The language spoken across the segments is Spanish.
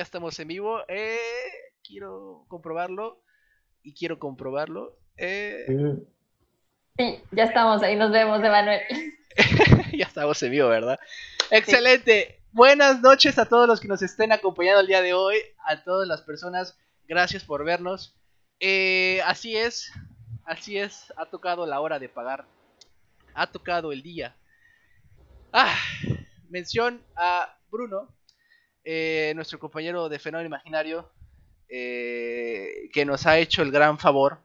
ya estamos en vivo. Eh, quiero comprobarlo. Y quiero comprobarlo. Eh... Sí, ya estamos ahí, nos vemos, Emanuel. ya estamos en vivo, ¿verdad? Excelente. Buenas noches a todos los que nos estén acompañando el día de hoy. A todas las personas, gracias por vernos. Eh, así es, así es. Ha tocado la hora de pagar. Ha tocado el día. Ah, mención a Bruno, eh, nuestro compañero de Fenómeno Imaginario, eh, que nos ha hecho el gran favor,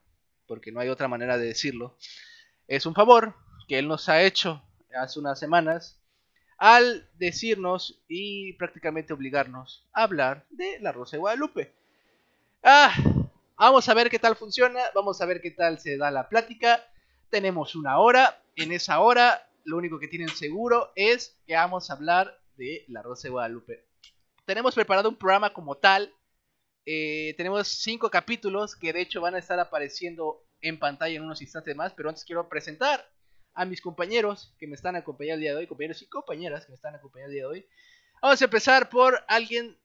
porque no hay otra manera de decirlo. Es un favor que él nos ha hecho hace unas semanas al decirnos y prácticamente obligarnos a hablar de la Rosa de Guadalupe. Ah, vamos a ver qué tal funciona, vamos a ver qué tal se da la plática. Tenemos una hora, en esa hora lo único que tienen seguro es que vamos a hablar de la Rosa de Guadalupe. Tenemos preparado un programa como tal. Eh, tenemos cinco capítulos que de hecho van a estar apareciendo en pantalla en unos instantes más, pero antes quiero presentar a mis compañeros que me están acompañando el día de hoy, compañeros y compañeras que me están acompañando el día de hoy. Vamos a empezar por alguien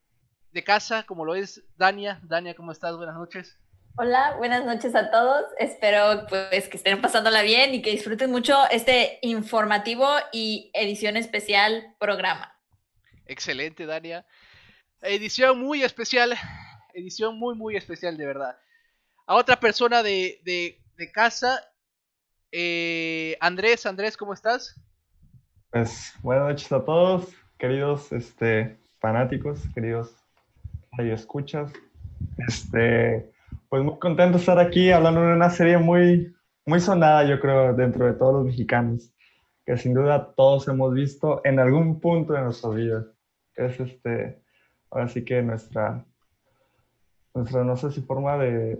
de casa, como lo es Dania. Dania, ¿cómo estás? Buenas noches. Hola, buenas noches a todos. Espero pues que estén pasándola bien y que disfruten mucho este informativo y edición especial programa. Excelente, Dania. Edición muy especial, edición muy muy especial de verdad. A otra persona de, de, de casa eh, Andrés, Andrés, ¿cómo estás? Pues buenas noches a todos, queridos este, fanáticos, queridos escuchas. Este, pues muy contento de estar aquí hablando de una serie muy, muy sonada, yo creo, dentro de todos los mexicanos, que sin duda todos hemos visto en algún punto de nuestra vida. Es este, ahora sí que nuestra, nuestra no sé si forma de,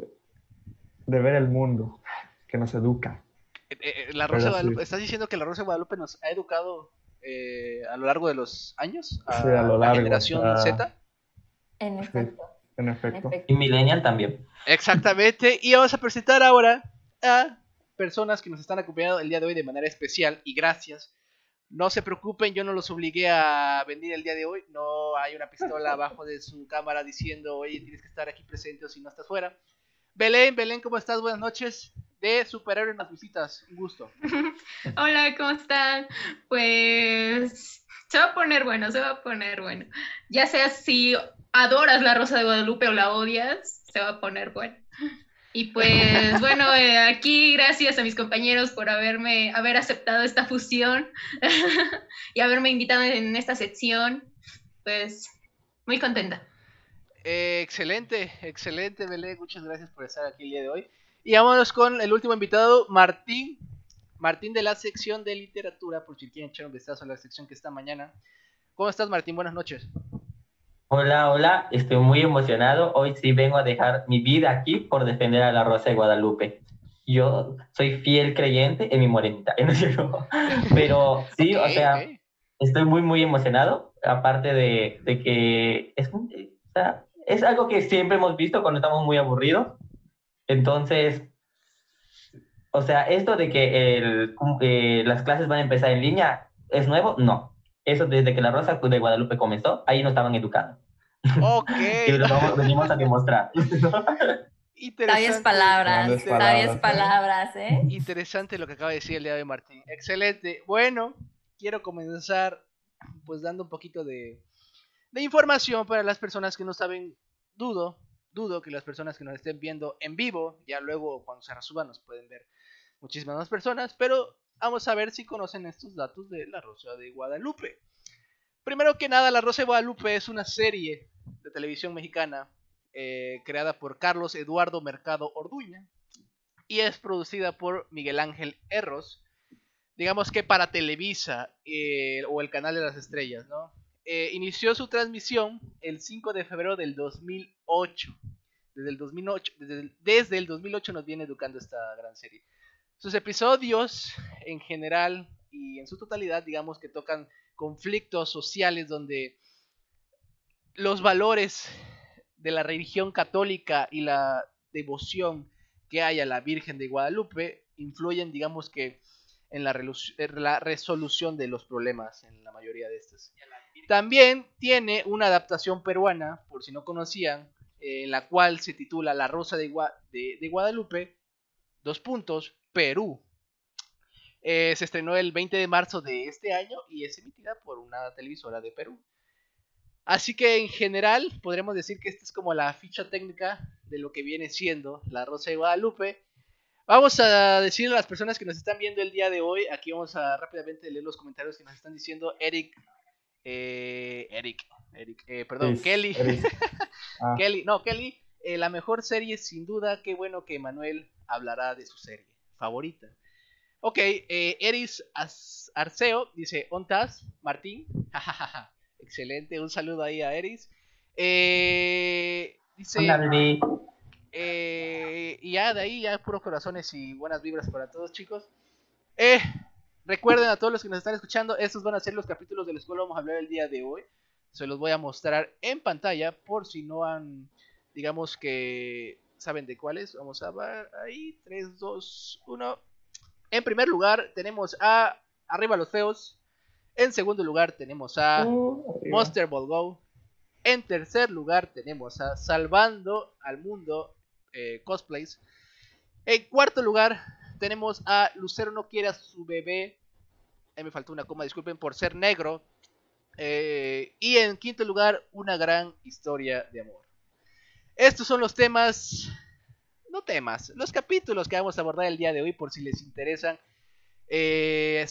de ver el mundo, que nos educa. Eh, eh, la Rosa Guadalupe, ¿Estás diciendo que la Rosa de Guadalupe nos ha educado eh, a lo largo de los años? A, sí, a lo largo, la generación Z. En efecto. en efecto. Y Millennial también. Exactamente. Y vamos a presentar ahora a personas que nos están acompañando el día de hoy de manera especial y gracias. No se preocupen, yo no los obligué a venir el día de hoy. No hay una pistola abajo de su cámara diciendo, oye, tienes que estar aquí presente o si no estás fuera. Belén, Belén, ¿cómo estás? Buenas noches de Superhéroe en las visitas. Un gusto. Hola, ¿cómo están? Pues se va a poner bueno, se va a poner bueno. Ya sea si adoras la Rosa de Guadalupe o la odias, se va a poner bueno. Y pues bueno, eh, aquí gracias a mis compañeros por haberme haber aceptado esta fusión y haberme invitado en esta sección. Pues muy contenta. Eh, excelente, excelente, Belén. Muchas gracias por estar aquí el día de hoy. Y vámonos con el último invitado, Martín. Martín de la sección de literatura, por si quieren echar un vistazo a la sección que está mañana. ¿Cómo estás, Martín? Buenas noches. Hola, hola, estoy muy emocionado. Hoy sí vengo a dejar mi vida aquí por defender a la Rosa de Guadalupe. Yo soy fiel creyente en mi morenita, Pero sí, o sea, estoy muy, muy emocionado. Aparte de, de que es, o sea, es algo que siempre hemos visto cuando estamos muy aburridos entonces, o sea, esto de que el, eh, las clases van a empezar en línea, ¿es nuevo? No. Eso desde que la Rosa de Guadalupe comenzó, ahí nos estaban educando. Ok. y lo vamos, venimos a demostrar. Sabias palabras, sabias palabras, ¿eh? Interesante lo que acaba de decir el día de Martín. Excelente. Bueno, quiero comenzar pues dando un poquito de, de información para las personas que no saben, dudo, dudo que las personas que nos estén viendo en vivo, ya luego cuando se resuban nos pueden ver muchísimas más personas, pero vamos a ver si conocen estos datos de La Rosa de Guadalupe. Primero que nada, La Rosa de Guadalupe es una serie de televisión mexicana eh, creada por Carlos Eduardo Mercado Orduña y es producida por Miguel Ángel Erros, digamos que para Televisa eh, o el canal de las estrellas, ¿no? Eh, inició su transmisión el 5 de febrero del 2008. Desde el 2008, desde el, 2008 nos viene educando esta gran serie. Sus episodios en general y en su totalidad, digamos que tocan conflictos sociales donde los valores de la religión católica y la devoción que hay a la Virgen de Guadalupe influyen, digamos que, en la, resolución de los problemas en la mayoría de estos. También tiene una adaptación peruana, por si no conocían, en la cual se titula La Rosa de, de, Guadalupe, dos puntos, Perú. Eh, se estrenó el 20 de marzo de este año y es emitida por una televisora de Perú. Así que en general podremos decir que esta es como la ficha técnica de lo que viene siendo La Rosa de Guadalupe. Vamos a decirle a las personas que nos están viendo el día de hoy, aquí vamos a rápidamente leer los comentarios que nos están diciendo Eric, eh, Eric, Eric, eh, perdón, Kelly, ah. Kelly, no, Kelly, eh, la mejor serie sin duda, qué bueno que Manuel hablará de su serie favorita. Ok, Eris Arceo dice, ¿ontas, Martín? Excelente, un saludo ahí a Eris. Eh, dice, eh, y ya de ahí, ya puros corazones y buenas vibras para todos, chicos. Eh, recuerden a todos los que nos están escuchando, estos van a ser los capítulos de la escuela vamos a hablar el día de hoy. Se los voy a mostrar en pantalla por si no han, digamos que, saben de cuáles. Vamos a ver ahí, 3, 2, 1. En primer lugar tenemos a Arriba los Feos. En segundo lugar tenemos a oh, Monster Ball Go. En tercer lugar tenemos a Salvando al Mundo eh, Cosplays. En cuarto lugar tenemos a Lucero no quiere a su bebé. Ahí me faltó una coma, disculpen por ser negro. Eh, y en quinto lugar, una gran historia de amor. Estos son los temas, no temas, los capítulos que vamos a abordar el día de hoy por si les interesan. Eh,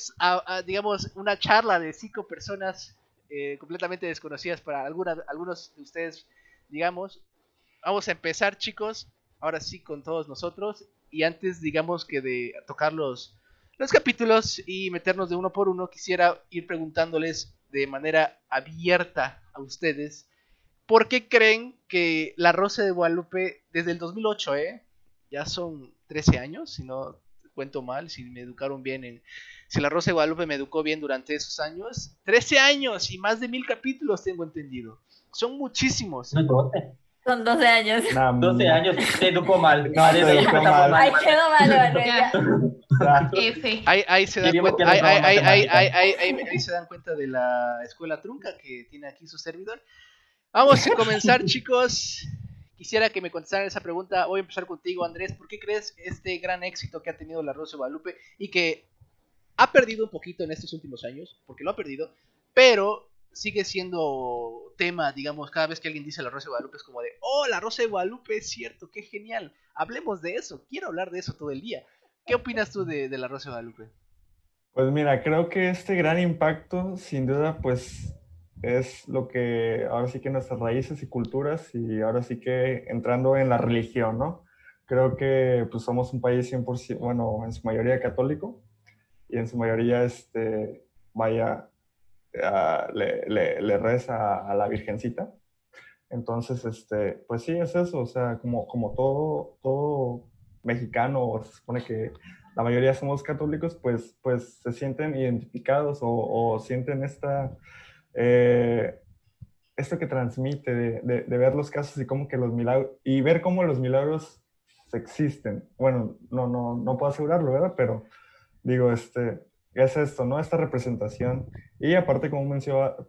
digamos, una charla de cinco personas eh, completamente desconocidas para algunos de ustedes, digamos. Vamos a empezar, chicos, ahora sí con todos nosotros. Y antes, digamos que de tocar los, los capítulos y meternos de uno por uno, quisiera ir preguntándoles de manera abierta a ustedes, ¿por qué creen que La Rosa de Guadalupe, desde el 2008, eh, ya son 13 años, si no cuento mal, si me educaron bien en... Si La Rosa de Guadalupe me educó bien durante esos años, 13 años y más de mil capítulos tengo entendido. Son muchísimos. Son 12 años. 12 años, te educó mal. No, te educó mal. Ay, quedó mal, Ahí, se dan cuenta, ahí, se dan cuenta de la escuela trunca que tiene aquí su servidor. Vamos a comenzar, chicos. Quisiera que me contestaran esa pregunta. Voy a empezar contigo, Andrés. ¿Por qué crees este gran éxito que ha tenido la Rosa de Guadalupe y que ha perdido un poquito en estos últimos años? Porque lo ha perdido, pero sigue siendo tema, digamos, cada vez que alguien dice la Rosa de Guadalupe es como de, oh, la Rosa de Guadalupe es cierto, qué genial. Hablemos de eso, quiero hablar de eso todo el día. ¿Qué opinas tú de, la Rosa de Guadalupe? Pues mira, creo que este gran impacto, sin duda, pues es lo que ahora sí que nuestras raíces y culturas y ahora sí que entrando en la religión, ¿no? Creo que pues somos un país 100%, bueno, en su mayoría católico y en su mayoría, este, vaya, le, le, reza a la Virgencita. Entonces, este, pues sí, es eso, o sea, como, como todo, todo mexicano, se supone que la mayoría somos católicos, pues, pues se sienten identificados o, sienten esta, eh, esto que transmite de, de, ver los casos y como que los milagros, y ver cómo los milagros existen. Bueno, no, no, no puedo asegurarlo, ¿verdad? Pero digo, este, es esto, ¿no? Esta representación. Y aparte, como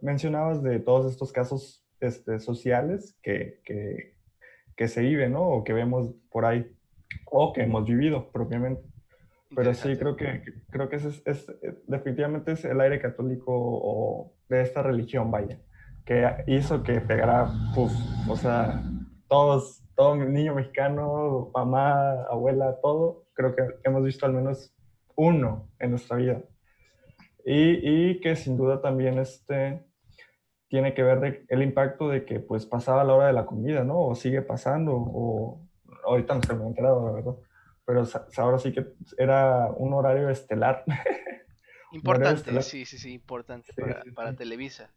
mencionabas, de todos estos casos este, sociales que, que, que se viven, ¿no? O que vemos por ahí o que hemos vivido propiamente. Pero sí, creo que, creo que es, es, definitivamente es el aire católico o de esta religión, vaya, que hizo que pegara, pues, o sea, todos, todo niño mexicano, mamá, abuela, todo, creo que hemos visto al menos uno en nuestra vida. Y, y que sin duda también este, tiene que ver de, el impacto de que pues pasaba la hora de la comida, ¿no? O sigue pasando, o ahorita no se me ha enterado, la verdad. Pero ahora sí que era un horario estelar. Importante, sí, sí, sí, importante para, Televisa.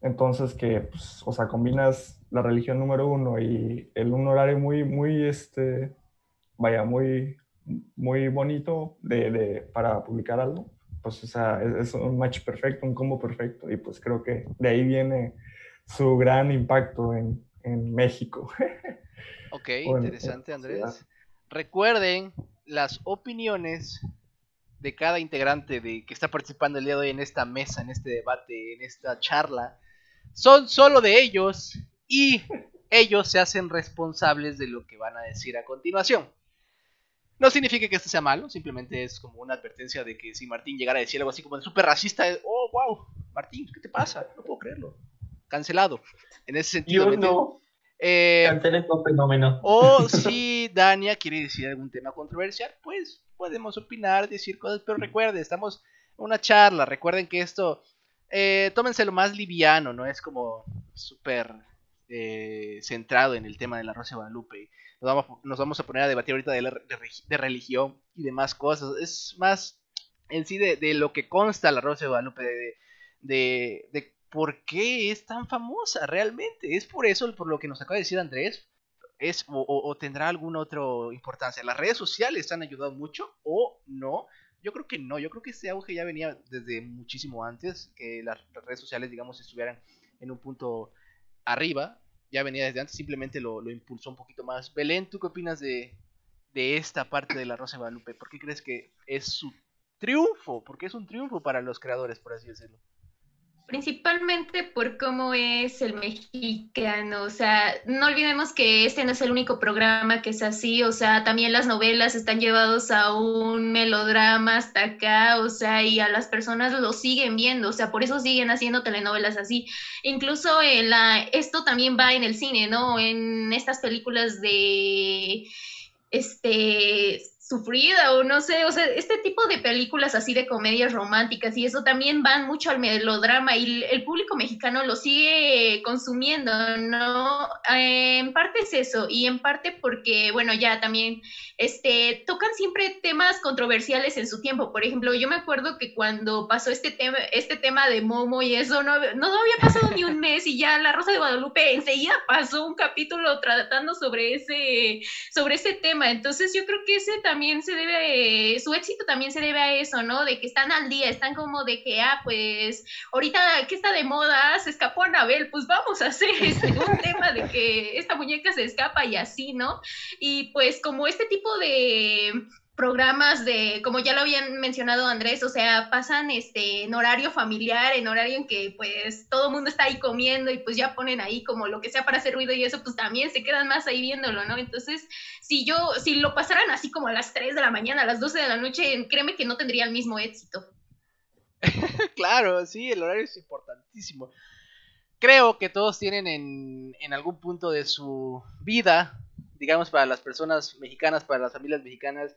Entonces que, pues, o sea, combinas la religión número uno y el, un horario muy, muy, este, vaya, muy, muy bonito de, de, para publicar algo, pues, o sea, es, es, un match perfecto, un combo perfecto y pues creo que de ahí viene su gran impacto en, en México. Ok, interesante Andrés. Recuerden las opiniones de cada integrante de que está participando el día de hoy en esta mesa, en este debate, en esta charla, son solo de ellos y ellos se hacen responsables de lo que van a decir a continuación. No significa que esto sea malo, simplemente es como una advertencia de que si Martín llegara a decir algo así como súper racista, oh, wow, Martín, ¿qué te pasa? No puedo creerlo. Cancelado. En ese sentido. Yo no. Eh, fenómeno. o si Dania quiere decir algún tema controversial, pues podemos opinar, decir cosas, pero recuerden, estamos en una charla, recuerden que esto, eh, tómense lo más liviano, no es como súper eh, centrado en el tema de la Rosa de Guadalupe. Nos vamos, nos vamos a poner a debatir ahorita de, la- de de religión y demás cosas. Es más en sí de, de lo que consta la Rosa de Guadalupe, de por qué es tan famosa realmente. Es por eso, por lo que nos acaba de decir Andrés, es o, tendrá alguna otra importancia. ¿Las redes sociales han ayudado mucho o no? Yo creo que no, yo creo que este auge ya venía desde muchísimo antes, que las redes sociales, digamos, estuvieran en un punto arriba, ya venía desde antes, simplemente lo, impulsó un poquito más. Belén, ¿tú qué opinas de, de esta parte de la Rosa de? ¿Por qué crees que es su triunfo? Porque es un triunfo para los creadores, por así decirlo. Principalmente por cómo es el mexicano, o sea, no olvidemos que este no es el único programa que es así, o sea, también las novelas están llevados a un melodrama hasta acá, o sea, y a las personas lo siguen viendo, o sea, por eso siguen haciendo telenovelas así. Incluso la, esto también va en el cine, ¿no? En estas películas de, este, sufrida o no sé, o sea, este tipo de películas así de comedias románticas y eso también van mucho al melodrama y el público mexicano lo sigue consumiendo, ¿no? Eh, en parte es eso y en parte porque, bueno, ya también, este, tocan siempre temas controversiales en su tiempo. Por ejemplo, yo me acuerdo que cuando pasó este tema, este tema de Momo y eso, no, no había pasado ni un mes y ya La Rosa de Guadalupe enseguida pasó un capítulo tratando sobre ese, sobre ese tema. Entonces yo creo que ese también se debe, su éxito también se debe a eso, ¿no? De que están al día, están como de que, ah, pues ahorita que está de moda, se escapó Anabel, pues vamos a hacer este, un tema de que esta muñeca se escapa y así, ¿no? Y pues como este tipo de programas de, como ya lo habían mencionado Andrés, o sea, pasan este en horario familiar, en horario en que pues todo el mundo está ahí comiendo y pues ya ponen ahí como lo que sea para hacer ruido y eso, pues también se quedan más ahí viéndolo, ¿no? Entonces, si yo, si lo pasaran así como a las 3 de la mañana, a las 12 de la noche, créeme que no tendría el mismo éxito. claro, sí, el horario es importantísimo. Creo que todos tienen en, en algún punto de su vida, digamos para las personas mexicanas, para las familias mexicanas,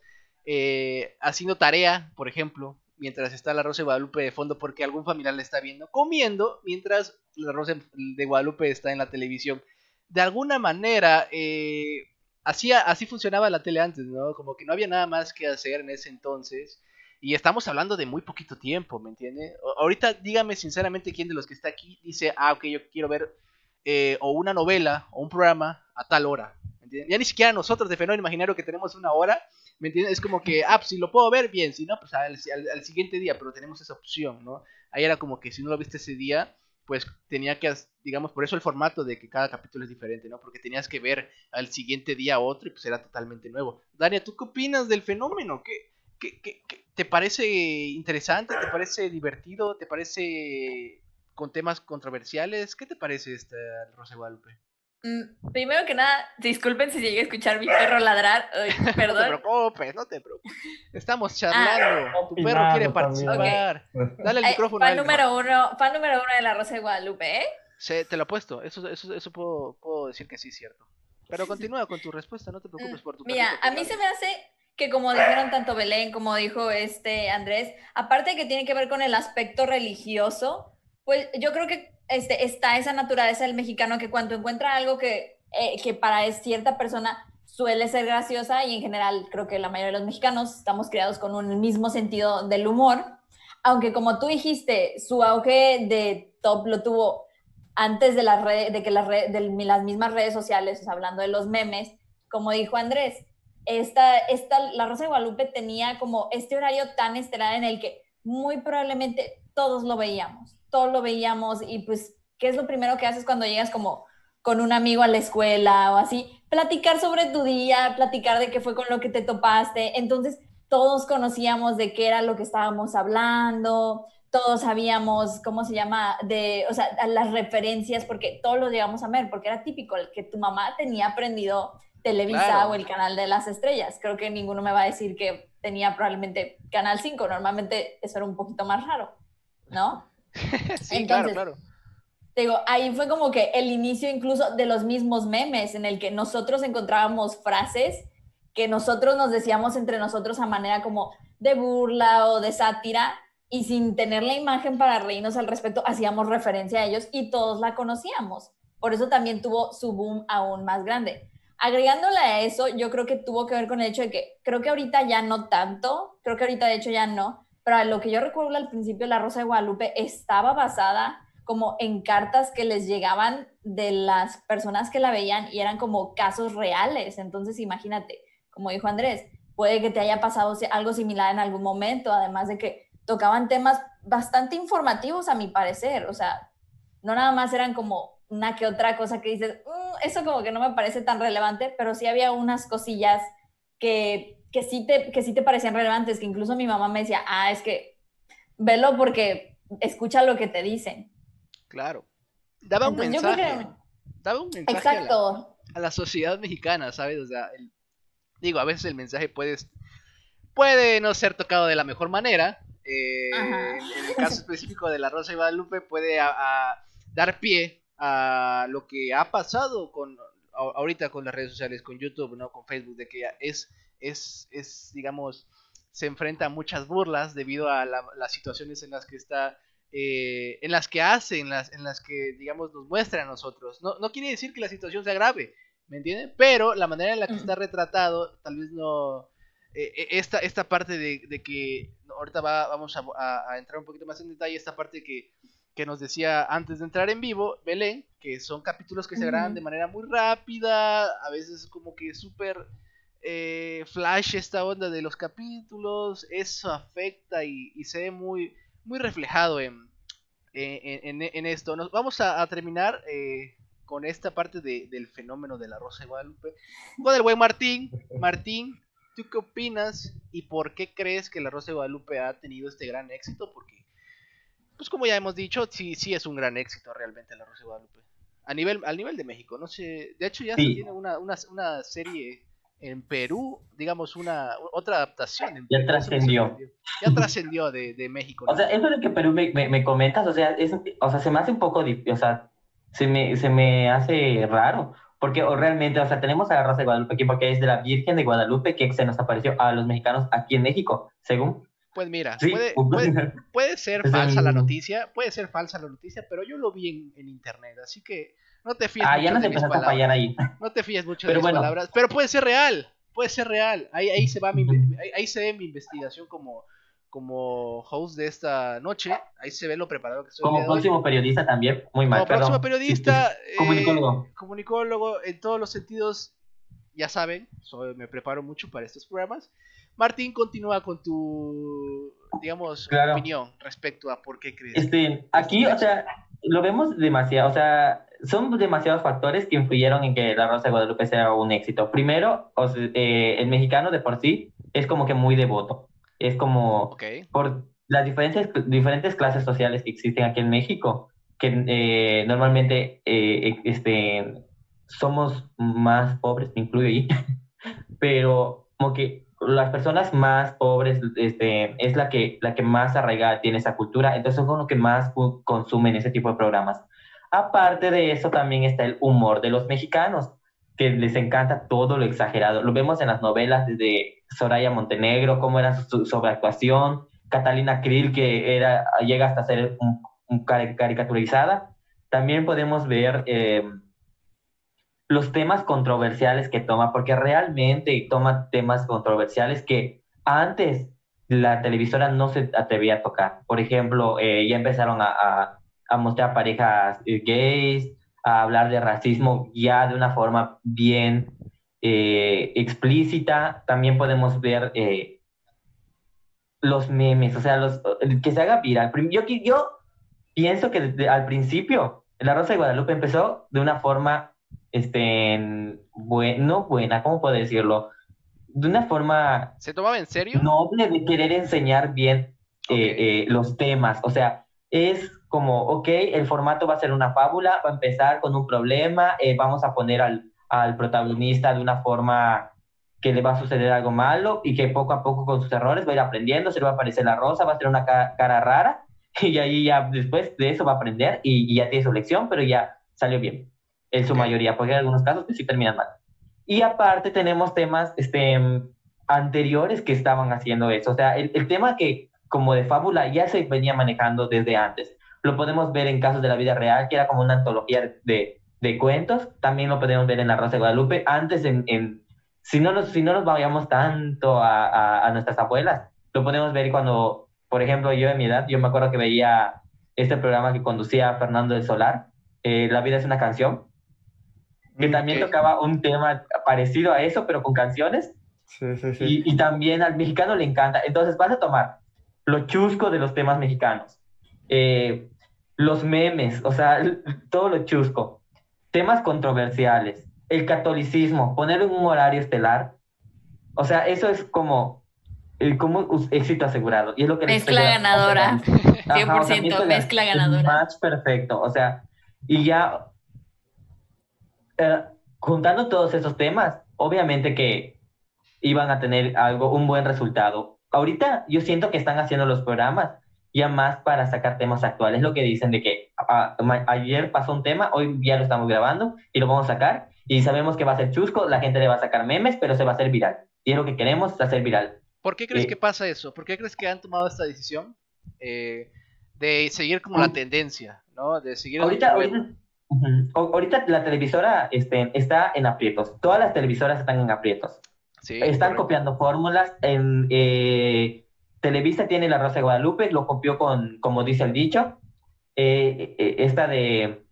eh, haciendo tarea, por ejemplo, mientras está la Rosa de Guadalupe de fondo porque algún familiar le está viendo, comiendo mientras la Rosa de Guadalupe está en la televisión. De alguna manera, eh, así, así funcionaba la tele antes, ¿no? Como que no había nada más que hacer en ese entonces. Y estamos hablando de muy poquito tiempo, ¿me entiende? Ahorita dígame sinceramente quién de los que está aquí dice, ah, ok, yo quiero ver eh, o una novela o un programa a tal hora. ¿me entiende? Ya ni siquiera nosotros de Fenómeno Imaginario que tenemos una hora, ¿me entiendes? Es como que, ah, pues, si lo puedo ver, bien, si no, pues al, al- siguiente día, pero tenemos esa opción, ¿no? Ahí era como que si no lo viste ese día, pues tenía que, digamos, por eso el formato de que cada capítulo es diferente, ¿no? Porque tenías que ver al siguiente día otro y pues era totalmente nuevo. Dania, ¿tú qué opinas del fenómeno? ¿Qué, qué, qué- te parece interesante? ¿Te parece divertido? ¿Te parece con temas controversiales? ¿Qué te parece esta Rosa Guadalupe? Mm, Primero que nada, disculpen si llegué a escuchar mi perro ladrar. Ay, No te perdón. preocupes, no te preocupes. Estamos charlando. tu perro quiere también. participar. Dale el Ay, micrófono. a fan número uno, fan número uno de la Rosa de Guadalupe, ¿eh? Sí, te lo apuesto. Eso, eso, eso puedo, puedo decir que sí es cierto. Pero continúa con tu respuesta, no te preocupes por tu Mm, Mira, perrito a mí se me hace que como dijeron tanto Belén como dijo este Andrés, aparte de que tiene que ver con el aspecto religioso, pues yo creo que este, está esa naturaleza del mexicano que cuando encuentra algo que, eh, que para cierta persona suele ser graciosa y en general creo que la mayoría de los mexicanos estamos criados con un mismo sentido del humor, aunque como tú dijiste, su auge de top lo tuvo antes de, las redes, de que las, redes, de las mismas redes sociales, o hablando de los memes, como dijo Andrés, esta, esta, la Rosa de Guadalupe tenía como este horario tan estelar en el que muy probablemente todos lo veíamos, todos lo veíamos y pues, ¿qué es lo primero que haces cuando llegas como con un amigo a la escuela o así? Platicar sobre tu día, platicar de qué fue con lo que te topaste. Entonces, todos conocíamos de qué era lo que estábamos hablando, todos sabíamos cómo se llama, de, o sea, las referencias, porque todos lo llegamos a ver, porque era típico el que tu mamá tenía aprendido Televisa Claro. o el canal de las estrellas. Creo que ninguno me va a decir que tenía probablemente Canal 5. Normalmente eso era un poquito más raro, ¿no? sí, claro, Entonces, claro. Te digo, ahí fue como que el inicio incluso de los mismos memes en el que nosotros encontrábamos frases que nosotros nos decíamos entre nosotros a manera como de burla o de sátira y sin tener la imagen para reírnos al respecto, hacíamos referencia a ellos y todos la conocíamos. Por eso también tuvo su boom aún más grande. Agregándole a eso, yo creo que tuvo que ver con el hecho de que creo que ahorita ya no tanto, creo que ahorita de hecho ya no, pero lo que yo recuerdo al principio, La Rosa de Guadalupe estaba basada como en cartas que les llegaban de las personas que la veían y eran como casos reales. Entonces, imagínate, como dijo Andrés, puede que te haya pasado algo similar en algún momento, además de que tocaban temas bastante informativos a mi parecer, o sea, no nada más eran como una que otra cosa que dices, "Mm, eso como que no me parece tan relevante, pero sí había unas cosillas que, que, sí te, que sí te parecían relevantes, que incluso mi mamá me decía, ah, es que velo porque escucha lo que te dicen. Claro. Daba un Entonces, mensaje. que- Daba un mensaje a la- Exacto. a la sociedad mexicana, ¿sabes? O sea, el- digo, a veces el mensaje puede, puede no ser tocado de la mejor manera. eh, en el caso específico de la Rosa de Guadalupe puede a- a dar pie a lo que ha pasado con ahorita con las redes sociales, con YouTube, ¿no? Con Facebook, de que es, es, es digamos, se enfrenta a muchas burlas debido a la- las situaciones en las que está eh, en las que hace, en las, en las que, digamos, nos muestra a nosotros. No, no quiere decir que la situación sea grave, ¿me entienden? Pero la manera en la que está retratado, tal vez no... eh, eh, esta, esta parte de, de que ahorita va- vamos a, a- a entrar un poquito más en detalle, esta parte que, que nos decía antes de entrar en vivo, Belén, que son capítulos que se graban de manera muy rápida, a veces como que súper eh, flash esta onda de los capítulos, eso afecta y, y se ve muy, muy reflejado en, en, en- en esto. Nos vamos a, a terminar eh, con esta parte de- del fenómeno de la Rosa de Guadalupe con el buen Martín. Martín, ¿tú qué opinas y por qué crees que la Rosa de Guadalupe ha tenido este gran éxito? Porque, pues como ya hemos dicho, sí, sí es un gran éxito realmente la Rosa de Guadalupe. A nivel, al nivel de México, no sé, de hecho ya se Sí. tiene una, una, una serie en Perú, digamos una otra adaptación. en Ya Perú, trascendió. Ya trascendió de, de México. ¿no? O sea, eso de que Perú me, me, me comentas, o sea, es, o sea, se me hace un poco, o sea, se me, se me hace raro, porque o realmente, o sea, tenemos a la Rosa de Guadalupe aquí porque es de la Virgen de Guadalupe que se nos apareció a los mexicanos aquí en México, según. Pues mira, Sí, puede, puede, puede ser Es falsa la noticia, puede ser falsa la noticia, pero yo lo vi en, en internet, así que no te fíes ah, mucho ya mis empezaste a fallar palabras. ahí. No te fíes mucho Pero de mis bueno. palabras, pero puede ser real, puede ser real. Ahí, ahí se va mi, ahí, ahí se ve mi investigación como, como host de esta noche, ahí se ve lo preparado que estoy Como hoy. próximo periodista también, muy mal, Como próximo perdón. periodista, Sí, sí, comunicólogo. eh, comunicólogo en todos los sentidos, ya saben, soy- me preparo mucho para estos programas. Martín, continúa con tu, digamos, Claro. opinión respecto a por qué crees. Este, aquí, o sea, lo vemos demasiado, o sea, son demasiados factores que influyeron en que La Rosa de Guadalupe sea un éxito. Primero, o sea, eh, el mexicano de por sí es como que muy devoto. Es como, Ok, por las diferentes, diferentes clases sociales que existen aquí en México, que eh, normalmente eh, este, somos más pobres, me incluyo ahí, pero como que las personas más pobres este, es la que, la que más arraigada tiene esa cultura, entonces son los que más consumen ese tipo de programas. Aparte de eso también está el humor de los mexicanos, que les encanta todo lo exagerado. Lo vemos en las novelas desde Soraya Montenegro, cómo era su sobreactuación, Catalina Krill, que era, llega hasta ser caricaturizada. También podemos ver eh, los temas controversiales que toma, porque realmente toma temas controversiales que antes la televisora no se atrevía a tocar. Por ejemplo, eh, ya empezaron a, a mostrar parejas eh, gays, a hablar de racismo ya de una forma bien eh, explícita. También podemos ver eh, los memes, o sea, los, que se haga viral. Yo, yo pienso que desde- al principio La Rosa de Guadalupe empezó de una forma, este, en bue- no buena, ¿cómo puedo decirlo? de una forma ¿Se tomaba en serio? noble de querer enseñar bien eh, eh, los temas. O sea, es como, ok, el formato va a ser una fábula, va a empezar con un problema, eh, vamos a poner al, al protagonista de una forma que le va a suceder algo malo y que poco a poco con sus errores va a ir aprendiendo, se le va a aparecer la rosa, va a tener una ca- cara rara y ahí ya después de eso va a aprender y, y ya tiene su lección, pero ya salió bien, en su Ok. mayoría, porque hay algunos casos que sí terminan mal. Y aparte tenemos temas este, anteriores que estaban haciendo eso, o sea, el, el tema que como de fábula ya se venía manejando desde antes. Lo podemos ver en casos de la vida real, que era como una antología de, de cuentos. También lo podemos ver en La Rosa de Guadalupe. Antes, en, en- si, no nos, si no nos vayamos tanto a, a- a nuestras abuelas, lo podemos ver cuando, por ejemplo, yo de mi edad, yo me acuerdo que veía este programa que conducía Fernando del Solar, eh, La vida es una canción, que también Ok. tocaba un tema parecido a eso, pero con canciones. Sí, sí, sí. Y, y también al mexicano le encanta. Entonces vas a tomar lo chusco de los temas mexicanos, eh, los memes, o sea, todo lo chusco, temas controversiales, el catolicismo, ponerlo en un horario estelar. O sea, eso es como, como éxito asegurado. Y es lo que Mezcla ganadora. Ajá, o sea, 100% mezcla ganadora. Match perfecto. O sea, y ya eh, juntando todos esos temas, obviamente que iban a tener algo, un buen resultado. Ahorita yo siento que están haciendo los programas ya más para sacar temas actuales, lo que dicen de que ah, ma- ayer pasó un tema, hoy ya lo estamos grabando y lo vamos a sacar y sabemos que va a ser chusco, la gente le va a sacar memes, pero se va a hacer viral. Y es lo que queremos, hacer viral. ¿Por qué crees Eh, que pasa eso? ¿Por qué crees que han tomado esta decisión eh, de seguir como la tendencia, ¿no? De seguir Ahorita, ahorita, ujú. O- ahorita la televisora este, está en aprietos, todas las televisoras están en aprietos. Sí, Están correcto. copiando fórmulas. En, eh, Televisa tiene La Rosa de Guadalupe, lo copió con, como dice el dicho. Eh, eh, esta de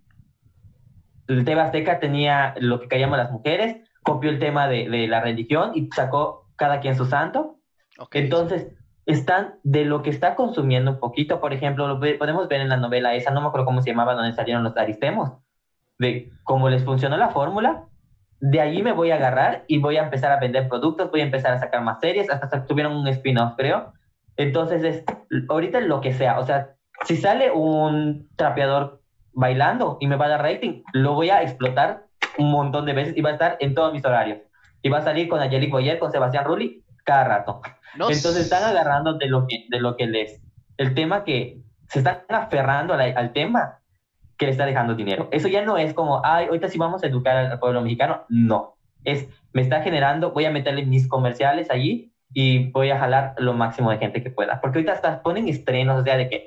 el TV Azteca tenía lo que callamos las mujeres, copió el tema de, de la religión y sacó cada quien su santo. Ok, Entonces, están de lo que está consumiendo un poquito. Por ejemplo, lo podemos ver en la novela esa, no me acuerdo cómo se llamaba, donde salieron los aristemos, de cómo les funcionó la fórmula. De allí me voy a agarrar y voy a empezar a vender productos, voy a empezar a sacar más series, hasta tuvieron un spin-off, creo. Entonces, es ahorita lo que sea. O sea, si sale un trapeador bailando y me va a dar rating, lo voy a explotar un montón de veces y va a estar en todos mis horarios. Y va a salir con Angelique Boyer, con Sebastián Rulli, cada rato. no Entonces están agarrando de lo que, de lo que les, el tema que se están aferrando la- al tema que le está dejando dinero. Eso ya no es como, ay, ahorita sí vamos a educar al pueblo mexicano. No, es, me está generando, voy a meterle mis comerciales allí y voy a jalar lo máximo de gente que pueda. Porque ahorita hasta ponen estrenos, o sea, de que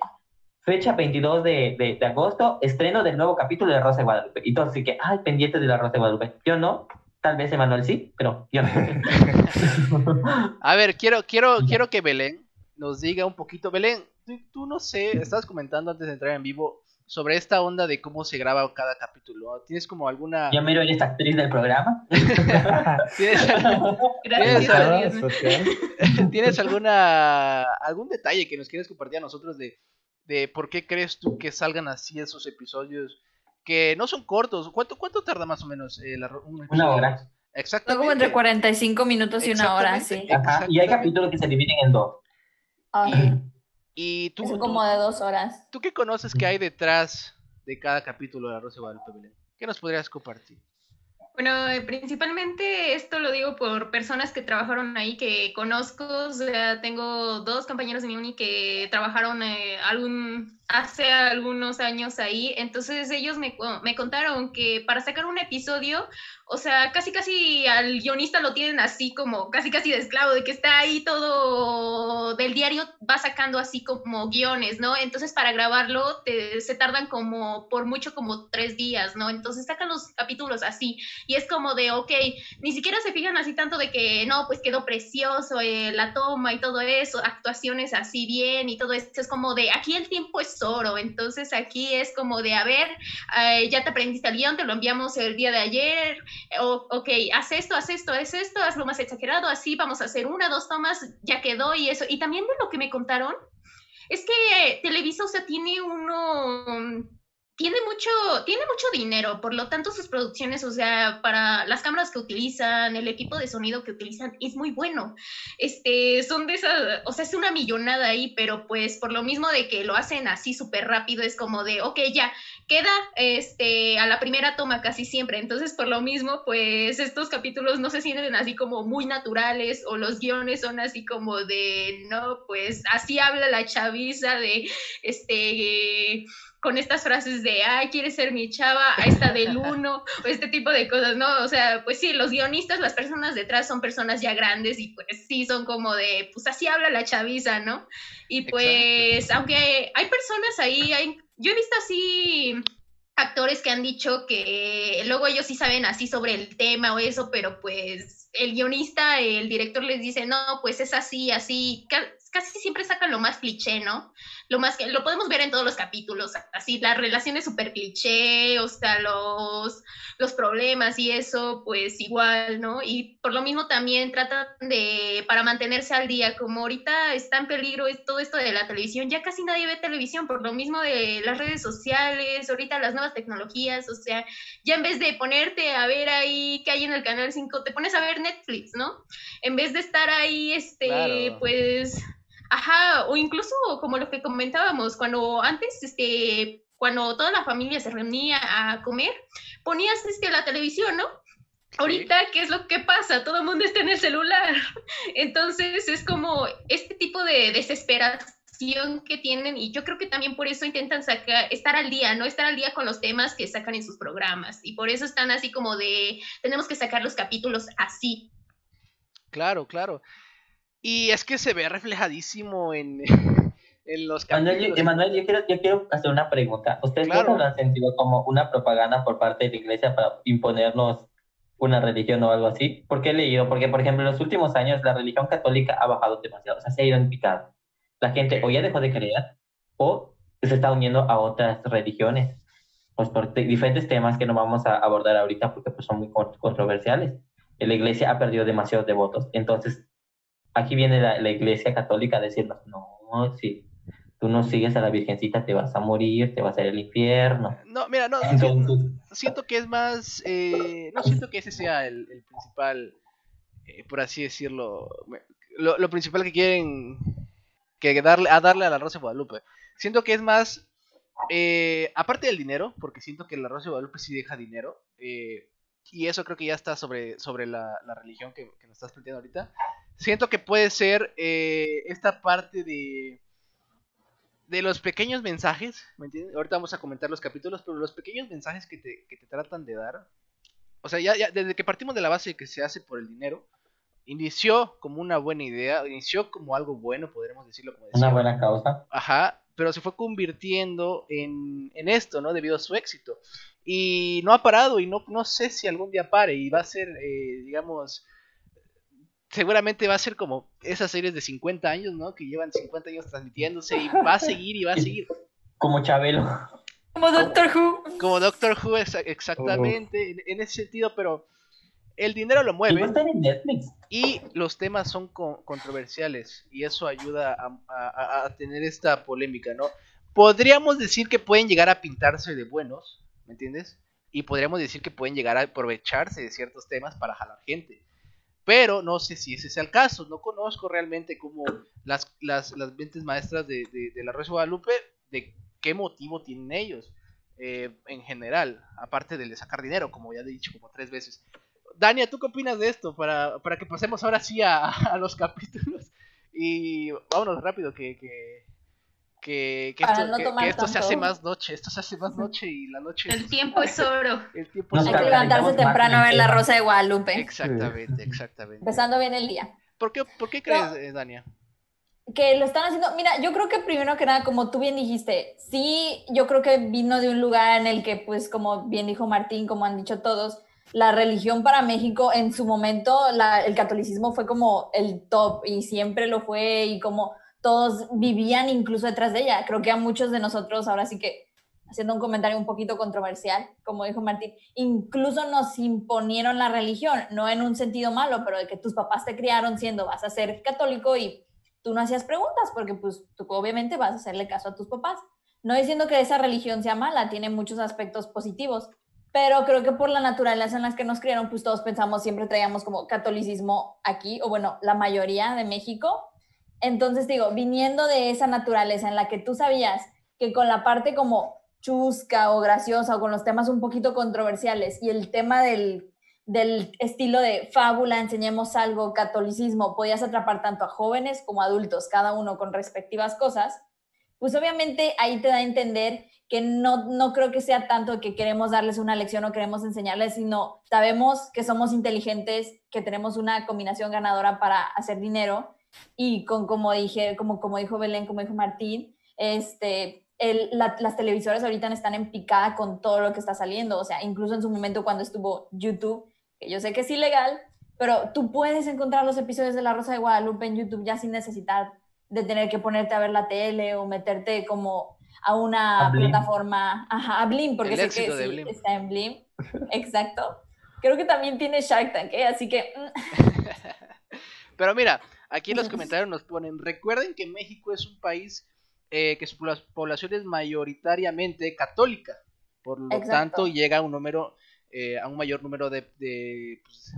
fecha 22 de, de, de agosto, estreno del nuevo capítulo de Rosa de Guadalupe. Y todos así que, ay, pendientes de la Rosa de Guadalupe. Yo no, tal vez Emanuel sí, pero yo no. A ver, quiero, quiero, quiero que Belén nos diga un poquito. Belén, tú, tú no sé, estabas comentando antes de entrar en vivo sobre esta onda de cómo se graba cada capítulo. ¿Tienes como alguna... Ya miro, eres actriz del programa. ¿Tienes, Gracias Esa- a Nada Dios. especial. ¿Tienes alguna algún detalle que nos quieres compartir a nosotros de, de por qué crees tú que salgan así esos episodios que no son cortos? ¿Cuánto, cuánto tarda más o menos eh, la un Una hora. Exactamente. como entre 45 minutos y una hora, sí. Ajá. Y hay capítulos que se dividen en dos. Ay, Y tú, son tú- como de dos horas. ¿tú qué conoces que hay detrás de cada capítulo de La Rosa de Guadalupe, Belén? ¿Qué nos podrías compartir? Bueno, eh, principalmente esto lo digo por personas que trabajaron ahí que conozco. O sea, tengo dos compañeros de mi uni que trabajaron eh, algún, hace algunos años ahí. Entonces ellos me, me contaron que para sacar un episodio, o sea, casi casi al guionista lo tienen así como, casi casi de esclavo, de que está ahí todo del diario, va sacando así como guiones, ¿no? Entonces para grabarlo te- se tardan como, por mucho como tres días, ¿no? Entonces sacan los capítulos así. Y es como de, ok, ni siquiera se fijan así tanto de que, no, pues quedó precioso eh, la toma y todo eso, actuaciones así bien y todo eso. Es como de, aquí el tiempo es oro, entonces aquí es como de, a ver, eh, ya te aprendiste el guion, te lo enviamos el día de ayer, o, ok, haz esto, haz esto, haz esto, hazlo más exagerado, así vamos a hacer una, dos tomas, ya quedó y eso. Y también de lo que me contaron, es que Televisa, o sea, tiene uno tiene mucho, tiene mucho dinero, por lo tanto sus producciones, o sea, para las cámaras que utilizan, el equipo de sonido que utilizan, es muy bueno. Este, son de esas, o sea, es una millonada ahí, pero pues por lo mismo de que lo hacen así súper rápido, es como de, ok, ya, queda este, a la primera toma casi siempre. Entonces, por lo mismo, pues estos capítulos no se sienten así como muy naturales o los guiones son así como de, no, pues así habla la chaviza de, este con estas frases de, ay, quieres ser mi chava, ahí está del uno, o este tipo de cosas, ¿no? O sea, pues sí, los guionistas, las personas detrás son personas ya grandes y pues sí, son como de, pues así habla la chaviza, ¿no? Y pues, aunque hay personas ahí, hay, yo he visto así actores que han dicho que luego ellos sí saben así sobre el tema o eso, pero pues el guionista, el director les dice, no, pues es así, así, casi siempre sacan lo más cliché, ¿no? Lo más que lo podemos ver en todos los capítulos, así las relaciones súper cliché, o sea, los, los problemas y eso, pues igual, ¿no? Y por lo mismo también tratan de, para mantenerse al día, como ahorita está en peligro todo esto de la televisión, ya casi nadie ve televisión, por lo mismo de las redes sociales, ahorita las nuevas tecnologías, o sea, ya en vez de ponerte a ver ahí qué hay en el canal 5, te pones a ver Netflix, ¿no? En vez de estar ahí, este, pues Ajá, o incluso como lo que comentábamos, cuando antes, este, cuando toda la familia se reunía a comer, ponías este, la televisión, ¿no? Ahorita, ¿qué es lo que pasa? Todo el mundo está en el celular. Entonces, es como este tipo de desesperación que tienen y yo creo que también por eso intentan sacar, estar al día, ¿no? Estar al día con los temas que sacan en sus programas y por eso están así como de, tenemos que sacar los capítulos así. Claro, claro. Y es que se ve reflejadísimo en, en los capítulos. Emanuel, yo quiero, yo quiero hacer una pregunta. ¿Ustedes no lo han sentido como una propaganda por parte de la iglesia para imponernos una religión o algo así? Porque he leído, porque por ejemplo en los últimos años la religión católica ha bajado demasiado, o sea, se ha ido en picado. La gente o ya dejó de creer o se está uniendo a otras religiones, pues por diferentes temas que no vamos a abordar ahorita porque pues, son muy controversiales. La iglesia ha perdido demasiados devotos, entonces aquí viene la, iglesia católica a decirnos, no, si tú no sigues a la Virgencita te vas a morir, te vas a ir al infierno. No, mira, no, siento, que es más, eh, no siento que ese sea el, principal, eh, por así decirlo, lo, principal que quieren que darle, a darle a la Rosa de Guadalupe. Siento que es más, eh, aparte del dinero, porque siento que la Rosa de Guadalupe sí deja dinero, y eso creo que ya está sobre, sobre la, religión que, que nos estás planteando ahorita siento que puede ser eh, esta parte de de los pequeños mensajes, ¿me entiendes? Ahorita vamos a comentar los capítulos, pero los pequeños mensajes que te, que te tratan de dar, o sea, ya, ya, desde que partimos de la base de que se hace por el dinero, inició como una buena idea, inició como algo bueno, podríamos decirlo como decía. Una buena causa. Ajá, pero se fue convirtiendo en, en, esto, ¿no? Debido a su éxito. Y no ha parado y no, no sé si algún día pare y va a ser, eh, digamos, seguramente va a ser como esas series de 50 años, ¿no? Que llevan 50 años transmitiéndose y va a seguir y va a seguir. Como Chabelo. Como Doctor Who. Como Doctor Who, exactamente, en, ese sentido, pero el dinero lo mueve. Y los temas son controversiales y eso ayuda a, a, tener esta polémica, ¿no? Podríamos decir que pueden llegar a pintarse de buenos, ¿me entiendes? Y podríamos decir que pueden llegar a aprovecharse de ciertos temas para jalar gente pero no sé si ese sea el caso. No conozco realmente como las, las, las mentes maestras de, de, la Rosa Guadalupe, de qué motivo tienen ellos eh, en general, aparte de sacar dinero, como ya he dicho como tres veces. Dania, ¿tú qué opinas de esto? Para, para que pasemos ahora sí a, a los capítulos. Y vámonos rápido, que, que, que, esto, se hace más noche, esto se hace más noche y la noche... El tiempo es oro. El tiempo es oro. Hay que levantarse temprano a ver la Rosa de Guadalupe. Exactamente, exactamente. Empezando bien el día. ¿Por qué, por qué crees, eh, Dania? Que lo están haciendo, mira, yo creo que primero que nada, como tú bien dijiste, sí, yo creo que vino de un lugar en el que, pues, como bien dijo Martín, como han dicho todos, la religión para México en su momento, el catolicismo fue como el top y siempre lo fue y como todos vivían incluso detrás de ella. Creo que a muchos de nosotros, ahora sí que haciendo un comentario un poquito controversial, como dijo Martín, incluso nos imponieron la religión, no en un sentido malo, pero de que tus papás te criaron siendo vas a ser católico y tú no hacías preguntas porque pues tú obviamente vas a hacerle caso a tus papás. No diciendo que esa religión sea mala, tiene muchos aspectos positivos, pero creo que por la naturaleza en la que nos criaron, pues todos pensamos, siempre traíamos como catolicismo aquí, o bueno, la mayoría de México. Entonces digo, viniendo de esa naturaleza en la que tú sabías que con la parte como chusca o graciosa o con los temas un poquito controversiales y el tema del, del estilo de fábula, enseñemos algo, catolicismo, podías atrapar tanto a jóvenes como a adultos, cada uno con respectivas cosas, pues obviamente ahí te da a entender que no, no creo que sea tanto que queremos darles una lección o queremos enseñarles, sino sabemos que somos inteligentes, que tenemos una combinación ganadora para hacer dinero y con, como dije, como, como dijo Belén, como dijo Martín, este, el, las televisoras ahorita están en picada con todo lo que está saliendo, o sea, incluso en su momento cuando estuvo YouTube, que yo sé que es ilegal, pero tú puedes encontrar los episodios de La Rosa de Guadalupe en YouTube ya sin necesidad de tener que ponerte a ver la tele o meterte como a una plataforma, ajá, a Blim, porque sé que sí, está en Blim, exacto. Creo que también tiene Shark Tank, ¿eh? así que... Mm. Pero mira, aquí en los comentarios nos ponen, recuerden que México es un país eh, que su población es mayoritariamente católica, por lo tanto llega a un número, eh, a un mayor número de, de, pues,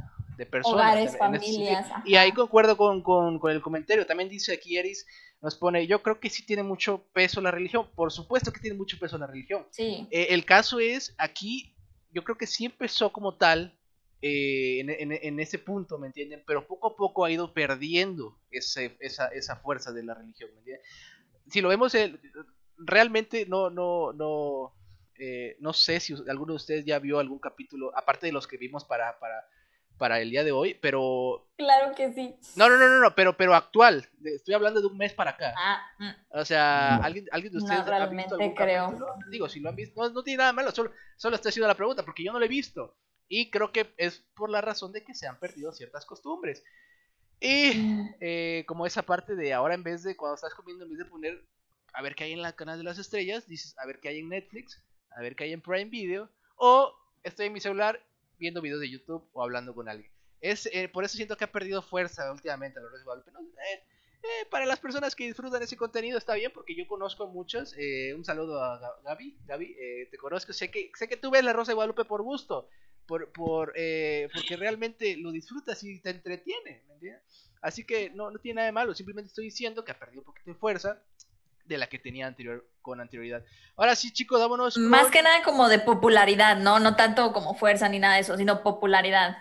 personas. Hogares, familias. y ahí concuerdo con, con, con, el comentario, también dice aquí Eris, nos pone, yo creo que sí tiene mucho peso la religión, por supuesto que tiene mucho peso la religión. Sí. Eh, el caso es, aquí, yo creo que sí empezó como tal, eh, en, ese punto, ¿me entienden? Pero poco a poco ha ido perdiendo ese, esa, esa, fuerza de la religión, ¿me entienden? Si lo vemos, eh, realmente no, no, no, no sé si alguno de ustedes ya vio algún capítulo, aparte de los que vimos para, para para el día de hoy, pero... Claro que sí. No, no, no, no, no pero, pero actual. Estoy hablando de un mes para acá. Ah, mm. O sea, ¿alguien, ¿alguien de ustedes no, realmente ha visto creo. Digo, si lo han visto, no, tiene nada malo, solo, solo estoy haciendo la pregunta, porque yo no lo he visto. Y creo que es por la razón de que se han perdido ciertas costumbres. Y mm. eh, como esa parte de ahora en vez de cuando estás comiendo, en vez de poner a ver qué hay en la canal de las estrellas, dices a ver qué hay en Netflix, a ver qué hay en Prime Video, o estoy en mi celular viendo videos de YouTube o hablando con alguien. Es, eh, por eso siento que ha perdido fuerza últimamente a los Guadalupe. Eh, eh, para las personas que disfrutan ese contenido está bien, porque yo conozco a muchos. un saludo a Gaby. Gaby, te conozco. Sé que, sé que tú ves la Rosa de Guadalupe por gusto, por, por, porque realmente lo disfrutas y te entretiene. Así que no, no tiene nada de malo. Simplemente estoy diciendo que ha perdido un poquito de fuerza de la que tenía anterior, con anterioridad. Ahora sí, chicos, vámonos. Más que nada como de popularidad, ¿no? No tanto como fuerza ni nada de eso, sino popularidad.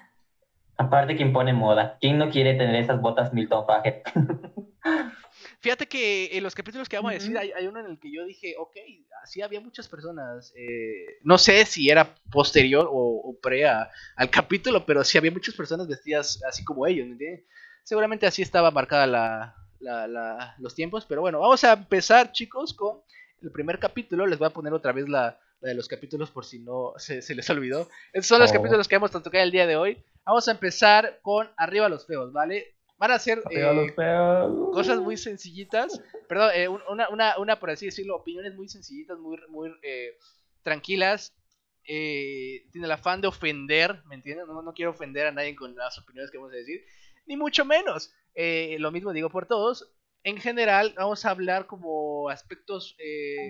Aparte que impone moda. ¿Quién no quiere tener esas botas Milton Faget? Fíjate que en los capítulos que vamos a decir, hay, uno en el que yo dije, ok, así había muchas personas. Eh, no sé si era posterior o, pre al capítulo, pero sí había muchas personas vestidas así como ellos, ¿me Seguramente así estaba marcada la, los tiempos. Pero bueno, vamos a empezar, chicos, con el primer capítulo. Les voy a poner otra vez la, de los capítulos por si no se, les olvidó. Estos son los oh. capítulos que vamos a tocar el día de hoy. Vamos a empezar con Arriba los Feos, ¿vale? Van a ser eh, cosas muy sencillitas. Perdón, eh, una, una, una, por así decirlo, opiniones muy sencillitas, muy, muy eh, tranquilas. tiene el afán de ofender, ¿me entienden? No, no quiero ofender a nadie con las opiniones que vamos a decir ni mucho menos. Eh, lo mismo digo por todos. En general, vamos a hablar como aspectos eh,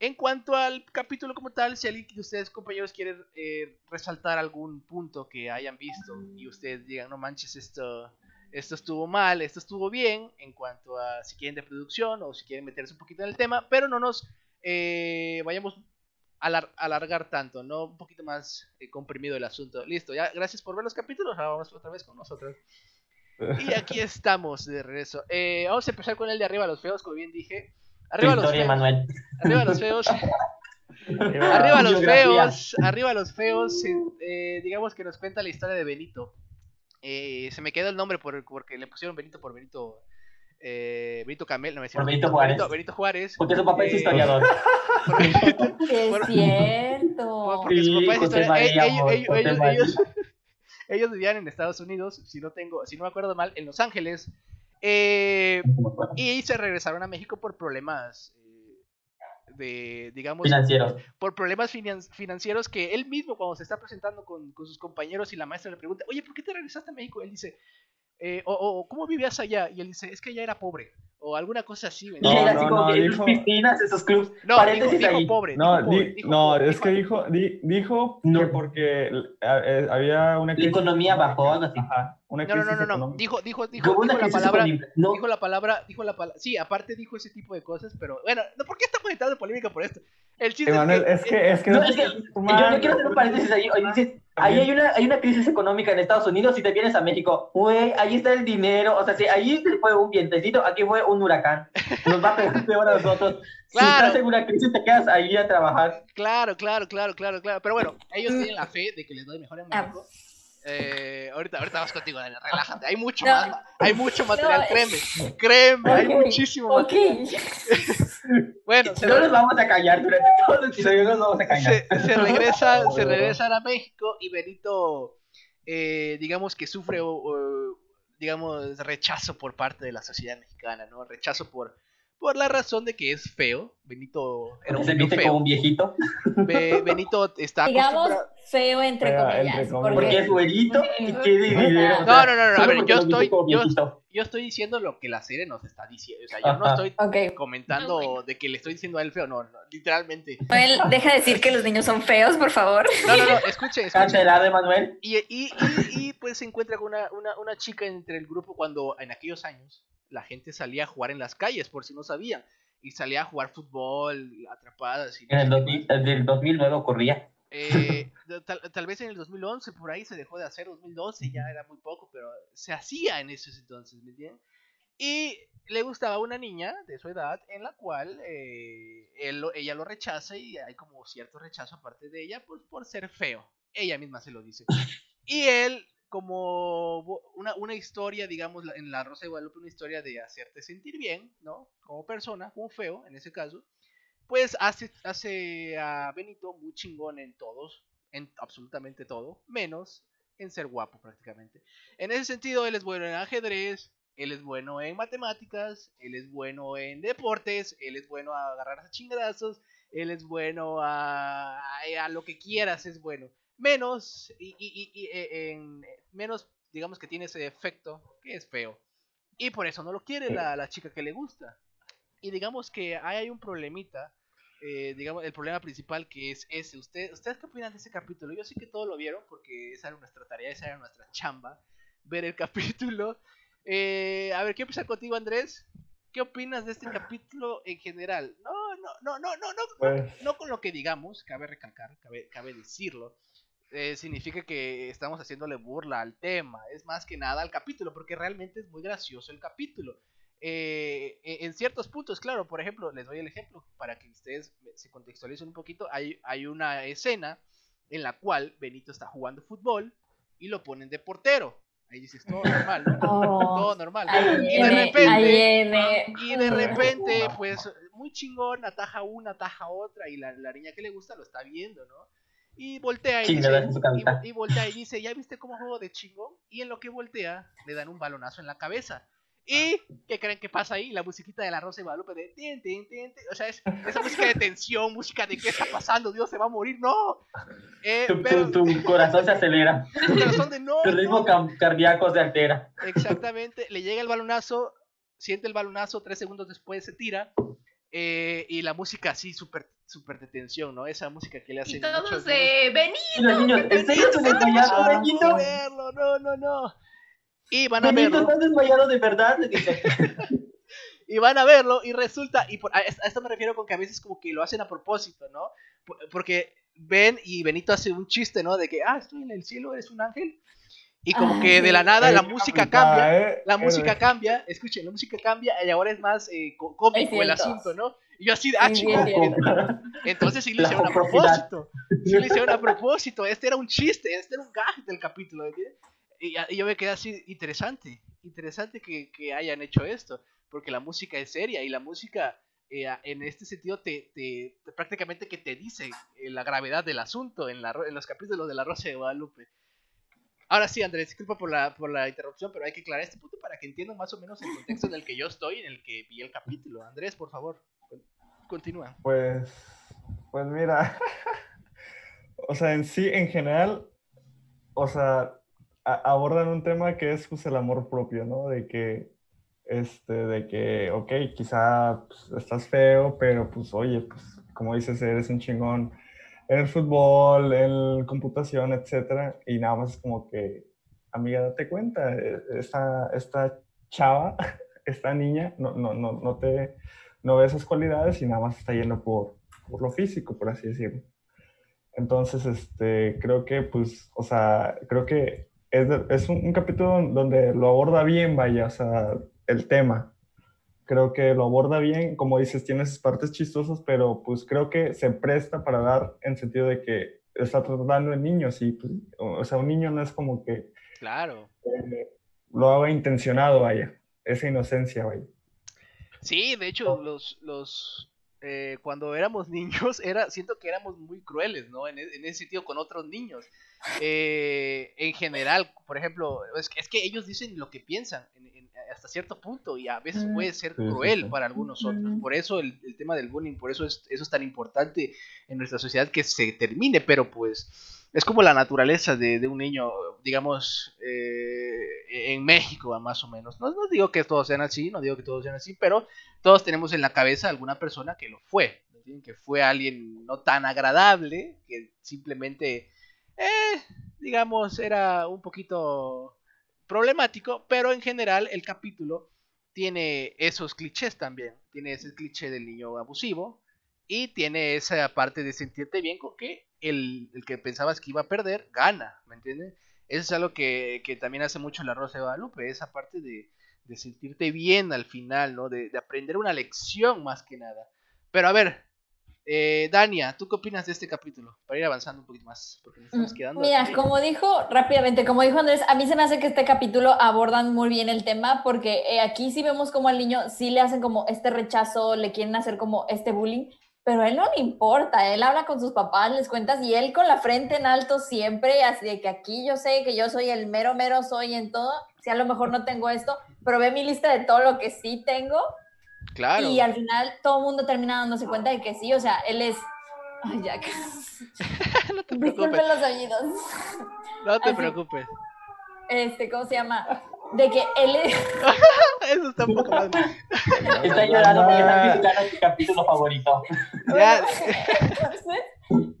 en cuanto al capítulo como tal. Si alguien de ustedes, compañeros, quieren eh, resaltar algún punto que hayan visto y ustedes digan, no manches, esto, esto estuvo mal, esto estuvo bien, en cuanto a si quieren de producción o si quieren meterse un poquito en el tema, pero no nos vayamos alargar tanto, ¿no? Un poquito más eh, comprimido el asunto. Listo, ya, gracias por ver los capítulos. Ahora vamos otra vez con nosotros. Y aquí estamos de regreso. Eh, vamos a empezar con el de arriba los feos, como bien dije. Arriba los feos. Arriba los feos. arriba los feos. Arriba los feos. Eh, digamos que nos cuenta la historia de Benito. Se me queda el nombre por, porque le pusieron Benito por Benito eh, Benito Camel, no me Por Benito Juárez. Benito, Juárez. Porque su papá es eh, historiador. es cierto. Porque su papá es historiador. Ellos, ellos, vivían en Estados Unidos, si no tengo, si no me acuerdo mal, en Los Ángeles. Eh, y se regresaron a México por problemas eh, de, digamos. Por problemas financieros que él mismo cuando se está presentando con, con, sus compañeros y la maestra le pregunta, oye, ¿por qué te regresaste a México? Él dice, eh, o, ¿cómo vivías allá? Y él dice, es que allá era pobre. O alguna cosa así. ¿me No, era así no, como no, que dijo- piscinas, esos clubs. No, dijo, paréntesis dijo ahí. pobre. No, dijo di- pobre, dijo no, pobre, es que dijo, di- dijo No. que porque eh, había una La economía bajó, algo así. Ajá, una No, no, crisis no, no, no. Dijo, dijo, dijo, dijo la crisis palabra. No, Dijo la palabra, dijo la palabra. Sí, aparte dijo ese tipo de cosas, pero bueno, no, ¿por qué estamos entrando en polémica por esto? El chiste Emanuel, es es que, que, es que No, no es que yo, yo quiero hacer un paréntesis ahí. Oye, dices, ahí hay una, hay una crisis económica en Estados Unidos y te vienes a México. Güey, ahí está el dinero. O sea, si ahí fue un vientecito, aquí fue un huracán. Nos va a pegar peor a nosotros. Si estás en una crisis, te quedas ahí a trabajar. Claro, claro, claro, claro, claro. Pero bueno, ellos tienen la fe de que les doy mejor en Ah. México. Eh, ahorita, ahorita vas contigo, Daniel, relájate. Hay mucho No. más, hay mucho material, No, créeme, créeme, hay muchísimo Ok. material. Bueno, se, No nos vamos a callar durante todo el episodio, no nos vamos a callar. se, se regresa, se regresan a México y Benito, eh, digamos que sufre, o, digamos, rechazo por parte de la sociedad mexicana, ¿no? Rechazo por, por la razón de que es feo. Benito era un Se viste como feo. un viejito. Be- Benito está Digamos acostumbrado. feo entre comillas. entre comillas. porque- Porque es güerito y tiene dinero. o No, no, no, no, a ver, yo estoy, yo, yo estoy diciendo lo que la serie nos está diciendo. O sea, yo no estoy comentando bueno. de que le estoy diciendo a él feo, no, no, literalmente. Noel, deja de decir que los niños son feos, por favor. No, no, no, escuche, escuche. Cancelado, Emanuel. Y, y, y, y, pues se encuentra con una, una, una chica entre el grupo cuando en aquellos años la gente salía a jugar en las calles, por si no sabían. Y salía a jugar fútbol, atrapadas. Y En el, sé qué 2000, más. el del 2009 ocurría. Eh, tal, tal vez en el 2011, por ahí se dejó de hacer, 2012 ya era muy poco, pero se hacía en esos entonces, ¿me entienden? Y le gustaba una niña de su edad en la cual eh, él ella lo rechaza y hay como cierto rechazo aparte de ella pues, por ser feo. Ella misma se lo dice. Y él, como una, una historia, digamos, en La Rosa de Guadalupe, una historia de hacerte sentir bien, ¿no? Como persona, como feo en ese caso, pues hace, hace a Benito muy chingón en todos, en absolutamente todo, menos en ser guapo prácticamente. En ese sentido, él es bueno en ajedrez, él es bueno en matemáticas, él es bueno en deportes, él es bueno a agarrarse a chingadazos, él es bueno a, a lo que quieras, es bueno. Menos, y, y- y- y, eh, en, menos, digamos que tiene ese defecto que es feo. Y por eso no lo quiere la, la chica que le gusta. Y digamos que ahí hay un problemita. eh, digamos, el problema principal que es ese. ¿Usted, ¿Ustedes qué opinan de ese capítulo? Yo sé que todos lo vieron porque esa era nuestra tarea, esa era nuestra chamba, ver el capítulo. Eh, a ver, quiero empezar contigo, Andrés. ¿Qué opinas de este capítulo en general? No, no, no, no, no, no, Pues, no con lo que digamos, cabe recalcar, cabe, cabe decirlo. Eh, significa que estamos haciéndole burla al tema, es más que nada al capítulo, porque realmente es muy gracioso el capítulo. Eh, e- en ciertos puntos, claro, por ejemplo, les doy el ejemplo para que ustedes se contextualicen un poquito. Hay, hay una escena en la cual Benito está jugando fútbol y lo ponen de portero. Ahí dices, todo normal, ¿no? Oh, Todo normal. Y de repente, y de repente, pues, muy chingón, ataja una, ataja otra, y la, la niña que le gusta lo está viendo, ¿no? Y voltea y dice, y, y voltea y dice, ¿ya viste cómo juego de chingón? Y en lo que voltea, le dan un balonazo en la cabeza. ¿Y qué creen que pasa ahí? La musiquita de la Rosa de Guadalupe de tin, tin, tin. O sea, es esa música de tensión, música de ¿qué está pasando? Dios se va a morir, ¡no! Eh, Tu, pero tu- tu corazón se acelera. tu corazón de no, Tu no, ritmo cam- cardíaco se altera. Exactamente, le llega el balonazo, siente el balonazo, tres segundos después se tira. eh, y la música así, súper súper de tensión, ¿no? Esa música que le hacen Y todos de Benito. Y los niños, ¿en serio te niños, desmayaste, "Ah, Benito? verlo, no, no, no. Y van a Benito, verlo, ¿estás desmayado de verdad? Y van a verlo, y resulta, y por- a es- a esto me refiero con que a veces como que lo hacen a propósito, ¿no? Por- Porque ven y Benito hace un chiste, ¿no? De que, ah, estoy en el cielo, eres un ángel. Y como que de la nada la eh, música ah, cambia. eh, la eh, música cambia, escuchen, la música cambia y ahora es más eh, có- cómico el asunto, ¿no? Y yo así, ah, chico, entonces sí lo hicieron a propósito. Sí lo hicieron a propósito, este era un chiste, este era un gag del capítulo. ¿entiendes? Y, y yo me quedé así, interesante, interesante que, que hayan hecho esto, porque la música es seria y la música eh, en este sentido te, te- te- prácticamente que te dice eh, la gravedad del asunto en, la, en los capítulos de La Rosa de Guadalupe. Ahora sí, Andrés, disculpa por la, por la interrupción, pero hay que aclarar este punto para que entiendan más o menos el contexto en el que yo estoy, en el que vi el capítulo. Andrés, por favor, continúa. Pues, pues mira, o sea, en sí, en general, o sea, abordan un tema que es pues el amor propio, ¿no? De que este, de que, ok, quizá pues, estás feo, pero pues oye, pues como dices, eres un chingón en el fútbol, en computación, etcétera, y nada más es como que, amiga, date cuenta, eh, esta, esta chava, esta niña, no, no, no, no te, no ve esas cualidades y nada más está yendo por, por lo físico, por así decirlo. Entonces, este, creo que, pues, o sea, creo que es, es un, un, capítulo donde lo aborda bien, vaya, o sea, el tema. Creo que lo aborda bien, como dices, tiene sus partes chistosas, pero pues creo que se presta para dar en sentido de que está tratando de niños y, pues, o sea, un niño no es como que... Claro. Eh, lo haga intencionado, vaya, esa inocencia, vaya. Sí, de hecho, los, los eh, cuando éramos niños, era, siento que éramos muy crueles, ¿no? En, en ese sentido, con otros niños. Eh, en general, por ejemplo, es que, es que, ellos dicen lo que piensan en, en, hasta cierto punto y a veces puede ser cruel para algunos otros. Por eso el, el, tema del bullying, por eso es, eso es tan importante en nuestra sociedad que se termine, pero pues es como la naturaleza de, un niño, digamos, eh, en México, más o menos. No, no, digo que todos sean así, no digo que todos sean así, pero todos tenemos en la cabeza alguna persona que lo fue, que fue alguien no tan agradable, que simplemente, eh, digamos, era un poquito problemático, pero en general el capítulo tiene esos clichés también. Tiene ese cliché del niño abusivo y tiene esa parte de sentirte bien con que el, el que pensabas que iba a perder gana, ¿me entiendes? Eso es algo que, que, también hace mucho la Rosa de Guadalupe, esa parte de, de sentirte bien al final, ¿no? De, de, aprender una lección más que nada. Pero a ver, eh, Dania, ¿tú qué opinas de este capítulo? Para ir avanzando un poquito más, porque nos estamos quedando. Mira, aquí. como dijo rápidamente, como dijo Andrés, a mí se me hace que este capítulo abordan muy bien el tema, porque eh, aquí sí vemos como al niño sí le hacen como este rechazo, le quieren hacer como este bullying, pero a él no le importa, él habla con sus papás, les cuentas, y él con la frente en alto siempre, así de que aquí yo sé que yo soy el mero, mero soy en todo, si a lo mejor no tengo esto, pero ve mi lista de todo lo que sí tengo. Claro. Y al final todo el mundo termina dándose cuenta de que sí, o sea, él es... Ay, ya no te Disculpen preocupes. los oídos. No te Así. preocupes. Este, ¿cómo se llama? De que él es... Eso está un poco más. Está llorando porque está visitando su capítulo favorito. Ya.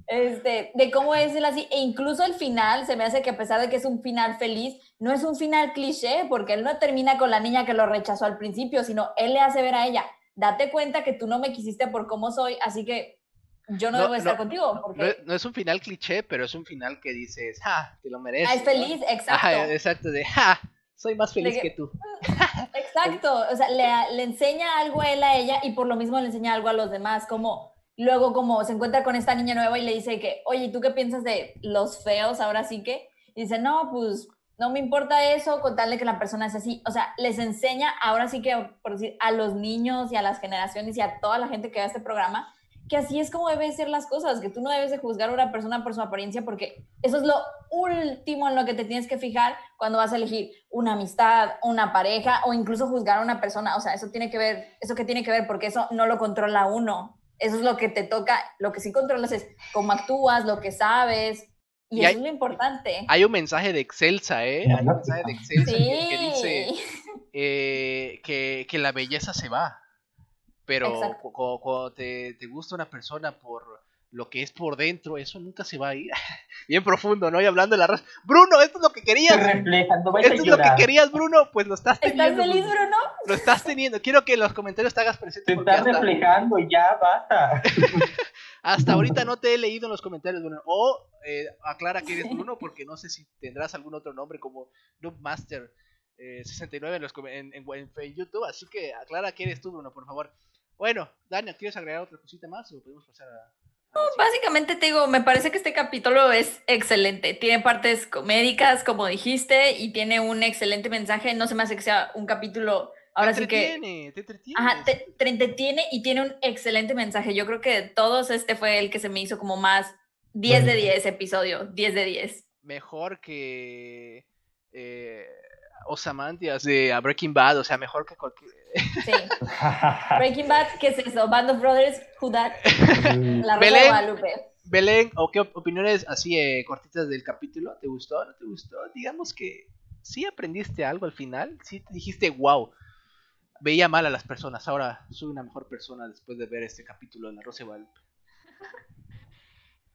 este, de cómo es él así, e incluso el final, se me hace que a pesar de que es un final feliz, no es un final cliché, porque él no termina con la niña que lo rechazó al principio, sino él le hace ver a ella, date cuenta que tú no me quisiste por cómo soy, así que yo no, No, debo estar no, contigo, porque No, es- no es un final cliché, pero es un final que dices, ¡ja! Te lo mereces. ah, es feliz, exacto, Ajá, exacto, de ¡ja! Soy más feliz que que- tú. exacto, o sea, le, le enseña algo a él a ella y por lo mismo le enseña algo a los demás, como luego como se encuentra con esta niña nueva y le dice que, oye, ¿tú qué piensas de los feos ahora sí que? Y dice, no, pues no me importa eso con tal de que la persona es así. O sea, les enseña ahora sí que, por decir, a los niños y a las generaciones y a toda la gente que ve este programa, que así es como deben ser las cosas, que tú no debes de juzgar a una persona por su apariencia porque eso es lo último en lo que te tienes que fijar cuando vas a elegir una amistad, una pareja o incluso juzgar a una persona. O sea, eso tiene que ver, eso que tiene que ver porque eso no lo controla uno. Eso es lo que te toca, lo que sí controlas es cómo actúas, lo que sabes. Y, Y eso hay- es lo importante. Hay un mensaje de Excelsa, ¿eh? Hay un mensaje de Excelsa Sí. que, que dice eh, que, que la belleza se va. Pero cuando te, te gusta una persona por lo que es por dentro, eso nunca se va a ir. Bien profundo, ¿no? Y hablando de la raza. Bruno, esto es lo que querías. Esto es lo que querías, Bruno. Pues lo estás ¿Estás teniendo. feliz, Bruno. Bruno? Lo estás teniendo. Quiero que en los comentarios te hagas presente. Se porque está hasta, reflejando, ya basta. hasta ahorita no te he leído en los comentarios, Bruno. O eh, aclara que eres Bruno, porque no sé si tendrás algún otro nombre como Noobmaster. eh, 69 en, los, com- en, en- en- en YouTube, así que aclara que eres tú, Bruno, por favor. Bueno, Daniel, ¿quieres agregar otra cosita más o podemos pasar a... la Básicamente te digo, me parece que este capítulo es excelente. Tiene partes comédicas, como dijiste, y tiene un excelente mensaje. No se me hace que sea un capítulo, ahora te sí que... entretiene, te entretiene. Ajá, te, te entretiene y tiene un excelente mensaje. Yo creo que de todos este fue el que se me hizo como más 10 de 10 episodio, 10 de 10. Mejor que eh, Osamandias de a Breaking Bad, o sea, mejor que cualquier... Sí. Breaking Bad, ¿qué es eso? Band of Brothers, Who Dat, La Rosa de Belén. Guadalupe. Belén, ¿o qué op- opiniones así eh, cortitas del capítulo? ¿Te gustó? ¿No te gustó? Digamos que sí aprendiste algo al final, sí te dijiste wow. veía mal a las personas. Ahora soy una mejor persona después de ver este capítulo de La Rosa de Guadalupe.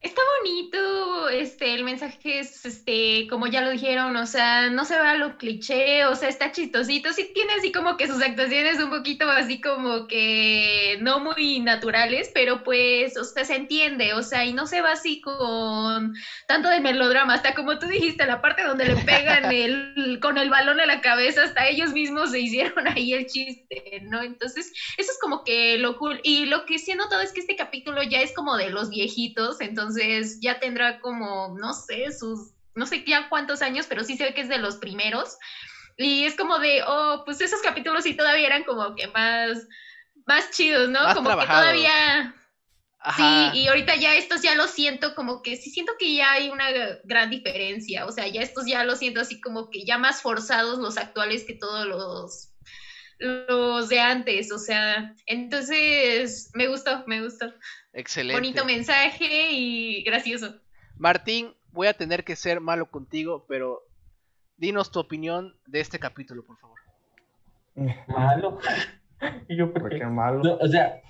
Está bonito, este, el mensaje es, este, como ya lo dijeron, o sea, no se va a lo cliché, o sea, está chistosito, sí tiene así como que sus actuaciones un poquito así como que no muy naturales, pero pues, o sea, se entiende, o sea, y no se va así con tanto de melodrama, hasta como tú dijiste, la parte donde le pegan el, con el balón a la cabeza, hasta ellos mismos se hicieron ahí el chiste, ¿no? Entonces, eso es como que lo cool, y lo que sí he notado es que este capítulo ya es como de los viejitos, entonces entonces ya tendrá como, no sé, sus, no sé ya cuántos años, pero sí se ve que es de los primeros. Y es como de, oh, pues esos capítulos sí todavía eran como que más, más chidos, ¿no? como que todavía... Sí, y ahorita ya estos ya lo siento como que sí siento que ya hay una gran diferencia, o sea, ya estos ya lo siento así como que ya más forzados los actuales que todos los los de antes, o sea, entonces me gustó, me gustó. Excelente. Bonito mensaje y gracioso. Martín, voy a tener que ser malo contigo, pero dinos tu opinión de este capítulo, por favor. Malo. ¿Y yo por qué malo? o sea,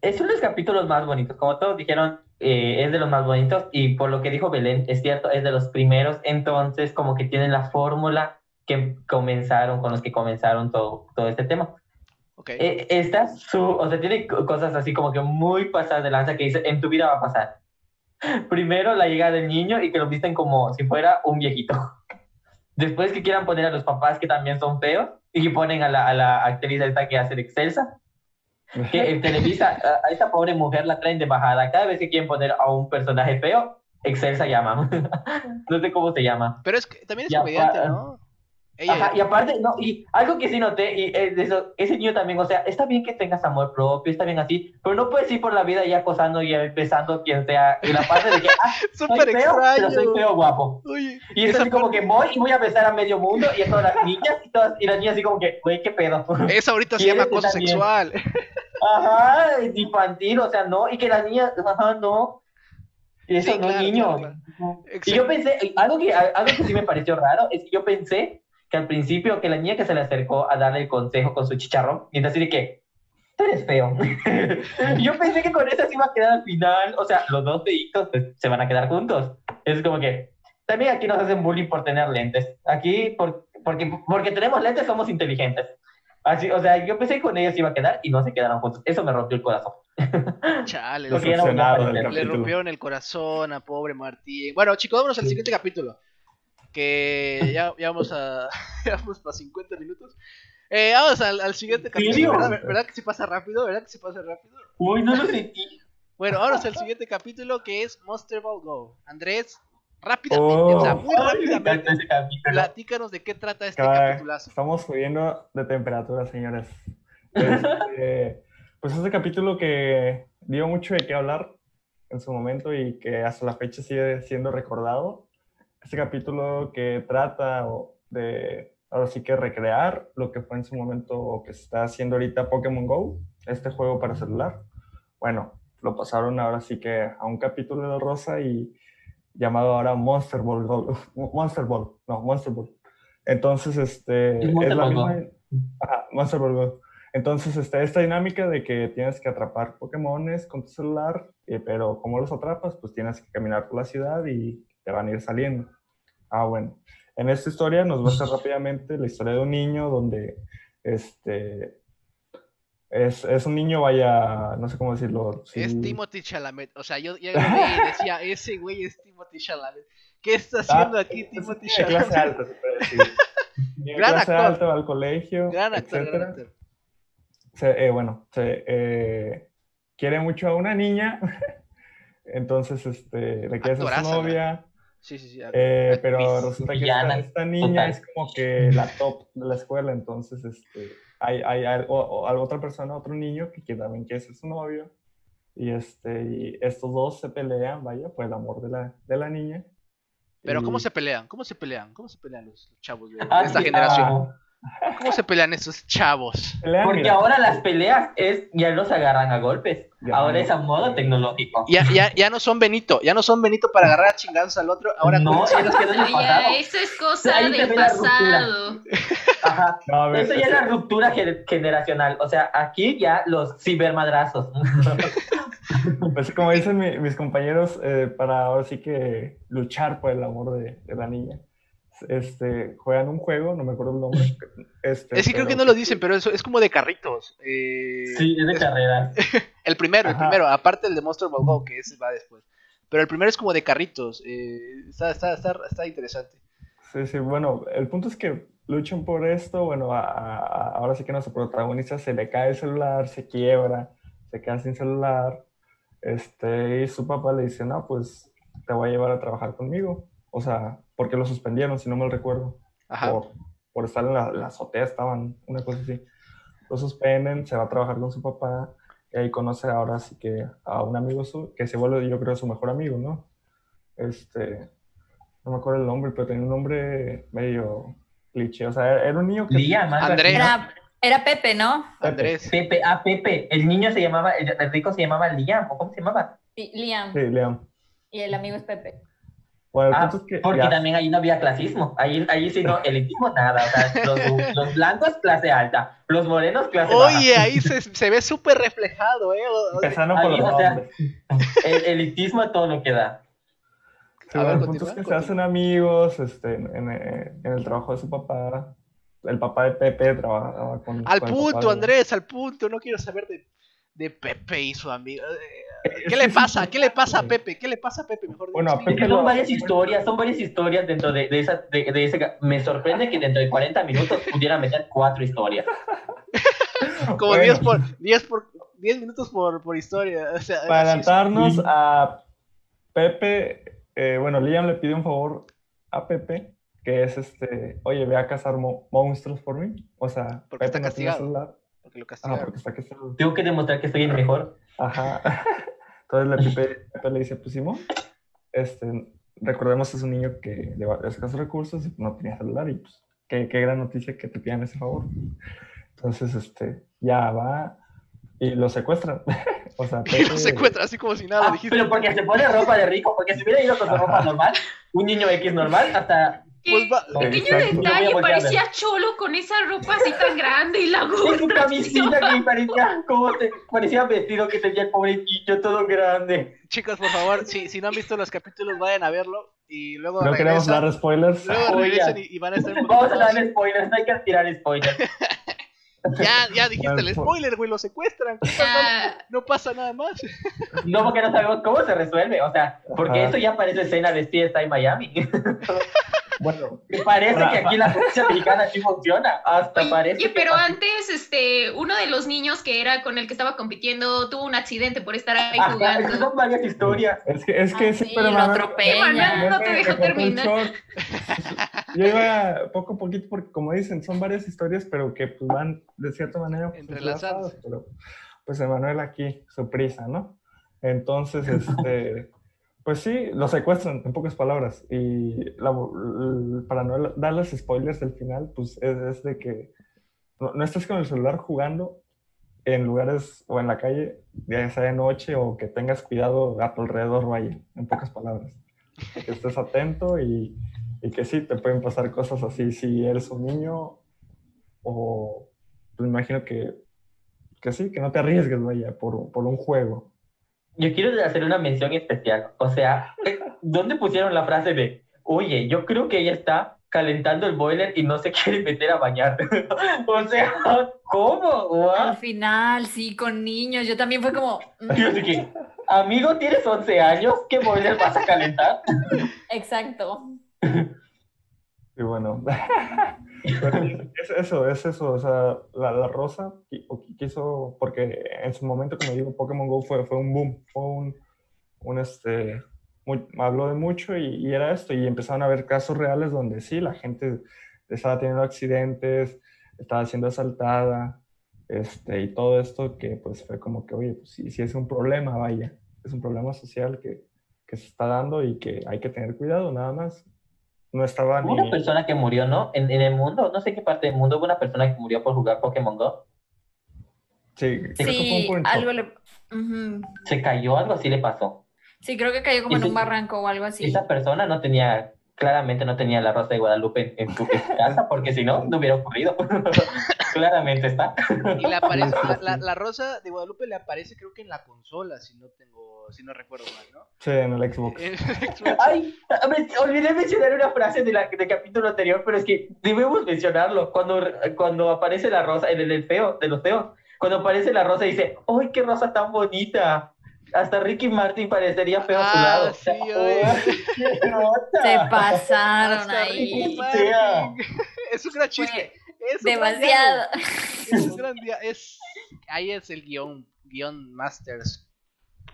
es uno de los capítulos más bonitos. Como todos dijeron, eh, es de los más bonitos. Y por lo que dijo Belén, es cierto, es de los primeros. Entonces, como que tienen la fórmula que comenzaron, con los que comenzaron todo, todo este tema. Okay. Eh, esta, su, o sea, tiene cosas así como que muy pasadas de lanza que dice, en tu vida va a pasar. Primero la llegada del niño y que lo visten como si fuera un viejito. Después que quieran poner a los papás que también son feos y que ponen a la, a la actriz esta que hace de Excelsa. Que en Televisa a, a esa pobre mujer la traen de bajada. Cada vez que quieren poner a un personaje feo, Excelsa llama. no sé cómo se llama. Pero es que también es comediante, ¿no? Ella, Ajá, y aparte, no, y algo que sí noté, y eh, eso, ese niño también, o sea, está bien que tengas amor propio, está bien así, pero no puedes ir por la vida ya acosando y empezando quien sea, y la parte de que, ah, soy feo, extraño. pero soy feo guapo. Oye, y es así como que voy y voy a besar a medio mundo y a todas las niñas, y, todas, y las niñas así como que, güey, qué pedo. Eso ahorita se llama acoso sexual. Ajá, es infantil, o sea, no, y que las niñas, ajá, no. Eso Sí, no claro, niño. claro, Y yo pensé, algo que, algo que sí me pareció raro, es que yo pensé que al principio que la niña que se le acercó a darle el consejo con su chicharrón, y entonces de que, tú eres feo. yo pensé que con eso se iba a quedar al final, o sea, los dos feitos pues, se van a quedar juntos. Es como que, también aquí nos hacen bullying por tener lentes. Aquí, por, porque, porque tenemos lentes, somos inteligentes. Así, o sea, yo pensé que con ellos iba a quedar y no se quedaron juntos. Eso me rompió el corazón. Chale, le rompieron el corazón a pobre Martín. Bueno, chicos, vámonos al siguiente capítulo. Que ya, ya vamos a. Ya vamos para 50 minutos. Eh, vamos al, al siguiente capítulo. ¿Verdad, ¿Verdad que se pasa rápido? ¿Verdad que se pasa rápido? Uy, no lo sentí. Bueno, vámonos al siguiente capítulo que es Monster Ball Go. Andrés, rápidamente, o sea, muy Oh, me rápidamente, platícanos de qué trata este Cada- capitulazo. Estamos subiendo de temperatura, señores. Este, pues este capítulo que dio mucho de qué hablar en su momento y que hasta la fecha sigue siendo recordado. Este capítulo que trata de, ahora sí que recrear lo que fue en su momento o que se está haciendo ahorita Pokémon Go, este juego para celular. Bueno, lo pasaron ahora sí que a un capítulo de Rosa y llamado ahora Monster Ball, Go- Monster Ball, no, Monster Ball. Entonces, este, Es Monster es la Ball misma, Ajá, Monster Ball Go. Entonces, está esta dinámica de que tienes que atrapar Pokémones con tu celular, eh, pero como los atrapas, pues tienes que caminar por la ciudad y te van a ir saliendo. Ah, bueno. En esta historia nos muestra rápidamente la historia de un niño donde este es, es un niño, vaya, no sé cómo decirlo. sí, Es Timothy Chalamet. O sea, yo ya lo vi y decía, ese güey es Timothy Chalamet. ¿Qué está haciendo Ah, aquí es Timothy de clase Chalamet? alta, se puede decir. Gran clase actor. alta, va al colegio, Gran actor, gran etcétera. actor. se- eh, bueno, se, eh, quiere mucho a una niña, entonces este, le quiere ser su novia, Sí, sí, sí. eh, pero resulta que esta, esta niña total. es como que la top de la escuela, entonces este, hay, hay, hay- o- o otra persona, otro niño que quiere- también quiere ser su novio, y, este, y estos dos se pelean, vaya, por el amor de la, de la niña. Pero Y- ¿cómo se pelean? ¿Cómo se pelean? ¿Cómo se pelean los, los chavos de, de Ah, esta sí, generación? ah, ¿Cómo se pelean esos chavos? Pelean, Porque mira. ahora las peleas es, ya no se agarran a golpes. Ya ahora no. es a modo tecnológico. Ya, ya, ya no son Benito, ya no son Benito para agarrar a chingazos al otro. Ahora no, eso Ya, es cosa Ahí del pasado. Ajá. No, a ver, Eso ya es la ruptura gener- generacional. O sea, aquí ya los cibermadrazos. Pues como dicen mi- mis compañeros, eh, para ahora sí que luchar por el amor de, de la niña, este, juegan un juego, no me acuerdo el nombre. Este, Es que creo pero- que no lo dicen, pero eso es como de carritos. Eh, sí, es de carreras. El primero, el primero, aparte el de Monster Ball Go, que ese va después. Pero el primero es como de carritos. eh, está, está, está, está interesante. Sí, sí, bueno, el punto es que luchan por esto, bueno, a- a- ahora sí que nuestro protagonista se le cae el celular, se quiebra, se queda sin celular, este, y su papá le dice, no, pues te voy a llevar a trabajar conmigo, o sea, porque lo suspendieron, si no mal recuerdo, Ajá. por, por estar en la, la azotea, estaban, una cosa así, lo suspenden, se va a trabajar con su papá, y ahí conoce ahora sí que a un amigo su, que se vuelve, yo creo, su mejor amigo, ¿no? Este, no me acuerdo el nombre, pero tenía un nombre medio cliché. O sea, era era un niño que. Así, Andrés. Era, era Pepe, ¿no? Andrés. Pepe, ah, Pepe. El niño se llamaba, el, rico se llamaba Liam, ¿o cómo se llamaba? Sí, Liam. Sí, Liam. Y el amigo es Pepe. Bueno, Ah, punto es que. porque ya- también ahí no había clasismo. Ahí, ahí sí no, elitismo nada. O sea, los, los blancos, clase alta. Los morenos, clase baja. Oye, ahí se, se ve súper reflejado, ¿eh? Empezando por ahí, los o sea. El elitismo a todo lo que da. Sí, A ver, bueno, el punto es continúa, que se hacen amigos este, en, en- en el trabajo de su papá. El papá de Pepe trabajaba con. Al con punto, de- Andrés, al punto. No quiero saber de, de Pepe y su amigo. ¿Qué le pasa? ¿Qué le pasa a. Pepe? ¿Qué le pasa a Pepe? Mejor. Bueno, a Pepe son varias historias, son varias historias dentro de, de esa, de, de ese... Me sorprende que dentro de 40 minutos pudiera meter cuatro historias. Como Bueno. 10 por 10 por 10 minutos por, por historia. O sea, Para adelantarnos sí. a Pepe, eh, bueno, Liam le pide un favor a Pepe, que es este, oye, ve a cazar mo- monstruos por mí. O sea, Porque está Pepe no tiene castigado. celular. porque lo Ah, castigaron. porque está castigado. Tengo que demostrar que soy el mejor. Ajá. Entonces le Pepe, Pepe le dice, pues Simón, este, recordemos que es un niño que de escasos recursos y no tenía celular y pues qué, qué gran noticia que te pidan ese favor. Entonces, este, ya va y lo secuestran. o sea, Y lo secuestra así como si nada. Ah, dijiste. pero porque se pone ropa de rico, porque si hubiera ido con su ropa normal, un niño X normal, hasta Pues va- Pequeño detalle, parecía cholo con esa ropa así tan grande y la con su gorra. camisita que parecía como te, parecía vestido que tenía el pobrecillo todo grande. Chicos, por favor, si, si no han visto los capítulos, vayan a verlo. Y luego no queremos dar spoilers. Luego Oye. regresan y, y van a estar un Vamos a darle spoilers, no hay que tirar spoilers. Ya, ya dijiste el spoiler, güey, lo secuestran. No pasa nada más. No, porque no sabemos cómo se resuelve, o sea, porque Ajá. eso ya parece escena de Fiesta en Miami. Bueno, parece que aquí la justicia mexicana sí funciona, hasta Oye, parece. pero antes, este, uno de los niños que era con el que estaba compitiendo tuvo un accidente por estar ahí Ajá, jugando. son varias historias. es que, es que Ah, ese sí, pero lo atropella. Manuel no te dejó terminar. Yo iba poco a poquito porque como dicen, son varias historias, pero que pues, van de cierta manera pues, entrelazadas, Pero pues Emanuel aquí, su prisa, ¿no? Entonces, este, pues sí, lo secuestran, en pocas palabras. Y para no darles spoilers del final, pues es, de que no, estés con el celular jugando en lugares o en la calle, ya sea de noche o que tengas cuidado a tu alrededor, vaya, en pocas palabras. Que estés atento y, y que sí, te pueden pasar cosas así si eres un niño o pues, me imagino que, que sí, que no te arriesgues, vaya, por, por un juego. Yo quiero hacer una mención especial. O sea, ¿dónde pusieron la frase de, oye, yo creo que ella está calentando el boiler y no se quiere meter a bañar? o sea, ¿cómo? Al final, sí, con niños. Yo también fue como. Yo dije, amigo, tienes 11 años, ¿qué boiler vas a calentar? Exacto. Y bueno, es eso, es eso, o sea, la, la Rosa quiso, porque en su momento, como digo, Pokémon Go fue, fue un boom, fue un, un este, habló de mucho y, era esto, y empezaron a haber casos reales donde sí, la gente estaba teniendo accidentes, estaba siendo asaltada, este, y todo esto que pues fue como que, oye, pues sí es un problema, vaya, es un problema social que, que se está dando y que hay que tener cuidado, nada más. No estaba Hubo ni... una persona que murió, ¿no? En, en el mundo, no sé qué parte del mundo, hubo una persona que murió por jugar Pokémon Go. Sí, creo que fue un Sí, punto. algo le... Se cayó, algo así le pasó. Sí, creo que cayó como en un barranco o algo así. Esa persona no tenía, claramente no tenía la Rosa de Guadalupe en, en su casa, porque si no, no hubiera ocurrido. claramente está. Y le aparece, la, la- la rosa de Guadalupe le aparece creo que en la consola, si no tengo, si no recuerdo mal, ¿no? Sí, en el Xbox. En Xbox. Ay, me- olvidé mencionar una frase de la, del capítulo anterior, pero es que debemos mencionarlo. Cuando, cuando aparece la rosa, en el, el feo, de los feos, cuando aparece la rosa dice, ¡ay, qué rosa tan bonita! Hasta Ricky Martin parecería feo a su Ah, lado. sí. Se pasaron Hasta ahí. Es un gran chiste. Es un gran Demasiado. Es un gran dia- es Ahí es el guion, guion masters.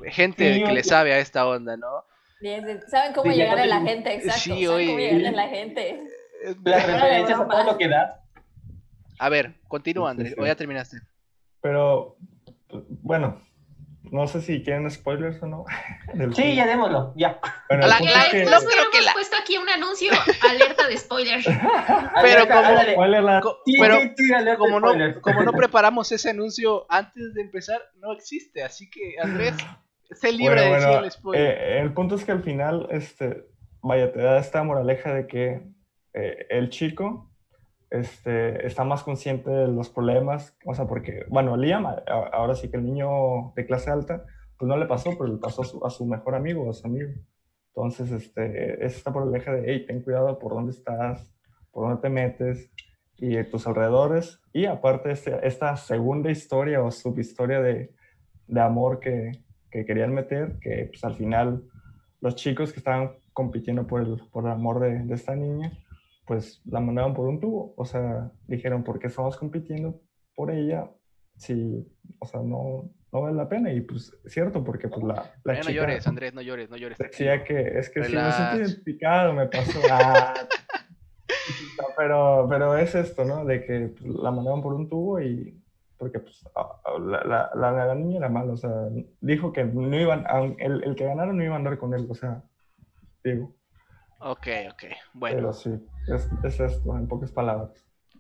Gente Sí, que le sabe a esta onda, ¿no? Bien, ¿Saben cómo Sí, llegar a la gente? Exacto. Sí, ¿Saben cómo oye. llegar a la gente? Las referencias a todo lo que da. A ver, continúa, Andrés. sí. O ya terminaste. Pero, bueno, no sé si quieren spoilers o no. del Sí, ya démoslo, ya. Bueno, La- la- es que- no creo que la- puesto aquí un anuncio, alerta de spoiler. Pero Alerta, como- ándale. ¿Cuál es la- Co- Sí, Pero sí, sí, alerta como no, como no preparamos ese anuncio antes de empezar, no existe. Así que, Andrés, sé libre Bueno, de decir bueno, el spoiler. eh, el punto es que al final, este, vaya, te da esta moraleja de que eh, el chico este, está más consciente de los problemas, o sea, porque, bueno, Liam, ahora sí que el niño de clase alta, pues no le pasó, pero le pasó a su, a su mejor amigo, a su amigo. Entonces, este, es esta moraleja de, hey, ten cuidado por dónde estás, por dónde te metes y de tus alrededores. Y aparte, este, esta segunda historia o subhistoria de, de amor que, que querían meter, que pues al final los chicos que estaban compitiendo por el, por el amor de, de esta niña, pues la mandaron por un tubo. O sea, dijeron, ¿por qué estamos compitiendo por ella? Si, o sea, no, no vale la pena. Y pues, cierto, porque pues la, la no chica llores, Andrés, no llores, no llores. decía que es que si me Relax. siento identificado, me pasó. Ah. No, pero, pero es esto, ¿no? De que pues, la mandaron por un tubo y porque pues, la, la, la, la niña era mala, o sea, dijo que no iban, el, el que ganaron no iba a andar con él, o sea, digo, Ok, ok. Bueno, pero sí, es, es esto, en pocas palabras.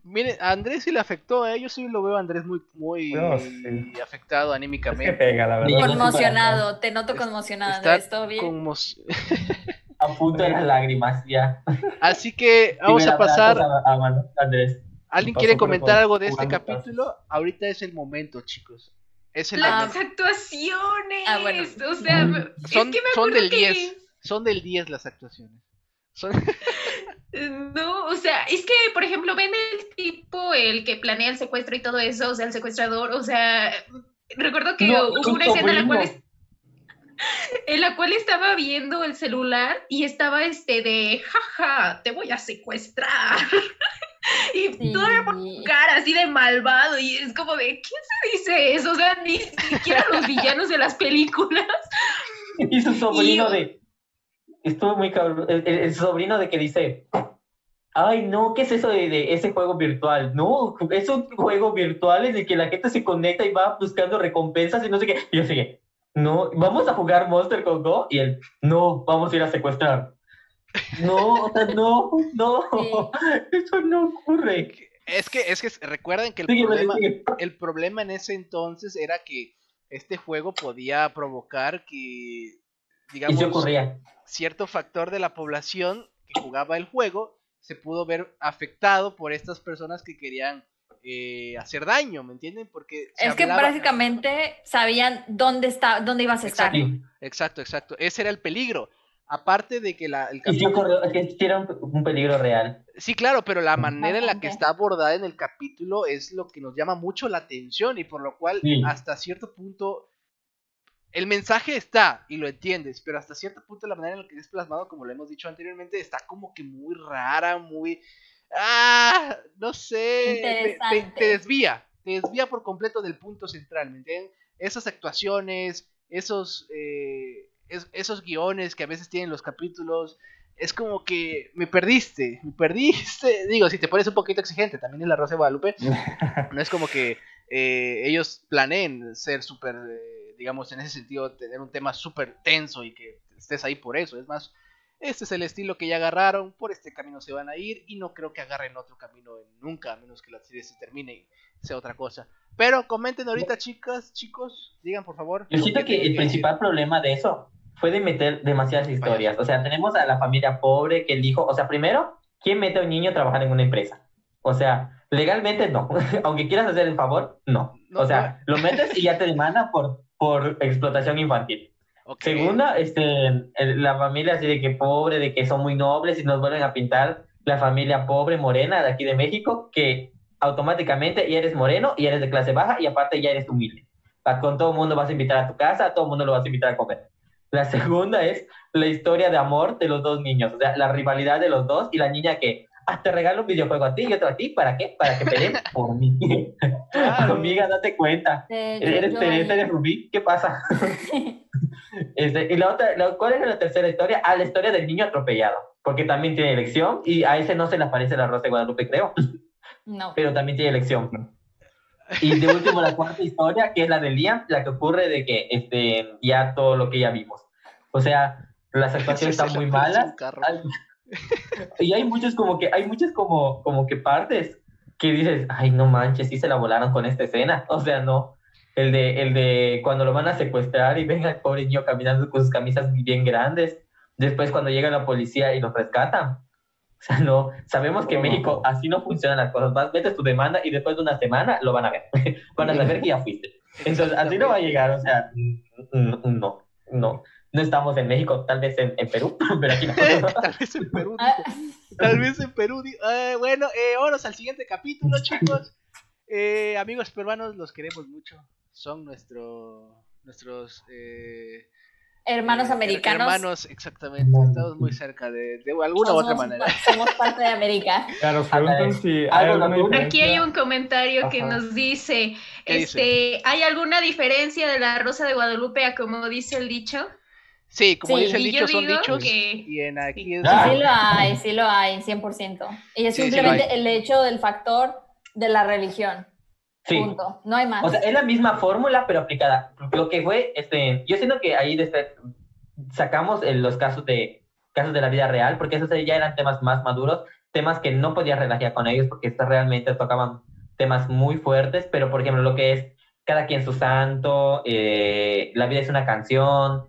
miren, a Andrés sí le afectó, ¿eh? Yo sí lo veo a Andrés muy, muy No, sí. afectado Es que anímicamente. pega, la verdad. Conmocionado, te noto conmocionado, Está Andrés, ¿todo bien? conmos- A punto de las lágrimas, ya. Así que vamos a pasar. A, a Andrés. ¿Alguien quiere comentar algo de este capítulo? Ahorita es el momento, chicos. Es el Las momento. actuaciones. Ah, bueno. O sea, Mm. es Son, que me son del que- 10. Son del 10 las actuaciones. Son... No, o sea, es que, por ejemplo, ven el tipo, el que planea el secuestro y todo eso, o sea, el secuestrador, o sea, recuerdo que No, hubo una escena en la cual en la cual estaba viendo el celular y estaba este de, jaja, te voy a secuestrar. y Sí. todavía por cara así de malvado y es como de, ¿quién se dice eso? O sea, ni siquiera los villanos de las películas. Y su sobrino Y- de. Estuvo muy cabrón. El, el- el sobrino de que dice. Ay, no, ¿qué es eso de, de ese juego virtual? No, es un juego virtual en el que la gente se conecta y va buscando recompensas y no sé qué. Y yo sigue, no, vamos a jugar Monster con Go. Y él, no, vamos a ir a secuestrar. No, o sea, no, no, eso no ocurre. Es que, es que recuerden que el problema, el problema en ese entonces era que este juego podía provocar que, Y digamos, se ocurría. Cierto factor de la población que jugaba el juego se pudo ver afectado por estas personas que querían eh, hacer daño, ¿me entienden? Porque Es que hablaba- prácticamente sabían dónde está, dónde ibas a estar. Exacto. Sí. Exacto, exacto. Ese era el peligro. Aparte de que la, el Y sí capítulo... es que era un, un peligro real. Sí, claro, pero la manera en la que está abordada en el capítulo es lo que nos llama mucho la atención y por lo cual Sí. hasta cierto punto el mensaje está y lo entiendes, pero hasta cierto punto la manera en la que es plasmado, como lo hemos dicho anteriormente, está como que muy rara, muy... Ah, no sé, te- te, desvía, te desvía por completo del punto central, ¿me entienden? Esas actuaciones, esos, eh, es- esos guiones que a veces tienen los capítulos, es como que me perdiste, me perdiste. Digo, si te pones un poquito exigente, también en la Rosa de Guadalupe, no es como que eh, ellos planeen ser súper, eh, digamos, en ese sentido, tener un tema súper tenso y que estés ahí por eso. Es más, este es el estilo que ya agarraron, por este camino se van a ir y no creo que agarren otro camino nunca, a menos que la serie se termine y sea otra cosa. Pero comenten ahorita, chicas, chicos, digan por favor. Yo siento ¿qué que el principal decir? problema de eso fue de meter demasiadas historias. O sea, tenemos a la familia pobre que el hijo, o sea, primero, ¿quién mete a un niño a trabajar en una empresa? O sea, legalmente no. Aunque quieras hacer el favor, no. No, o sea, lo metes y ya te demanda por, por explotación infantil. Ok. Segunda, este, la familia así de que pobre, de que son muy nobles y nos vuelven a pintar la familia pobre morena de aquí de México, que automáticamente ya eres moreno y eres de clase baja y aparte ya eres humilde. Con todo el mundo vas a invitar a tu casa, a todo el mundo lo vas a invitar a comer. La segunda es la historia de amor de los dos niños, o sea, la rivalidad de los dos y la niña que, te regalo un videojuego a ti y otro a ti, ¿para qué? Para que peleen por mí. Claro. Amiga, date cuenta. De ¿Eres ahí- eres Rubí? ¿Qué pasa? Este, y la otra, la- ¿cuál es la tercera historia? Ah, la historia del niño atropellado, porque también tiene elección y a ese no se le aparece la Rosa de Guadalupe, creo, No. pero también tiene elección. Y de último, la cuarta historia, que es la de Liam, la que ocurre de que este, ya todo lo que ya vimos. O sea, las actuaciones están muy malas. y hay muchos como que, hay muchas como, como que partes que dices, ay, no manches, sí se la volaron con esta escena. O sea, no. El de, el de cuando lo van a secuestrar y ven al pobre niño caminando con sus camisas bien grandes. Después cuando llega la policía y lo rescatan. O sea, no, sabemos que en México así no funcionan las cosas. Vas, metes tu demanda y después de una semana lo van a ver. van a saber que ya fuiste. Entonces, así no va a llegar. O sea, no, no. No estamos en México, tal vez en, en Perú, pero aquí no. Tal vez en Perú. Tal vez en Perú. eh, bueno, eh, vámonos al siguiente capítulo, chicos. Eh, amigos peruanos, los queremos mucho. Son nuestro, nuestros eh, hermanos eh, americanos. Hermanos, exactamente. Estamos muy cerca de, de alguna u otra manera. somos parte de América. Claro, os preguntan si hay Algo alguna natural. Aquí hay un comentario que nos dice, ¿Qué dice? este, ¿hay alguna diferencia de la Rosa de Guadalupe a como dice el dicho? Sí, como Sí, dice el dicho, son dichos. que- Y en aquí es. Ah. Sí lo hay, sí lo hay, 100%. Y es Sí, sí simplemente el hecho del factor de la religión. Sí. Punto. No hay más. O sea, es la misma fórmula, pero aplicada. Lo que fue, este, yo siento que ahí desde- sacamos eh, los casos de casos de la vida real, porque esos ya eran temas más maduros, temas que no podías relajar con ellos, porque estos realmente tocaban temas muy fuertes, pero por ejemplo, lo que es cada quien su santo, eh, la vida es una canción,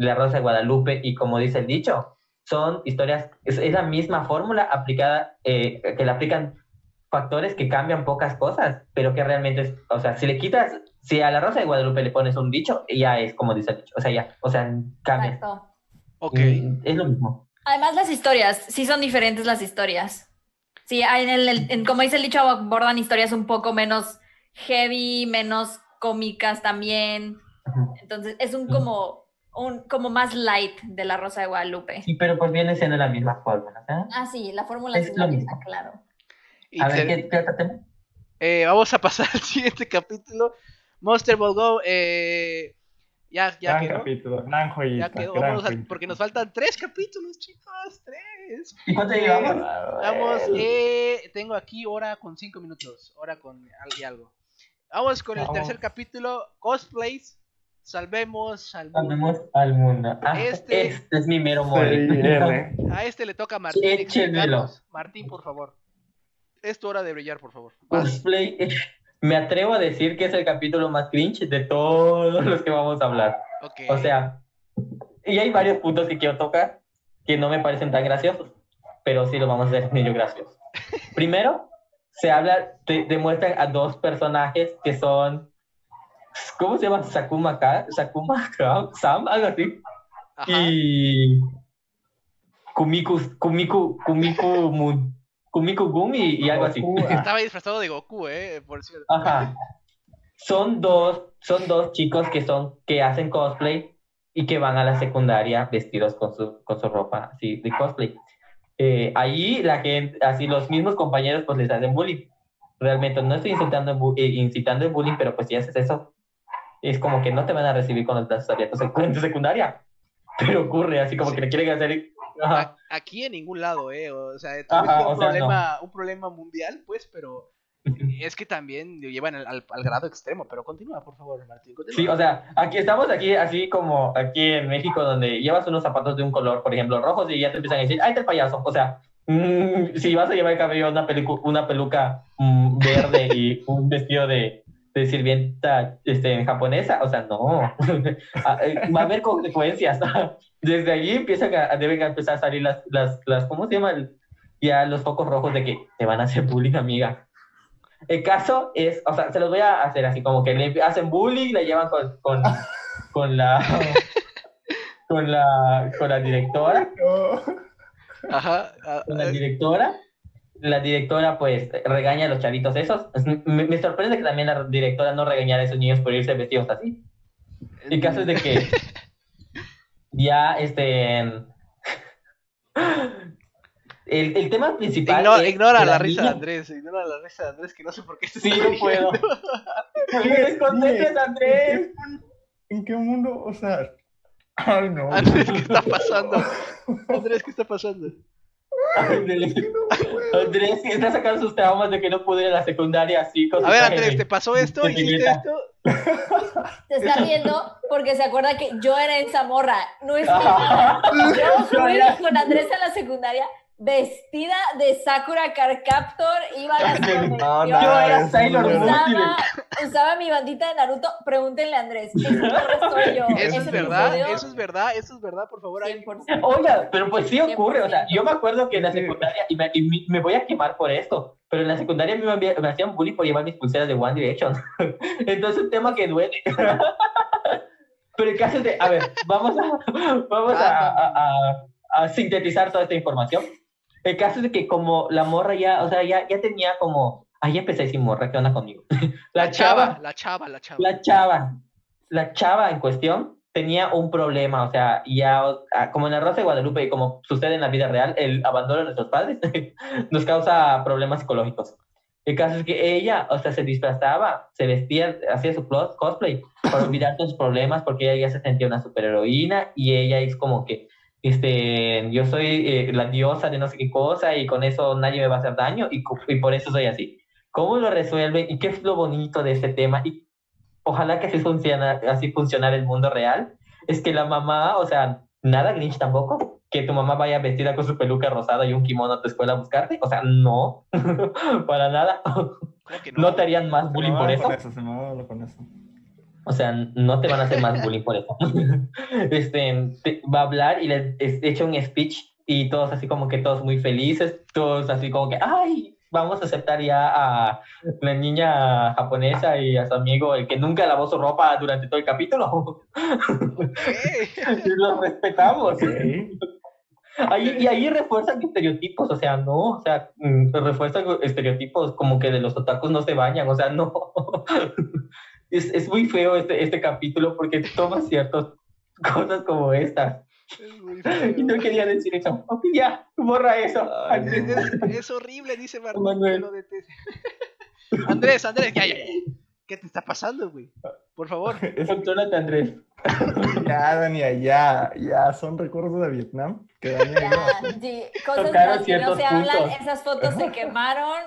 la rosa de Guadalupe, y como dice el dicho, son historias, es, es la misma fórmula aplicada, eh, que la aplican factores que cambian pocas cosas, pero que realmente es, o sea, si le quitas, si a la Rosa de Guadalupe le pones un dicho, ya es como dice el dicho, o sea, ya, o sea, cambia. Exacto. Ok. Es lo mismo. Además, las historias, sí son diferentes las historias. Sí, hay en el, en- como dice el dicho, abordan historias un poco menos heavy, menos cómicas también. Entonces, es un como, un como más light de la Rosa de Guadalupe. Sí, pero pues viene siendo la misma fórmula, ¿eh? Ah, sí, la fórmula Es lo la mismo. misma, claro. A ver, ¿qué, qué otro tema? Eh, vamos a pasar al siguiente capítulo. Monster Ball Go. Eh, ya, ya Gran quedó. capítulo, gran joyita. Ya quedó. gran a- porque nos faltan tres capítulos, chicos. Tres. ¿Y cuánto Eh, llevamos? Vamos, eh, tengo aquí hora con cinco minutos. Hora con algo y algo. Vamos con el Vamos. tercer capítulo. Cosplays. Salvemos al mundo. Salvemos al mundo. Ah, Este- este... es mi mero mole. A este le toca a Martín. Martín, por favor. Es tu hora de brillar, por favor. Cosplay, me atrevo a decir que es el capítulo más cringe de todos los que vamos a hablar. O sea, y hay varios puntos que quiero tocar que no me parecen tan graciosos, pero sí lo vamos a hacer medio graciosos. Primero, se habla, te, demuestran a dos personajes que son, ¿cómo se llaman? Sakuma Ka, Sakuma Ka- Sam, algo así, Ajá. y Kumiku, Kumiku, Kumiku Moon, Kumiku Gumi y algo así. Ah, Estaba disfrazado de Goku, eh, por cierto. Ajá. Son dos, son dos chicos que son, que hacen cosplay y que van a la secundaria vestidos con su, con su ropa así de cosplay. Eh, ahí la gente, así los mismos compañeros pues les hacen bullying. Realmente no estoy incitando, eh, incitando el bullying, pero pues si haces eso, es como que no te van a recibir con los brazos abiertos en tu secundaria. Pero ocurre, así como que le quieren hacer... Ajá. Aquí en ningún lado, eh. O sea, Ajá, un o sea, problema, un problema mundial, pues, pero es que también lo llevan al, al- al grado extremo, pero continúa, por favor, Martín. Continúa. Sí, o sea, aquí estamos aquí así como aquí en México donde llevas unos zapatos de un color, por ejemplo, rojos y ya te empiezan a decir, ¡ay, está el payaso! O sea, mm, si vas a llevar el cabello una peluca mm, verde y un vestido de, de sirvienta este, japonesa, o sea, no. Ah, eh, Va a haber consecuencias. Desde allí empiezan a, deben empezar a salir las, las, las ¿cómo se llama? Ya los focos rojos de que te van a hacer bullying, amiga. El caso es, o sea, se los voy a hacer así, como que le hacen bullying, le llevan con, con, con la con la con la directora. Ajá. ah, con la eh, directora. La directora pues regaña a los chavitos esos. Me, me sorprende que también la directora no regañara a esos niños por irse vestidos así. El caso es de que ya este el, el tema principal Ignora, es ignora que la risa de Andrés, ignora la risa de Andrés, que no sé por qué se Sí, está no puedo. me desconcentres, Andrés. ¿En qué mundo? O sea. Ay, no. Andrés, ¿qué está pasando? Andrés, ¿qué está pasando? Andrés, Andrés, que está sacando sus traumas de que no pude ir a la secundaria así con A ver, Andrés, ¿te pasó esto? ¿Hiciste esto? Se está riendo porque se acuerda que yo era esa morra. No es nada. Yo fui con Andrés a la secundaria vestida de Sakura Card Captor, iba a las no, Yo era Sailor Moon. usaba, usaba mi bandita de Naruto. Pregúntenle a Andrés. Morra soy yo. Eso es verdad, episodio, eso es verdad, eso es verdad, por favor. ahí- 100%. Oiga, pero pues sí ocurre, o sea, 100%. yo me acuerdo que en la secundaria, y me, y me- me voy a quemar por esto, pero en la secundaria me, me hacían bullying por llevar mis pulseras de One Direction. Entonces es un tema que duele. pero el caso es de, a ver, vamos a, vamos a, a- a- a sintetizar toda esta información. El caso es que como la morra ya, o sea, ya, ya tenía como, ahí empecé sin morra, ¿qué onda conmigo? La chava, la chava, la chava. la chava, la chava en cuestión tenía un problema, o sea, ya como en la Rosa de Guadalupe y como sucede en la vida real, el abandono de nuestros padres nos causa problemas psicológicos. El caso es que ella, o sea, se disfrazaba, se vestía, hacía su cosplay para olvidar sus problemas porque ella ya se sentía una superheroína y ella es como que, este, yo soy eh, la diosa de no sé qué cosa y con eso nadie me va a hacer daño y, y por eso soy así. ¿Cómo lo resuelven y qué es lo bonito de este tema? Y ojalá que así funciona, así funcionara el mundo real. Es que la mamá, o sea, nada Grinch tampoco, que tu mamá vaya vestida con su peluca rosada y un kimono a tu escuela a buscarte. O sea, no, para nada. ¿Cómo que ¿No te harían más bullying por eso? Eso, se me va con eso. O sea, no te van a hacer más bullying por eso. Este, te- va a hablar y le es- echa un speech y todos así como que todos muy felices, todos así como que, ay, vamos a aceptar ya a la niña japonesa y a su amigo, el que nunca lavó su ropa durante todo el capítulo. Ok. Los respetamos. Ahí, y ahí refuerzan estereotipos, o sea, no, o sea, mm, refuerzan estereotipos como que de los otakus no se bañan, o sea, no. Es, es muy feo este, este capítulo porque toma ciertas cosas como estas. Es muy Y no quería decir eso. Ok, ya, borra eso. Ay, Es, horrible, dice Martín. Manuel. que lo deteste. Andrés, Andrés, ya, ya, ya. ¿Qué te está pasando, güey? Por favor. Es- Contrólate, Andrés. ya, Dania, ya, ya, son recuerdos de Vietnam. Que Dania Ya, sí, cosas de Tocaron las que no ciertos se hablan, esas fotos se quemaron.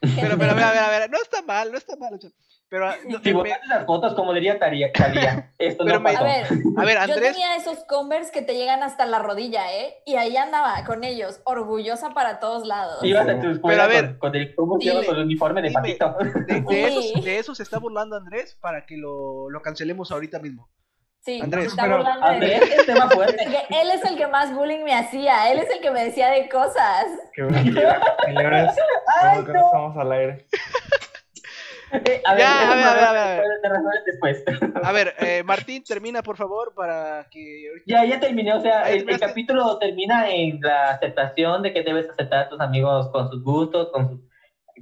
Pero, pero, a ver, a ver, a ver. No está mal, no está mal. Pero, no, Si me- las fotos, como diría Taría, Talía, esto Pero no me- A pasó. ver, a ver, yo Andrés. tenía esos Converse que te llegan hasta la rodilla, ¿eh? Y ahí andaba con ellos, orgullosa para todos lados. Ibas a tu escuela Pero a ver, con, con el, con el uniforme de dime. patito. De, de Sí. eso, de eso se está burlando Andrés para que lo, lo cancelemos ahorita mismo. Sí, Andrés, se está pero, burlando de. Andrés, es tema fuerte. Él es el que más bullying me hacía, él es el que me decía de cosas. Qué bonito. Señores, Ay, no estamos al aire. Eh, a ver, Ya, a ver, a ver, a ver, a ver. te resuelves después. A ver, eh, Martín, termina por favor para que. Ya, ya terminé, o sea, el, el capítulo termina en la aceptación de que debes aceptar a tus amigos con sus gustos, con sus...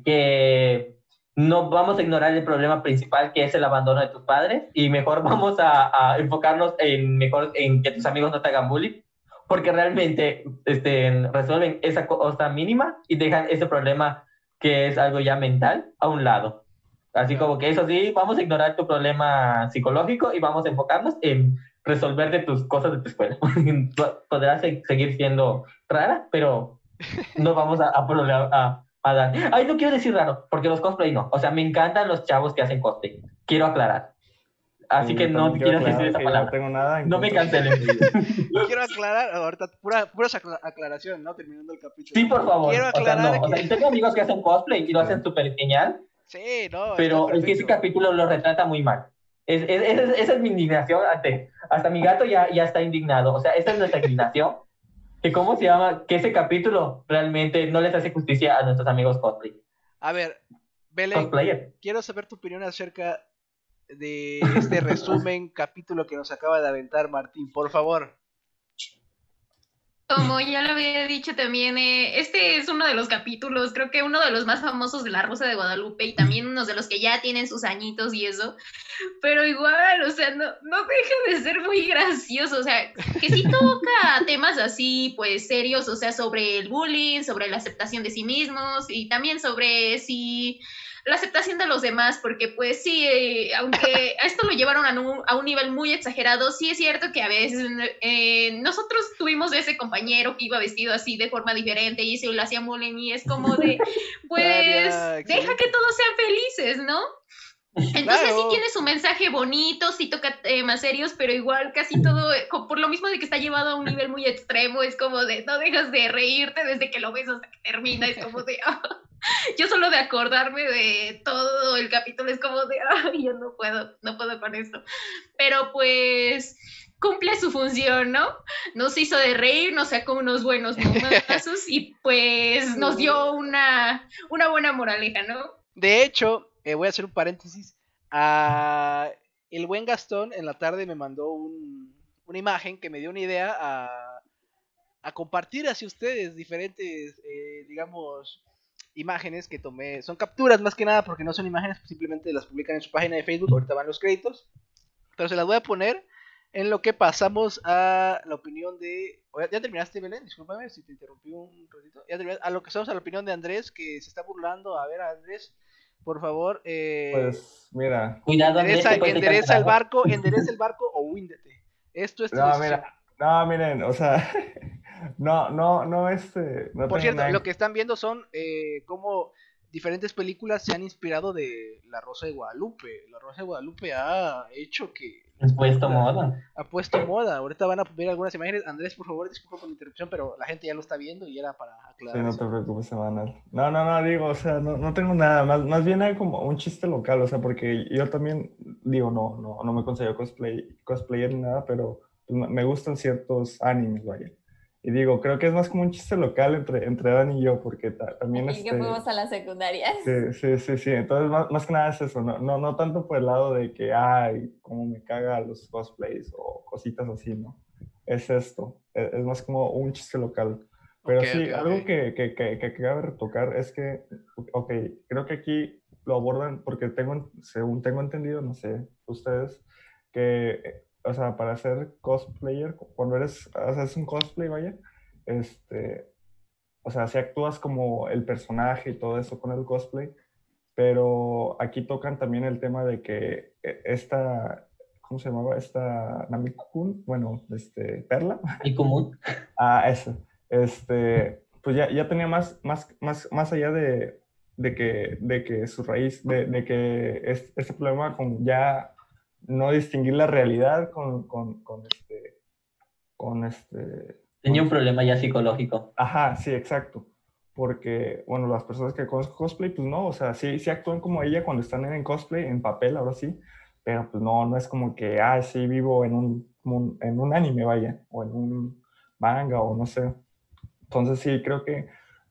que no vamos a ignorar el problema principal que es el abandono de tus padres y mejor vamos a, a enfocarnos en mejor en que tus amigos no te hagan bullying porque realmente este, resuelven esa cosa mínima y dejan ese problema que es algo ya mental a un lado. Así como que eso sí, vamos a ignorar tu problema psicológico y vamos a enfocarnos en resolver de tus cosas de tu escuela. Podrás se- seguir siendo rara, pero no vamos a, a, prole- a Adán. Ay, no quiero decir raro, porque los cosplay no. O sea, me encantan los chavos que hacen cosplay. Quiero aclarar. Así Sí, que no aclarar decir esa que palabra. No tengo nada. No me cancelen. Quiero aclarar, ahorita, pura, puras acla- aclaración, ¿no? Terminando el capítulo. Sí, por favor. Quiero O sea, aclarar no. O sea, que- tengo amigos que hacen cosplay y lo hacen súper genial, Sí, no. pero es que ese capítulo lo retrata muy mal. Es, es- es- esa es mi indignación hasta mi gato ya, ya está indignado. O sea, esa es nuestra indignación. Que cómo se llama, que ese capítulo realmente no les hace justicia a nuestros amigos cosplay. A ver, Belén, Cosplayer. quiero saber tu opinión acerca de este resumen, capítulo que nos acaba de aventar Martín, por favor. Como ya lo había dicho también, eh, este es uno de los capítulos, creo que uno de los más famosos de La Rosa de Guadalupe y también uno de los que ya tienen sus añitos y eso, pero igual, o sea, no, no deja de ser muy gracioso, o sea, que sí toca temas así, pues serios, o sea, sobre el bullying, sobre la aceptación de sí mismos y también sobre si la aceptación de los demás, porque pues sí, eh, aunque a esto lo llevaron a un, a un nivel muy exagerado, sí es cierto que a veces eh, nosotros tuvimos ese compañero que iba vestido así de forma diferente y se lo hacía bullying y es como de, pues, deja que todos sean felices, ¿no? Entonces Claro. sí tiene su mensaje bonito, sí toca temas serios, pero igual casi todo, eh, por lo mismo de que está llevado a un nivel muy extremo, es como de no dejas de reírte desde que lo ves hasta que termina, es como de ah. yo solo de acordarme de todo el capítulo es como de ay, yo no puedo, no puedo con esto. Pero pues cumple su función, ¿no? Nos hizo de reír, nos sacó unos buenos momazos y pues nos dio una, una buena moraleja, ¿no? De hecho, eh, voy a hacer un paréntesis. Ah, el buen Gastón en la tarde me mandó un- una imagen que me dio una idea a, a compartir hacia ustedes diferentes, eh, digamos, imágenes que tomé. Son capturas más que nada porque no son imágenes, simplemente las publican en su página de Facebook. Ahorita van los créditos. Pero se las voy a poner en lo que pasamos a la opinión de. ¿Ya terminaste, Belén? Discúlpame si te interrumpí un ratito. Ya terminaste? A lo que estamos a la opinión de Andrés, que se está burlando. A ver, Andrés, por favor. Eh, Pues mira, Cuidado, endereza, endereza el barco, endereza el barco o húndete. Esto es tu no, mira, no, miren, o sea, no, no, no, este, no Por cierto, nada lo que están viendo son eh, cómo diferentes películas se han inspirado de La Rosa de Guadalupe. La Rosa de Guadalupe ha hecho que Has puesto moda. ha puesto moda. Ahorita van a ver algunas imágenes. Andrés, por favor, disculpa por la interrupción, pero la gente ya lo está viendo y era para Sí, aclarar. no eso. te preocupes, Emanuel. No, no, no, digo, o sea, no, no tengo nada, más, más bien hay como un chiste local, o sea, porque yo también, digo, no, no, no me considero cosplay, cosplayer ni nada, pero me- me gustan ciertos animes, vaya. Y digo, creo que es más como un chiste local entre, entre Dan y yo, porque ta- también Y que este... fuimos a la secundaria. Sí, sí, sí, sí. Entonces, más, más que nada es eso, no, no, no tanto por el lado de que, ay, cómo me caga los cosplays o cositas así, ¿no? Es esto, es, es más como un chiste local. Pero Ok, sí, ok, algo ok. que, que, que, que cabe retocar es que, ok, creo que aquí lo abordan porque tengo, según tengo entendido, no sé, ustedes, que, o sea, para ser cosplayer, cuando eres, haces un cosplay, vaya, este, o sea, si actúas como el personaje y todo eso con el cosplay, pero aquí tocan también el tema de que eh, esta, ¿cómo se llamaba? Esta Namikun, bueno, este, Perla, Y común. ah, eso, este, pues ya, ya tenía más, más, más, más allá de, de, que, de que su raíz, de, de que es, este problema con ya no distinguir la realidad con, con, con este, con este, Tenía un problema ya psicológico. Ajá, sí, exacto. Porque, bueno, las personas que conozco cosplay, pues no, o sea, sí, sí actúan como ella cuando están en cosplay, en papel, ahora sí, pero pues no, no es como que, ah, sí, vivo en un, un- en un anime, vaya, o en un manga, o no sé. Entonces sí, creo que,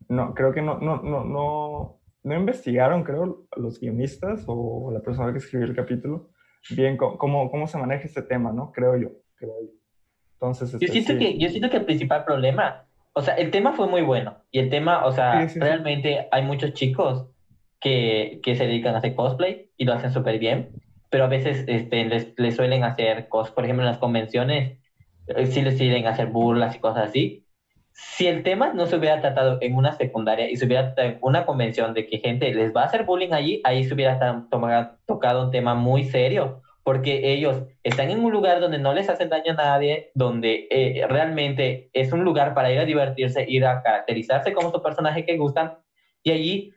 no, creo que no, no, no, no, no investigaron, creo, los guionistas o la persona que escribió el capítulo, bien cómo, cómo se maneja este tema, ¿no? Creo yo, creo yo. Entonces, Yo este, siento, sí. que, yo siento que el principal problema, o sea, el tema fue muy bueno. Y el tema, o sea, Sí, sí, sí. realmente hay muchos chicos que, que se dedican a hacer cosplay y lo hacen súper bien, pero a veces este, les, les suelen hacer cosas, por ejemplo, en las convenciones, eh, sí les suelen hacer burlas y cosas así. Si el tema no se hubiera tratado en una secundaria y se hubiera tratado en una convención de que gente les va a hacer bullying allí, ahí se hubiera tocado un tema muy serio, porque ellos están en un lugar donde no les hacen daño a nadie, donde eh, realmente es un lugar para ir a divertirse, ir a caracterizarse como su personaje que gustan, y allí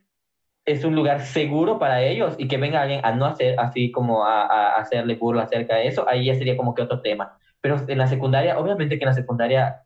es un lugar seguro para ellos y que venga alguien a no hacer así como a, hacerle burla acerca de eso, ahí ya sería como que otro tema. Pero en la secundaria, obviamente que en la secundaria,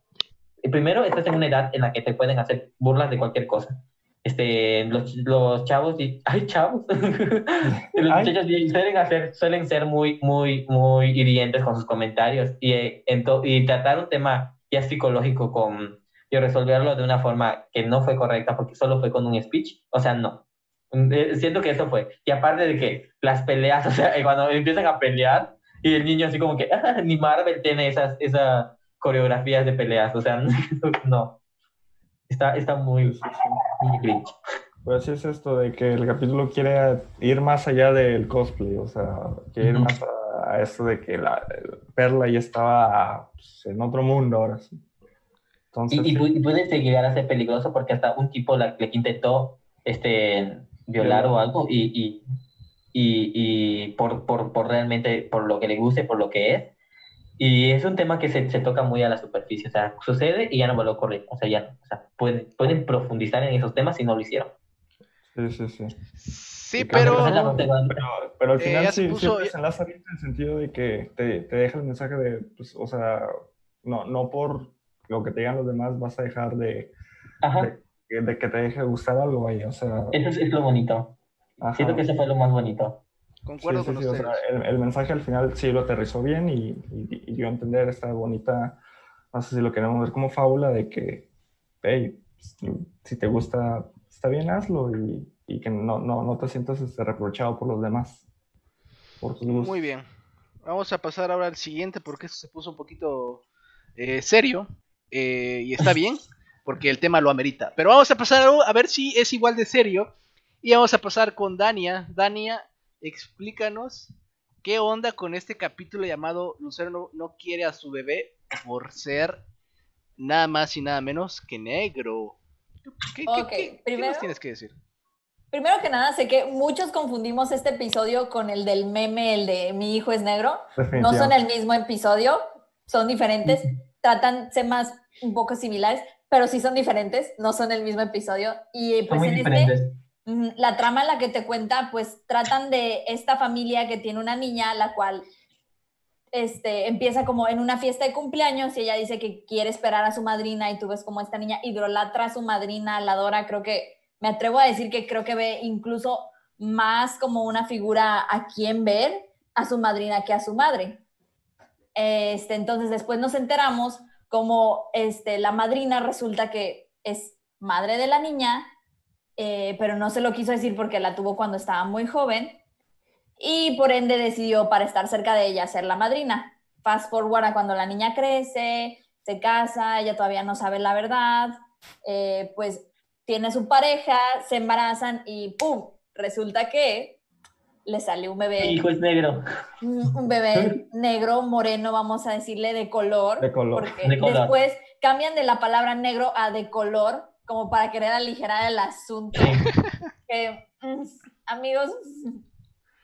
primero estás en una edad en la que te pueden hacer burlas de cualquier cosa. Este, los, los chavos, y, ay, chavos, los Ay. muchachos suelen, hacer, suelen ser muy, muy, muy hirientes con sus comentarios y, eh, ento- y tratar un tema ya psicológico con, y resolverlo de una forma que no fue correcta porque solo fue con un speech, o sea, no. Eh, Siento que eso fue. Y aparte de que las peleas, o sea, eh, cuando empiezan a pelear y el niño así como que, "Ah, ni Marvel tiene esas, esas coreografías de peleas, o sea, no. Está, está muy, Sí, sí, sí. muy cringe. Sí es esto de que el capítulo quiere ir más allá del cosplay, o sea, quiere ir más a, a esto de que la Perla ya estaba pues, en otro mundo ahora sí. Entonces, Y, y, y puede llegar a ser peligroso porque hasta un tipo la, le intentó este, violar o algo y, y, y, y por, por, por realmente, por lo que le guste, por lo que es. Y es un tema que se, se toca muy a la superficie, o sea, sucede y ya no vuelve a ocurrir, o sea, ya no, o sea, pueden, pueden profundizar en esos temas si no lo hicieron. sí, sí, sí. Sí, pero... Pero, pero al Eh, final se sí, puso- sí desenlaza bien en el sentido de que te, te deja el mensaje de, pues, o sea, no, no por lo que te digan los demás vas a dejar de, Ajá, de, de que te deje gustar algo, vaya, o sea, eso es, es lo bonito. ajá. Siento que eso fue lo más bonito. Concuerdo Sí, sí, con sí, o sea, el, el mensaje al final sí lo aterrizó bien y, y, y dio a entender esta bonita, no sé si lo queremos ver como fábula de que, hey, pues, si te gusta, está bien, hazlo y, y que no, no, no te sientas este, reprochado por los demás, por tus. Muy bien. Vamos a pasar ahora al siguiente porque esto se puso un poquito eh, serio. eh, y está bien, porque el tema lo amerita. Pero vamos a pasar a ver si es igual de serio. Y vamos a pasar con Dania. Dania, explícanos qué onda con este capítulo llamado Lucero no, no quiere a su bebé por ser nada más y nada menos que negro. ¿Qué, qué- Ok, qué- qué primero- nos tienes que decir? Primero que nada, sé que muchos confundimos este episodio con el del meme, el de mi hijo es negro. No son el mismo episodio, son diferentes, tratan temas un poco similares, pero sí son diferentes, no son el mismo episodio. Y Son pues muy en este, diferentes. mm, la trama en la que te cuenta, pues tratan de esta familia que tiene una niña, la cual este, empieza como en una fiesta de cumpleaños y ella dice que quiere esperar a su madrina y tú ves como esta niña idolatra a su madrina, la adora, creo que, me atrevo a decir que creo que ve incluso más como una figura a quien ver a su madrina que a su madre. Este, entonces después nos enteramos como este, la madrina resulta que es madre de la niña, eh, pero no se lo quiso decir porque la tuvo cuando estaba muy joven y por ende decidió para estar cerca de ella ser la madrina. Fast forward a cuando la niña crece, se casa, ella todavía no sabe la verdad, eh, pues tiene su pareja, se embarazan y ¡pum! Resulta que le sale un bebé Mi hijo es negro. un un bebé negro, moreno, vamos a decirle de color. De color. Porque De color. después cambian de la palabra negro a de color, como para querer aligerar el asunto. Que, mm, amigos.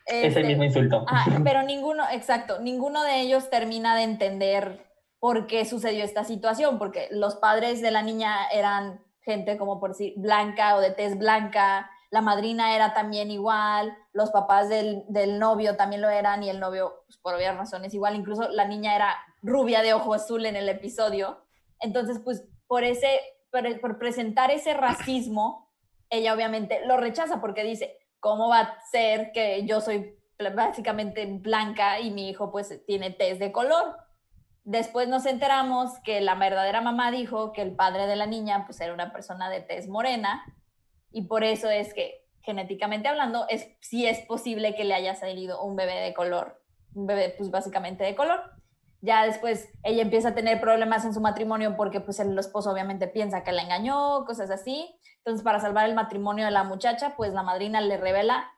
Es este, el mismo insulto. ah, pero ninguno, exacto, ninguno de ellos termina de entender por qué sucedió esta situación, porque los padres de la niña eran gente como por decir blanca o de tez blanca, la madrina era también igual, los papás del, del novio también lo eran y el novio, pues, por obvias razones, igual, incluso la niña era rubia de ojo azul en el episodio. Entonces, pues por ese, por, por presentar ese racismo, ella obviamente lo rechaza porque dice, ¿cómo va a ser que yo soy básicamente blanca y mi hijo pues tiene tez de color? Después nos enteramos que la verdadera mamá dijo que el padre de la niña pues era una persona de tez morena y por eso es que genéticamente hablando es sí es posible que le haya salido un bebé de color, un bebé pues básicamente de color. Ya después ella empieza a tener problemas en su matrimonio porque pues el esposo obviamente piensa que la engañó, cosas así. Entonces para salvar el matrimonio de la muchacha, pues la madrina le revela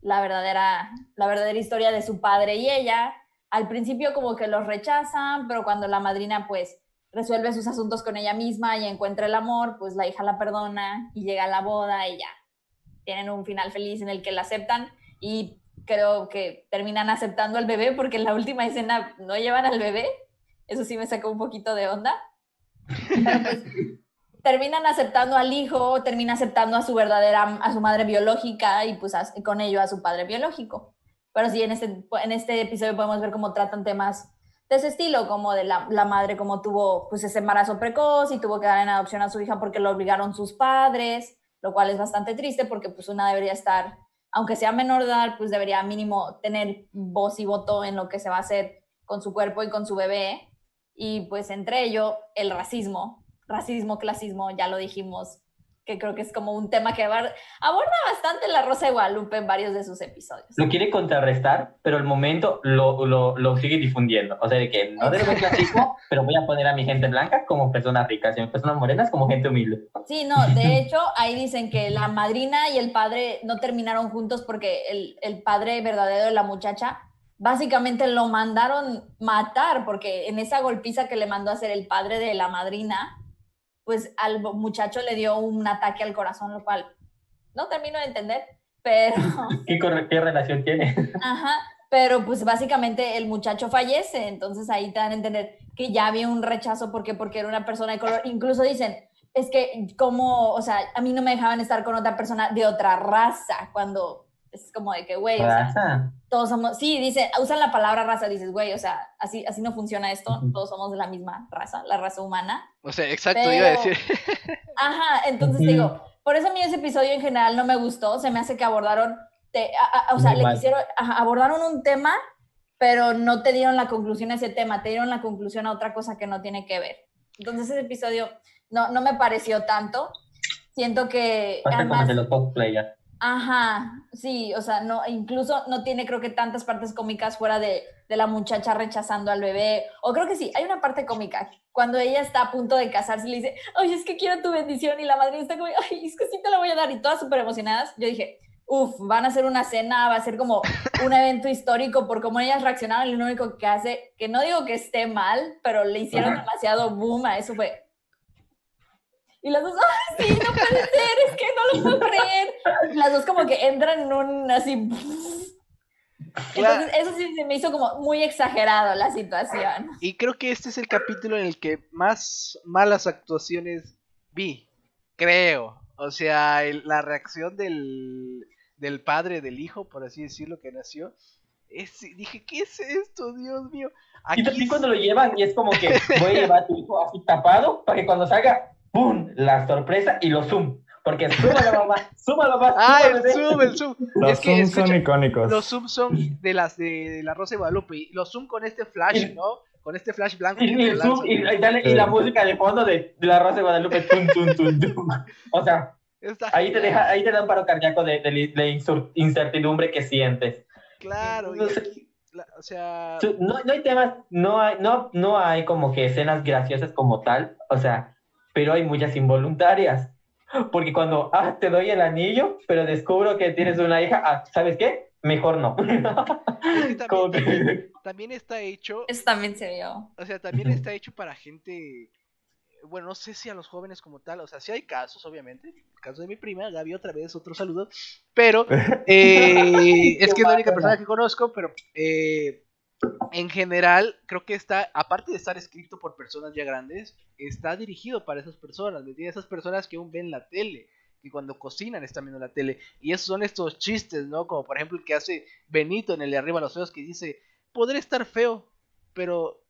la verdadera, la verdadera historia de su padre y ella. Al principio como que los rechazan, pero cuando la madrina pues resuelve sus asuntos con ella misma y encuentra el amor, pues la hija la perdona y llega la boda y ya. Tienen un final feliz en el que la aceptan y creo que terminan aceptando al bebé porque en la última escena no llevan al bebé. Eso sí me sacó un poquito de onda. Pero pues, terminan aceptando al hijo, termina aceptando a su verdadera, a su madre biológica y pues a- con ello a su padre biológico. Pero sí, en este, en este episodio podemos ver cómo tratan temas de ese estilo, como de la, la madre, como tuvo pues ese embarazo precoz y tuvo que dar en adopción a su hija porque lo obligaron sus padres, lo cual es bastante triste porque pues una debería estar, aunque sea menor de edad, pues debería mínimo tener voz y voto en lo que se va a hacer con su cuerpo y con su bebé. Y pues entre ello, el racismo, racismo, clasismo, ya lo dijimos, que creo que es como un tema que aborda bastante la Rosa de Guadalupe en varios de sus episodios. Lo quiere contrarrestar, pero al momento lo, lo, lo sigue difundiendo. O sea, de que no haber clasismo, pero voy a poner a mi gente blanca como personas ricas y a mis personas morenas como gente humilde. Sí, no, de hecho, ahí dicen que la madrina y el padre no terminaron juntos porque el, el padre verdadero de la muchacha básicamente lo mandaron matar porque en esa golpiza que le mandó a hacer el padre de la madrina, pues al muchacho le dio un ataque al corazón, lo cual no termino de entender, pero... ¿Qué, relación tiene? Ajá, pero pues básicamente el muchacho fallece, entonces ahí te dan a entender que ya había un rechazo porque porque era una persona de color. Incluso dicen, es que como, o sea, a mí no me dejaban estar con otra persona de otra raza cuando es como de que, güey, o sea, todos somos, sí, dicen, usan la palabra raza, dices, güey, o sea, así, así no funciona esto, Ujú. todos somos de la misma raza, la raza humana. O sea, exacto, iba a Pero- decir. Ajá, entonces Ujú. digo, por eso a mí ese episodio en general no me gustó, se me hace que abordaron, te- a- a- o sea, Muy le mal. quisieron, ajá, abordaron un tema, pero no te dieron la conclusión a ese tema, te dieron la conclusión a otra cosa que no tiene que ver. Entonces ese episodio no, no me pareció tanto, siento que... Pasa como además- de los cosplayers. Ajá, sí, o sea, no, incluso no tiene creo que tantas partes cómicas fuera de, de la muchacha rechazando al bebé, o creo que sí, hay una parte cómica, cuando ella está a punto de casarse y le dice, ay, es que quiero tu bendición, y la madre está como, ay, es que sí te la voy a dar, y todas súper emocionadas, yo dije, uff, van a hacer una cena, va a ser como un evento histórico por cómo ellas reaccionaron, y lo único que hace, que no digo que esté mal, pero le hicieron Ajá. demasiado boom a eso fue... Y las dos, ay, sí, no puede ser, es que no lo puedo creer. Las dos como que entran en un así. Entonces, eso sí se me hizo como muy exagerado la situación. Y creo que este es el capítulo en el que más malas actuaciones vi. Creo. O sea, el- la reacción del, del padre del hijo, por así decirlo, que nació. Es, dije, ¿qué es esto, Dios mío? Y Aquí también cuando lo llevan y es como que voy a llevar a tu hijo así tapado para que cuando salga, ¡pum! La sorpresa y lo zoom. Porque suma la mamá, suma la mamá. Ah, el zoom, el zoom. Los es que son icónicos. los zoom son de las de, de la Rosa de Guadalupe. Y los zoom con este flash, ¿no? Con este flash blanco. Y, que y te el zoom, lanza. y, y dale- y la música de fondo de, de la Rosa de Guadalupe. Tum, tum, tum, tum. O sea, Está ahí te, deja, ahí te da un paro cardíaco de, de, de insur- incertidumbre que sientes. Claro, y No sé. aquí, la- o sea, No, no hay temas, no hay, no, no hay como que escenas graciosas como tal, o sea, pero hay muchas involuntarias. Porque cuando, ah, te doy el anillo, pero descubro que tienes una hija, ah, ¿sabes qué? Mejor no. Como también, que- también está hecho Eso también se vio. O sea, también está hecho para gente. Bueno, no sé si a los jóvenes como tal. O sea, sí hay casos, obviamente. El caso de mi prima, Gaby, otra vez, otro saludo. Pero eh, es que es la única persona que conozco. Pero eh, en general, creo que está, aparte de estar escrito por personas ya grandes, está dirigido para esas personas. Esas personas que aún ven la tele. Y cuando cocinan están viendo la tele. Y esos son estos chistes, ¿no? Como por ejemplo el que hace Benito en el de arriba de los ojos que dice: Podré estar feo, pero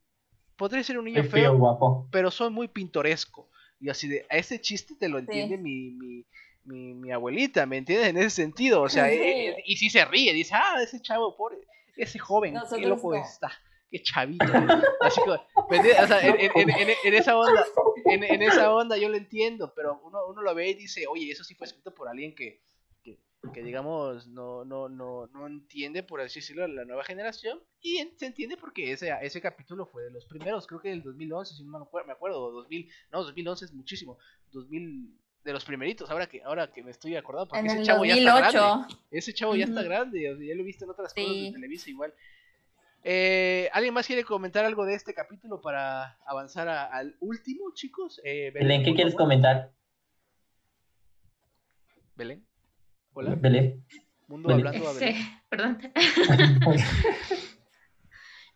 podré ser un niño feo, feo, guapo. pero soy muy pintoresco. Y así de, a ese chiste te lo entiende mi, mi, mi, mi abuelita, ¿me entiendes? En ese sentido, o sea, Sí. eh, eh, y si se ríe, dice, ah, ese chavo, pobre, ese joven, qué Nosotros loco no. está, qué chavito. Así que, ¿me entiendes? O sea, en, en- en- en- en esa onda, en, esa onda yo lo entiendo, pero uno, uno lo ve y dice, oye, eso sí fue escrito por alguien que, que, que, digamos, no, no, no, no entiende, por así decirlo, la nueva generación. Y se entiende porque ese, ese capítulo fue de los primeros, creo que del 2011, si no me acuerdo, me acuerdo, 2000, no, 2011 es muchísimo, 2000, de los primeritos, ahora que, ahora que me estoy acordando, porque En ese el chavo ya está grande. 2008. Ese chavo ya está grande, o sea, ya lo he visto en otras cosas de Sí. Televisa igual. Eh, ¿Alguien más quiere comentar algo de este capítulo para avanzar a- al último, chicos? Eh, Belén, ¿qué quieres comentar? Belén. Hola. Belén. Mundo Belén. hablando a Este, Belén. perdón.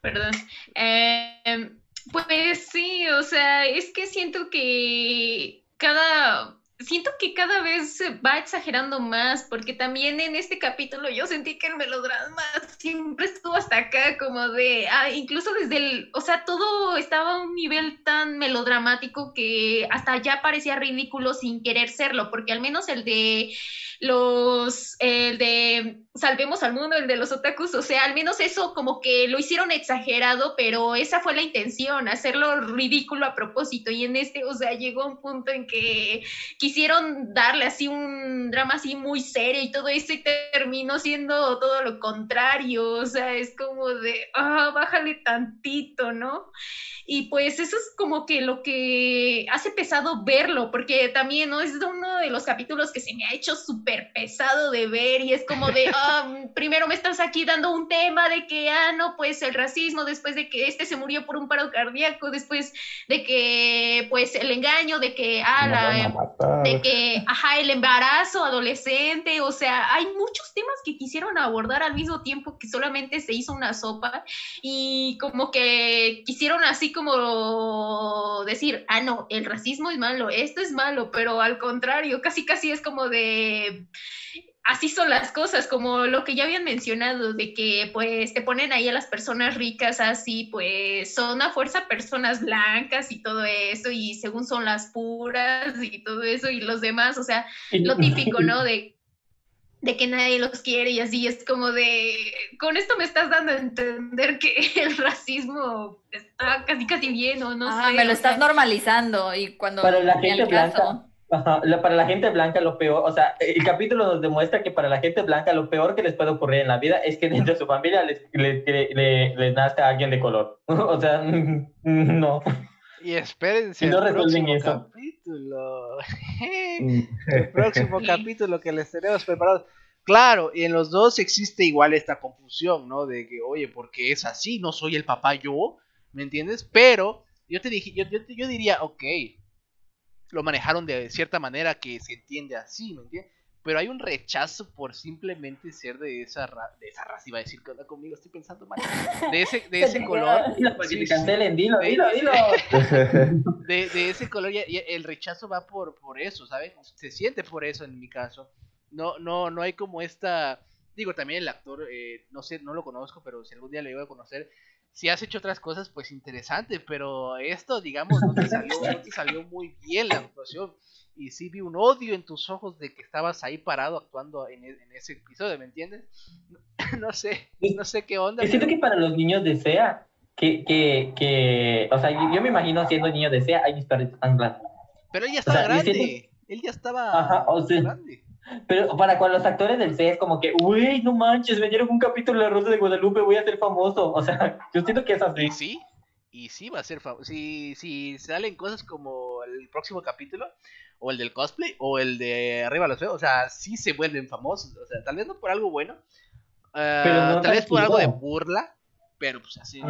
Perdón. Eh, pues sí, o sea, es que siento que cada siento que cada vez se va exagerando más, porque también en este capítulo yo sentí que el melodrama siempre estuvo hasta acá, como de, ah, incluso desde el, o sea, todo estaba a un nivel tan melodramático que hasta ya parecía ridículo sin querer serlo, porque al menos el de los, el de Salvemos al Mundo, el de los otakus, o sea, al menos eso como que lo hicieron exagerado, pero esa fue la intención, hacerlo ridículo a propósito, y en este, o sea, llegó un punto en que quisieron darle así un drama así muy serio y todo eso y terminó siendo todo lo contrario, o sea, es como de, ah, bájale tantito, ¿no? Y pues eso es como que lo que hace pesado verlo, porque también, ¿no? Es uno de los capítulos que se me ha hecho súper pesado de ver y es como de, ah, primero me estás aquí dando un tema de que, ah, no, pues el racismo, después de que este se murió por un paro cardíaco, después de que, pues el engaño, de que, ah, la de que, ajá, el embarazo adolescente, o sea, hay muchos temas que quisieron abordar al mismo tiempo que solamente se hizo una sopa y como que quisieron así como decir, ah, no, el racismo es malo, esto es malo, pero al contrario, casi casi es como de así son las cosas, como lo que ya habían mencionado, de que pues te ponen ahí a las personas ricas así, pues son a fuerza personas blancas y todo eso, y según son las puras y todo eso, y los demás, o sea, lo típico, ¿no? De de que nadie los quiere y así es como de, con esto me estás dando a entender que el racismo está casi casi bien o no ah, Me lo estás normalizando y cuando... Para la gente blanca, para la gente blanca lo peor, o sea, el capítulo nos demuestra que para la gente blanca lo peor que les puede ocurrir en la vida es que dentro de su familia les, les, nazca alguien de color. o sea, no. Y espérense no el próximo capítulo. el próximo capítulo que les tenemos preparado. Claro, y en los dos existe igual esta confusión, ¿no? De que, oye, porque es así, no soy el papá yo, ¿me entiendes? Pero yo te dije, yo, yo, yo diría, ok, lo manejaron de cierta manera que se entiende así, ¿me entiendes? Pero hay un rechazo por simplemente ser de esa, de esa raza, iba a decir que onda conmigo, estoy pensando mal. De ese, de ese color. Sí, cancelen, dilo, dilo, dilo. De, de, ese color, y, el rechazo va por, por eso, ¿sabes? Se siente por eso en mi caso. No, no, no hay como esta. Digo, también el actor, eh, no sé, no lo conozco, pero si algún día le iba a conocer, si has hecho otras cosas, pues interesante, pero esto, digamos, no te salió, no te salió muy bien la actuación. Y sí vi un odio en tus ojos de que estabas ahí parado actuando en, e, ese episodio, ¿me entiendes? No, sé, no sé qué onda. Yo siento que para los niños de SEA, que, que, que o sea, yo, me imagino siendo niño de SEA, hay mis perritos tan grandes. Pero él ya estaba grande, él ya estaba grande. Pero para cuando los actores del C es como que, uy, no manches, me dieron un capítulo de La Rosa de Guadalupe, voy a ser famoso. O sea, yo siento que es así. Y sí, y sí va a ser famoso. Si, si salen cosas como el próximo capítulo, o el del cosplay, o el de Arriba los Feos, o sea, sí se vuelven famosos. O sea, tal vez no por algo bueno, uh, tal vez por algo de burla, pero pues así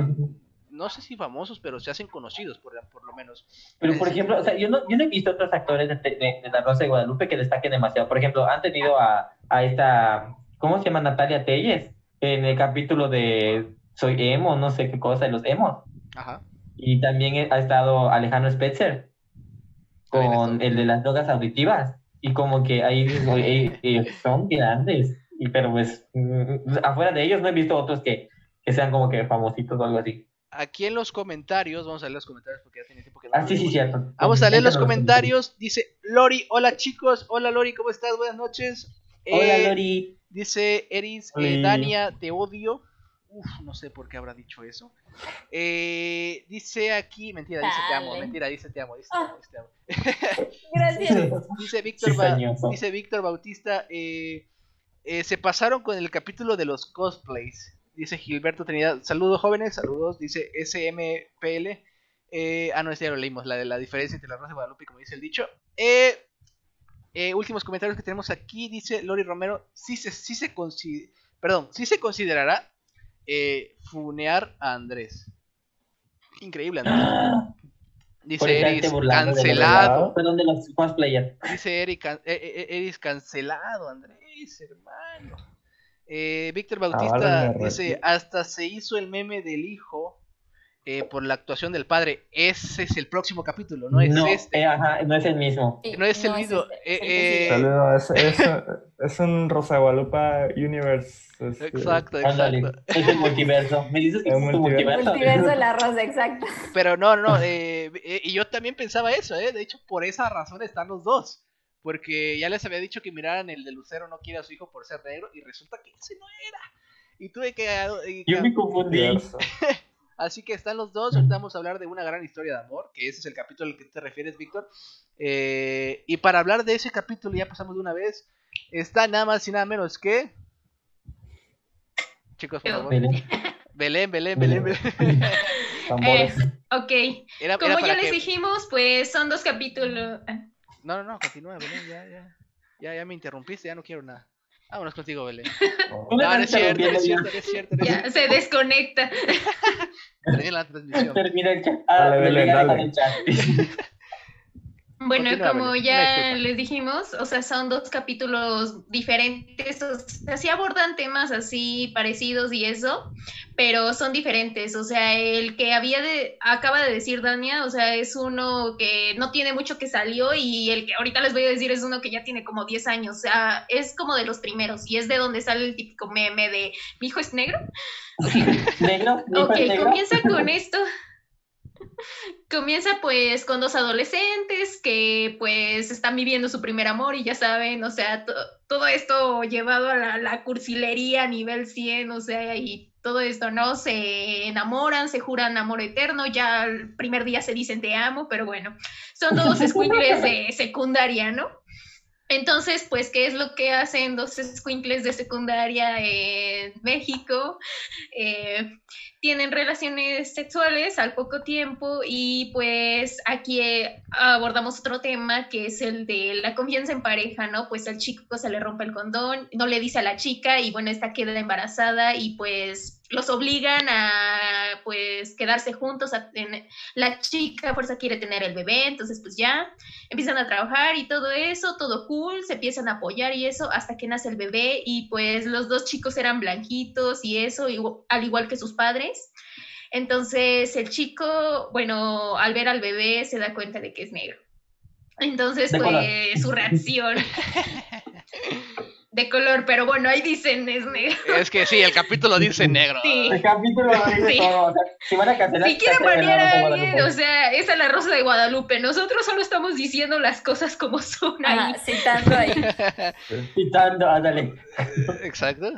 no sé si famosos, pero se hacen conocidos, por, por lo menos. Pero, por ejemplo, o sea, yo, no, yo no he visto otros actores de, de, La Rosa de Guadalupe que destaquen demasiado. Por ejemplo, han tenido a, a esta, ¿cómo se llama? Natalia Telles, en el capítulo de Soy Emo, no sé qué cosa, de los emos. Ajá. Y también ha estado Alejandro Spetzer, con el de las drogas auditivas. Y como que ahí son grandes. Y, pero pues, mm, afuera de ellos no he visto otros que, que sean como que famositos o algo así aquí en los comentarios, vamos a leer los comentarios porque ya tiene tiempo que Ah, sí, sí, cierto. Vamos a leer los comentarios. Dice Lori, hola chicos, hola Lori, ¿cómo estás? Buenas noches. Hola eh, Lori. Dice Eris, eh, Dania, te odio. Uf, no sé por qué habrá dicho eso. Eh, dice aquí, mentira, dice te amo, mentira, dice te amo, dice te amo. Dice, Gracias. dice Víctor, dice Víctor Bautista, se pasaron con el capítulo de los cosplays. Dice Gilberto Trinidad, saludos jóvenes, saludos. Dice SMPL. Eh, ah, no, ya lo leímos, la de la diferencia entre la Rosa de Guadalupe, como dice el dicho. Eh, eh, últimos comentarios que tenemos aquí, dice Lori Romero, sí se, sí se, perdón, sí se considerará funear a Andrés. Increíble, Andrés. Dice Eris, cancelado. Perdón, de los Dice Eris, cancelado, Andrés, hermano. Eh, Víctor Bautista dice, hasta se hizo el meme del hijo eh, por la actuación del padre. Ese es el próximo capítulo, no es no, este. eh, ajá, no es el mismo. Sí, No es el no mismo. este, eh, es eh, Saludos, es, es, es un Rosa Guadalupe Universe. este, exacto, exacto. es el multiverso. ¿Me dices que El es un multiverso. multiverso? Multiverso de la rosa, exacto. Pero no, no, eh, eh, y yo también pensaba eso, ¿eh? De hecho, por esa razón están los dos. Porque ya les había dicho que miraran el de Lucero no quiere a su hijo por ser negro y resulta que ese no era. Y tuve que... y- Yo me confundí. Así que están los dos, ahorita vamos a hablar de una gran historia de amor, que ese es el capítulo al que te refieres, Víctor. Eh, y para hablar de ese capítulo, ya pasamos de una vez, está nada más y nada menos que... Chicos, por favor. Belén. Belén, Belén, Belén, Belén. Tambores. Ok, Era, como era ya les que... dijimos, pues son dos capítulos. Ah, No, no, no, continúa, Belén, ya, ya. Ya, ya me interrumpiste, ya no quiero nada. Vámonos contigo, Belén. Oh. Me No, no es cierto, no es cierto, no es cierto. Ya, cierto. se desconecta. Termina la transmisión. Termina el chat. Ah, Dale, me Belén, dale. el chat. Bueno, Continúa, como ya les dijimos, o sea, son dos capítulos diferentes, o sea, sí abordan temas así parecidos y eso, pero son diferentes, o sea, el que había de, acaba de decir Dania, o sea, es uno que no tiene mucho que salió y el que ahorita les voy a decir es uno que ya tiene como 10 años, o sea, es como de los primeros y es de donde sale el típico meme de, mi hijo es negro, ¿Negro? ¿Mi hijo Ok, es negro? comienza con esto. Comienza pues con dos adolescentes que pues están viviendo su primer amor y ya saben, o sea, to- todo esto llevado a la, la cursilería a nivel 100, o sea, y todo esto, ¿no? Se enamoran, se juran amor eterno, ya el primer día se dicen te amo, pero bueno, son dos escuincles de secundaria, ¿no? Entonces, pues, ¿qué es lo que hacen dos escuincles de secundaria en México? Eh, tienen relaciones sexuales al poco tiempo y pues aquí eh, abordamos otro tema que es el de la confianza en pareja, ¿no? Pues al chico se le rompe el condón, no le dice a la chica y bueno, esta queda embarazada y pues los obligan a pues quedarse juntos, a la chica a fuerza quiere tener el bebé, entonces pues ya empiezan a trabajar y todo eso, todo cool, se empiezan a apoyar y eso hasta que nace el bebé y pues los dos chicos eran blanquitos y eso, al igual que sus padres. Entonces el chico, bueno, al ver al bebé se da cuenta de que es negro. Entonces, De color. pues su reacción de color, pero bueno, ahí dicen es negro. Es que sí, el capítulo dice negro. Sí. El capítulo lo dice Sí. todo. O sea, si van a cancelar, Si quieren banear a alguien, o sea, esa es la rosa de Guadalupe. Nosotros solo estamos diciendo las cosas como son ahí. Ajá, citando ahí. Quitando, ándale. Exacto.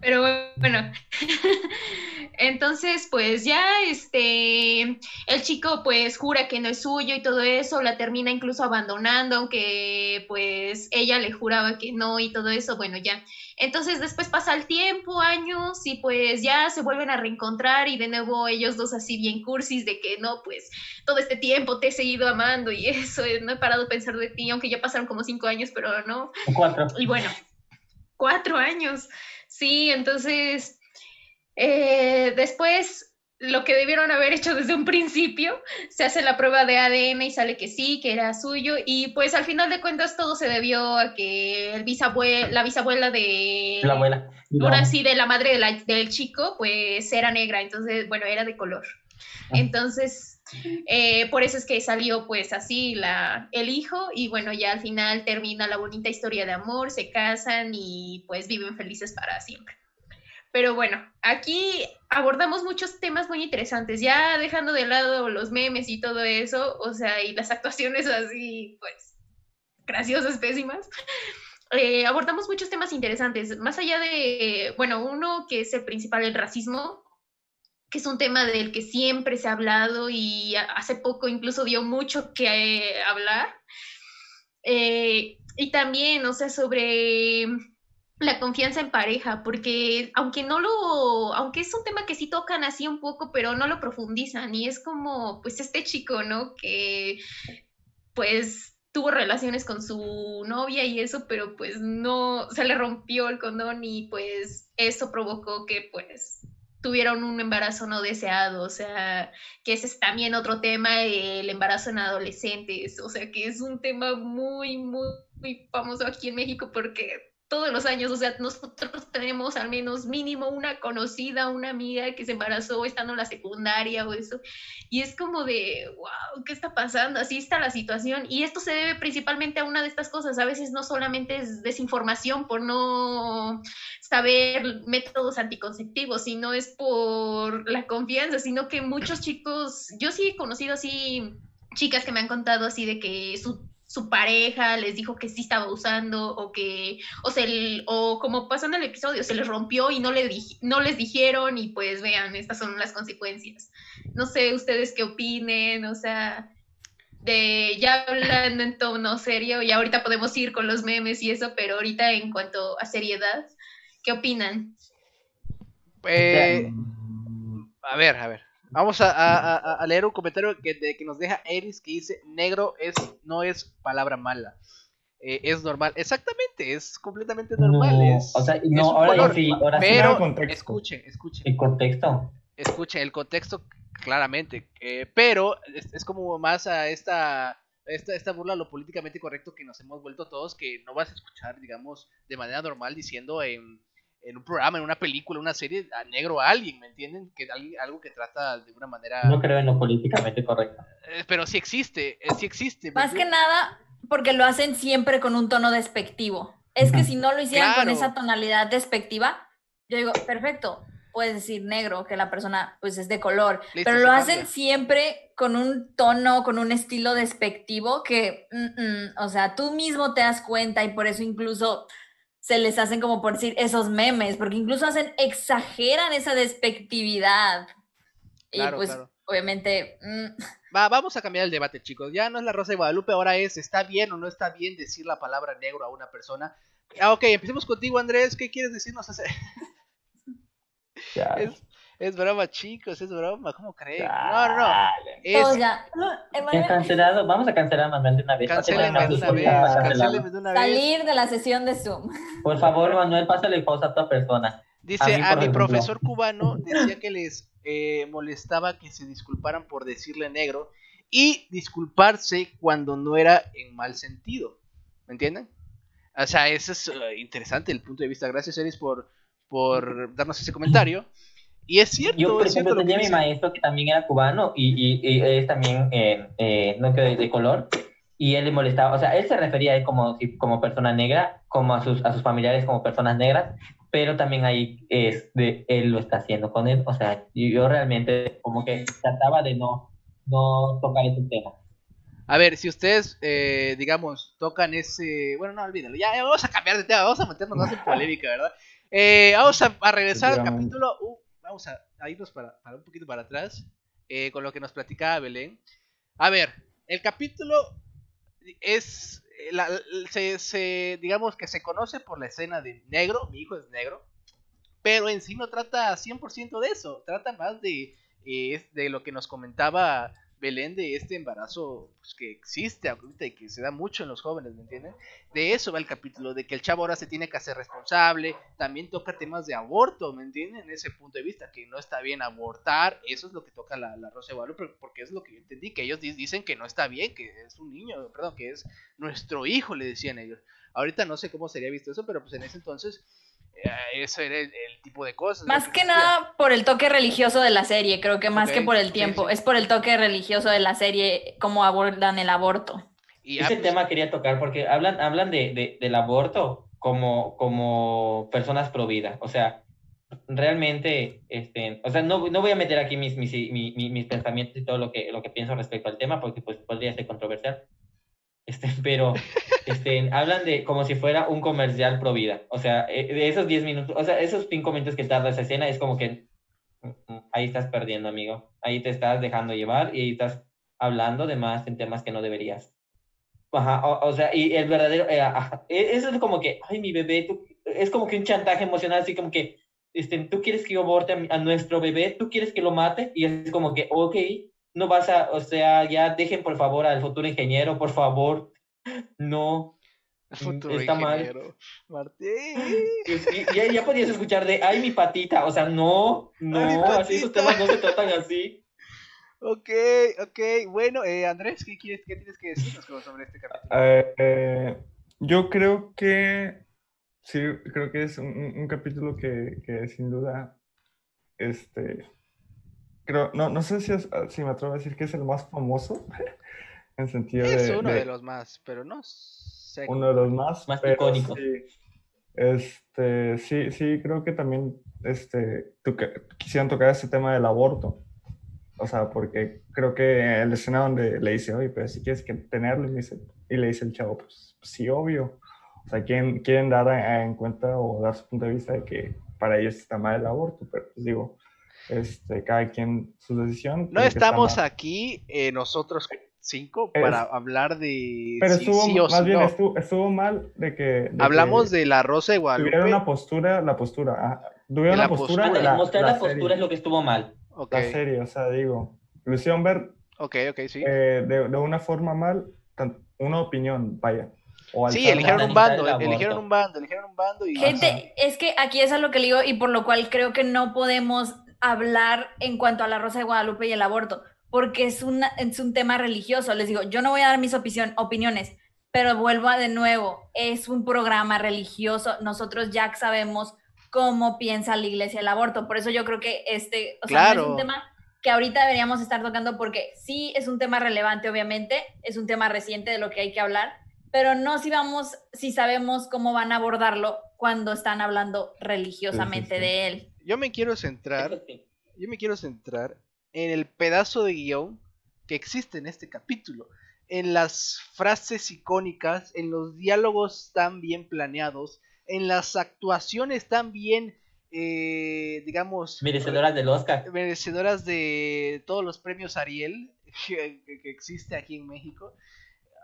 Pero bueno, entonces pues ya este, el chico pues jura que no es suyo y todo eso, la termina incluso abandonando, aunque pues ella le juraba que no y todo eso, bueno ya. Entonces después pasa el tiempo, años y pues ya se vuelven a reencontrar y de nuevo ellos dos así bien cursis de que no, pues todo este tiempo te he seguido amando y eso, eh, no he parado de pensar de ti, aunque ya pasaron como cinco años, pero no, Cuatro. y bueno, cuatro años. Sí, entonces, eh, después, lo que debieron haber hecho desde un principio, se hace la prueba de ADN y sale que sí, que era suyo. Y pues al final de cuentas todo se debió a que el la bisabuela de... La abuela. Ahora sí, de la madre de la- del chico, pues era negra, entonces, bueno, era de color. Ah. Entonces, eh, por eso es que salió pues así la, el hijo y bueno, ya al final termina la bonita historia de amor, se casan y pues viven felices para siempre. Pero bueno, aquí abordamos muchos temas muy interesantes, ya dejando de lado los memes y todo eso, o sea, y las actuaciones así, pues, graciosas, pésimas. Eh, abordamos muchos temas interesantes, más allá de, bueno, uno que es el principal, el racismo, que es un tema del que siempre se ha hablado y hace poco incluso dio mucho que hablar. Eh, y también, o sea, sobre la confianza en pareja, porque aunque no lo, aunque es un tema que sí tocan así un poco, pero no lo profundizan y es como, pues este chico, ¿no? Que pues tuvo relaciones con su novia y eso, pero pues no, se le rompió el condón y pues eso provocó que pues tuvieron un embarazo no deseado, o sea, que ese es también otro tema, el embarazo en adolescentes, o sea, que es un tema muy, muy, muy famoso aquí en México porque todos los años, o sea, nosotros tenemos al menos mínimo una conocida, una amiga que se embarazó estando en la secundaria o eso, y es como de, wow, ¿qué está pasando? Así está la situación, y esto se debe principalmente a una de estas cosas, a veces no solamente es desinformación por no saber métodos anticonceptivos, sino es por la confianza, sino que muchos chicos, yo sí he conocido así chicas que me han contado así de que su su pareja les dijo que sí estaba usando o que, o, se, o como pasó en el episodio, se les rompió y no, le no les dijeron y pues vean, estas son las consecuencias. No sé ustedes qué opinen, o sea, de ya hablando en tono serio y ahorita podemos ir con los memes y eso, pero ahorita en cuanto a seriedad, ¿qué opinan? Eh, a ver, a ver. Vamos a, leer un comentario que, que, nos deja Eris que dice, negro es, no es palabra mala. Eh, es normal. Exactamente, es completamente normal. es, o sea, no, ahora, sí, ahora pero escuchen, escuchen. El contexto. Escuchen, el contexto claramente. Eh, pero es, como más a esta, esta, esta burla a lo políticamente correcto que nos hemos vuelto todos, que no vas a escuchar, digamos, de manera normal diciendo en en un programa, en una película, una serie, a negro a alguien, ¿me entienden? Que algo que trata de una manera... No creo en lo políticamente correcto. Eh, pero sí existe, eh, sí existe. Más que nada porque lo hacen siempre con un tono despectivo. Es que si no lo hicieran con esa tonalidad despectiva, yo digo, perfecto, puedes decir negro, que la persona pues es de color, pero lo hacen siempre con un tono, con un estilo despectivo que, mm, mm, o sea, tú mismo te das cuenta y por eso incluso se les hacen como por decir esos memes, porque incluso hacen, exageran esa despectividad. y pues, obviamente... Mm. Va, vamos a cambiar el debate, chicos. Ya no es la Rosa de Guadalupe, ahora es, ¿está bien o no está bien decir la palabra negro a una persona? Ah, ok, empecemos contigo, Andrés. ¿Qué quieres decirnos? Es, es broma, chicos, es broma, ¿cómo creen? No, no, no. Es... ya. cancelado, vamos a cancelar a Manuel de una vez. Cancélenme de una vez, de una vez. Salir de la sesión de Zoom. Por favor, Manuel, pásale pausa a tu persona. Dice, a, mi profesor cubano decía que les eh, molestaba que se disculparan por decirle negro y disculparse cuando no era en mal sentido. ¿Me entienden? O sea, eso es uh, interesante el punto de vista. Gracias, Eris, por, por darnos ese comentario. Y es cierto. Yo, por ejemplo, tenía mi maestro que también era cubano y, y, es también eh, eh, no de, de, color. Y él le molestaba, o sea, él se refería a él como, como persona negra, como a sus, a sus familiares como personas negras, pero también ahí es de, él lo está haciendo con él. O sea, yo realmente como que trataba de no, no tocar ese tema. A ver, si ustedes, eh, digamos, tocan ese... Bueno, no, olvídenlo. Ya, vamos a cambiar de tema, vamos a meternos más en polémica, ¿verdad? vamos a, regresar al capítulo vamos a, irnos para, un poquito para atrás eh, con lo que nos platicaba Belén. A ver, el capítulo es, eh, se, digamos que se conoce por la escena de negro, mi hijo es negro, pero en sí no trata 100% de eso, trata más de, eh, de lo que nos comentaba Belén de este embarazo pues, que existe ahorita y que se da mucho en los jóvenes, ¿me entienden? De eso va el capítulo, de que el chavo ahora se tiene que hacer responsable, también toca temas de aborto, ¿me entienden? En ese punto de vista, que no está bien abortar, eso es lo que toca la, la Rosa de porque es lo que yo entendí, que ellos dicen que no está bien, que es un niño, perdón, que es nuestro hijo, le decían ellos. Ahorita no sé cómo sería visto eso, pero pues en ese entonces eso era el, tipo de cosas. Más que, nada por el toque religioso de la serie, creo que más que por el tiempo, es por el toque religioso de la serie, cómo abordan el aborto. Y Ese tema quería tocar porque hablan, hablan de, del aborto como, como personas pro vida, o sea, realmente, este, o sea, no, no voy a meter aquí mis, mis, mis, mis, pensamientos y todo lo que, lo que pienso respecto al tema porque pues podría ser controversial, este, pero este, hablan de como si fuera un comercial pro vida. O sea, eh, de esos 10 minutos, o sea, esos cinco minutos que tarda esa escena es como que mm, mm, ahí estás perdiendo, amigo. Ahí te estás dejando llevar y ahí estás hablando de más en temas que no deberías. Ajá, o, sea, y el verdadero, eh, e, eso es como que, ay, mi bebé, es como que un chantaje emocional, así como que, este, tú quieres que yo aborte a, a, nuestro bebé, tú quieres que lo mate, y es como que, ok, no vas a, o sea, ya dejen por favor al futuro ingeniero, por favor. No. futuro está ingeniero. mal. Martín. Y, ya, podías escuchar de, ay, mi patita. O sea, no, no, así esos temas no se tratan así. Ok, ok. Bueno, eh, Andrés, ¿qué, quieres, ¿qué tienes que decirnos sobre este capítulo? Eh, yo creo que sí, creo que es un, un- un capítulo que, que sin duda, este, creo, no, no sé si, es- si me atrevo a decir que es el más famoso, en sentido Es de, uno de- de los más, pero no sé. uno de los más, Más pero icónicos. sí, este, sí, sí, creo que también, este, quisieran tocar ese tema del aborto, o sea, porque creo que el escena donde le dice, oye, pero si quieres que tenerlo, y, me dice, y le dice el chavo, pues, sí, obvio, o sea, quieren, quieren dar en cuenta o dar su punto de vista de que para ellos está mal el aborto, pero pues digo, este, cada quien su decisión. No está estamos mal. aquí eh, nosotros cinco Es- para hablar de Pero si estuvo, sí o más si bien no. estuvo, estuvo mal de que... de Hablamos que de la Rosa de Guadalupe. Tuvieron una postura, la postura, ah, tuvieron De una la postura, postura. la, Mostrar la la, postura serie, es lo que estuvo mal. Ok, la serie, o sea, digo, hicieron ver ok, ok, sí. eh, de, de una forma mal, tan- una opinión, vaya. O Sí, eligieron la- un bando, eligieron un bando, eligieron un bando y... Gente, es que aquí es a lo que le digo y por lo cual creo que no podemos hablar en cuanto a la Rosa de Guadalupe y el aborto, porque es, una, es un tema religioso. Les digo, yo no voy a dar mis opinión- opiniones, pero vuelvo a de nuevo, es un programa religioso. Nosotros ya sabemos cómo piensa la iglesia el aborto. Por eso yo creo que este, o sea, no Claro. es un tema que ahorita deberíamos estar tocando porque sí es un tema relevante, obviamente, es un tema reciente de lo que hay que hablar, pero no si vamos, si sabemos cómo van a abordarlo cuando están hablando religiosamente sí. de él. Yo me quiero centrar, yo me quiero centrar en el pedazo de guion que existe en este capítulo, en las frases icónicas, en los diálogos tan bien planeados, en las actuaciones tan bien, eh, digamos, Merecedoras del Oscar. merecedoras de todos los premios Ariel que existe aquí en México.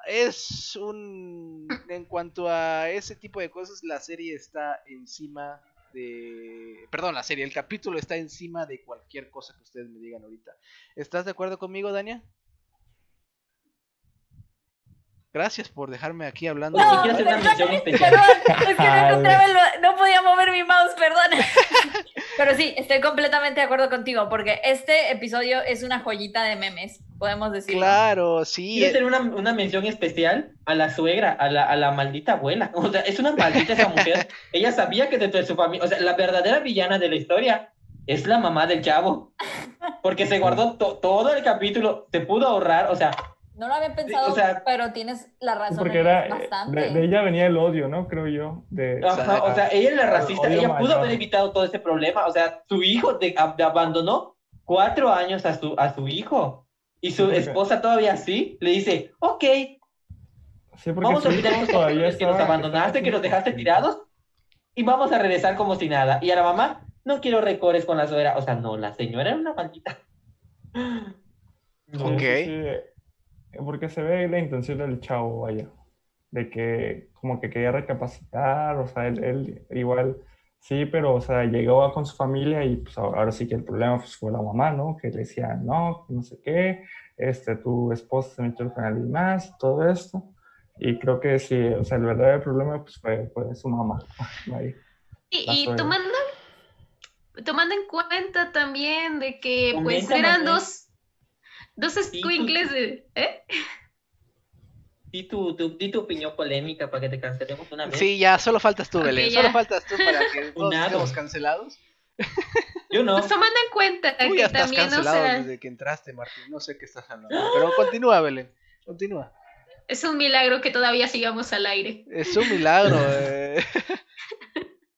Es un... En cuanto a ese tipo de cosas, la serie está encima de... Perdón, la serie, el capítulo está encima de cualquier cosa que ustedes me digan ahorita. ¿Estás de acuerdo conmigo, Dania? Gracias por dejarme aquí hablando. No, de- quiero hacer una mención especial. Perdón, es que no encontraba el- no podía mover mi mouse, perdón. Pero sí, estoy completamente de acuerdo contigo, porque este episodio es una joyita de memes, podemos decir. Claro, sí. Quiero hacer una, una mención especial a la suegra, a la, a la maldita abuela. O sea, es una maldita esa mujer. Ella sabía que dentro de su familia, o sea, la verdadera villana de la historia es la mamá del chavo. Porque se guardó to- todo el capítulo, se pudo ahorrar, o sea, No lo había pensado, o sea, pero tienes la razón Porque era, eh, bastante. de, de ella venía el odio, ¿no? Creo yo. De, Ajá, o sea, ella es la racista, ella pudo mayor. haber evitado todo ese problema, o sea, su hijo de, ab- abandonó cuatro años a su, a su hijo y su Sí, esposa todavía así le dice, ok, sí, porque vamos a olvidar todavía años que nos abandonaste, que nos dejaste tirados y vamos a regresar como si nada. Y a la mamá, no quiero recores con la suegra, o sea, no, la señora era una maldita. Ok. sí, porque se ve la intención del chavo, vaya, de que como que quería recapacitar, o sea, él, él igual, sí, pero, o sea, llegó con su familia y pues ahora sí que el problema pues, fue la mamá, ¿no? Que le decía, no, no sé qué, este, tu esposa se metió con alguien más, y todo esto, y creo que sí, o sea, el verdadero problema pues fue, fue su mamá, ahí. Y, tomando, tomando en cuenta también de que pues eran dos, dos squinkles de... ¿eh? Di tu, tu- di tu opinión polémica para que te cancelemos una vez. Sí, ya, solo faltas tú, Belén. ya. Solo faltas tú para que todos cancelados. Yo no. Pues tomando en cuenta Tú que ya estás también, o cancelado sea, desde que entraste, Martín. No sé qué estás hablando. Pero continúa, Belén. Continúa. es un milagro que todavía sigamos al aire. Es un milagro. eh.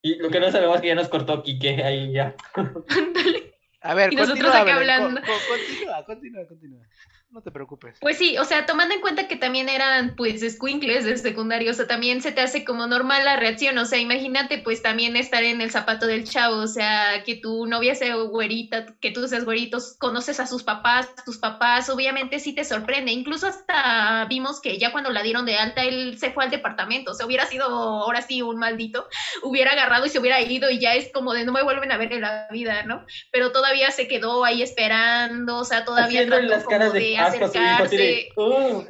Y lo que no sabemos es que ya nos cortó Quique ahí ya. Ándale. A ver, Y nosotros continúa, acá Belén. hablando. Co- co- continúa, continúa, continúa. No te preocupes. Pues sí, o sea, tomando en cuenta que también eran pues squinkles de secundario, o sea, también se te hace como normal la reacción, o sea, imagínate pues también estar en el zapato del chavo, o sea, que tu novia sea güerita, que tú seas güeritos, conoces a sus papás, tus papás, obviamente sí te sorprende, incluso hasta vimos que ya cuando la dieron de alta, él se fue al departamento, o sea, hubiera sido ahora sí un maldito, hubiera agarrado y se hubiera ido y ya es como de no me vuelven a ver en la vida, ¿no? Pero todavía se quedó ahí esperando, o sea, todavía trató como de acercarse. "Uh".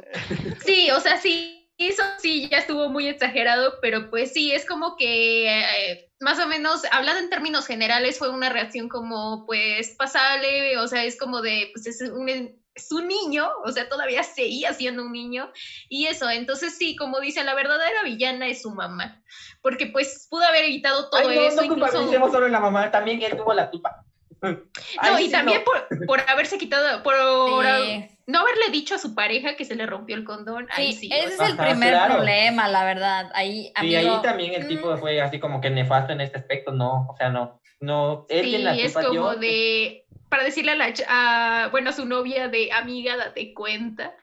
Sí, o sea, sí, eso sí, ya estuvo muy exagerado, pero pues sí, es como que eh, más o menos, hablando en términos generales, fue una reacción como, pues, pasable, o sea, es como de, pues, es un, es un niño, o sea, todavía seguía siendo un niño, y eso, entonces sí, como dice, la verdadera villana es su mamá, porque pues pudo haber evitado todo Ay, no, eso. no incluso... culpabilicemos solo en la mamá, también él tuvo la culpa. No, Ay, y sí, también no. por, por haberse quitado, por Sí. no haberle dicho a su pareja que se le rompió el condón. Ahí Sí, ese es el Ajá, primer claro. problema, la verdad. Ahí, amigo, ahí también el tipo mm, fue así como que nefasto en este aspecto, no, o sea, no, no, él la es como yo- de, para decirle a la, ch- a, bueno, a su novia de amiga, date cuenta,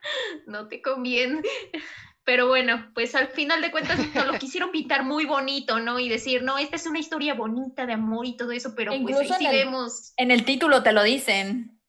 no te conviene. Pero bueno, pues al final de cuentas lo quisieron pintar muy bonito, ¿no? Y decir, no, esta es una historia bonita de amor y todo eso, pero pues Incluso ahí sí en el- vemos. En el título te lo dicen.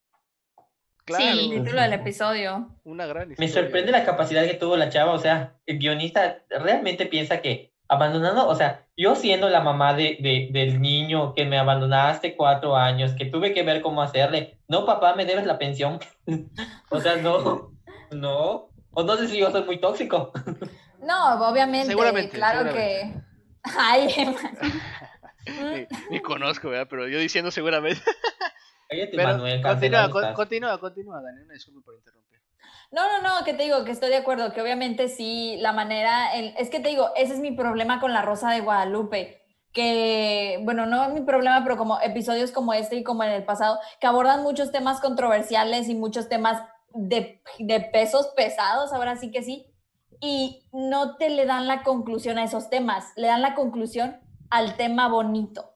Claro, En el Sí. título del episodio. una gran Me historia. sorprende la capacidad que tuvo la chava, o sea, el guionista realmente piensa que abandonando, o sea, yo siendo la mamá de, de- del niño que me abandonaste cuatro años, que tuve que ver cómo hacerle, no papá, me debes la pensión, o sea, no, no, o no sé si yo soy muy tóxico. No, obviamente. Seguramente, Claro seguramente. que. Ay, Ni, ni conozco, ¿verdad? Pero yo diciendo seguramente. Cállate, Pero Manuel, continúa, con- continúa, continúa, Dani. Una disculpa por interrumpir. No, no, no, que te digo que estoy de acuerdo, que obviamente sí, la manera, el- es que te digo, ese es mi problema con La Rosa de Guadalupe, que, bueno, no es mi problema, pero como episodios como este y como en el pasado, que abordan muchos temas controversiales y muchos temas de, de pesos pesados, ahora sí que sí, y no te le dan la conclusión a esos temas, le dan la conclusión al tema bonito.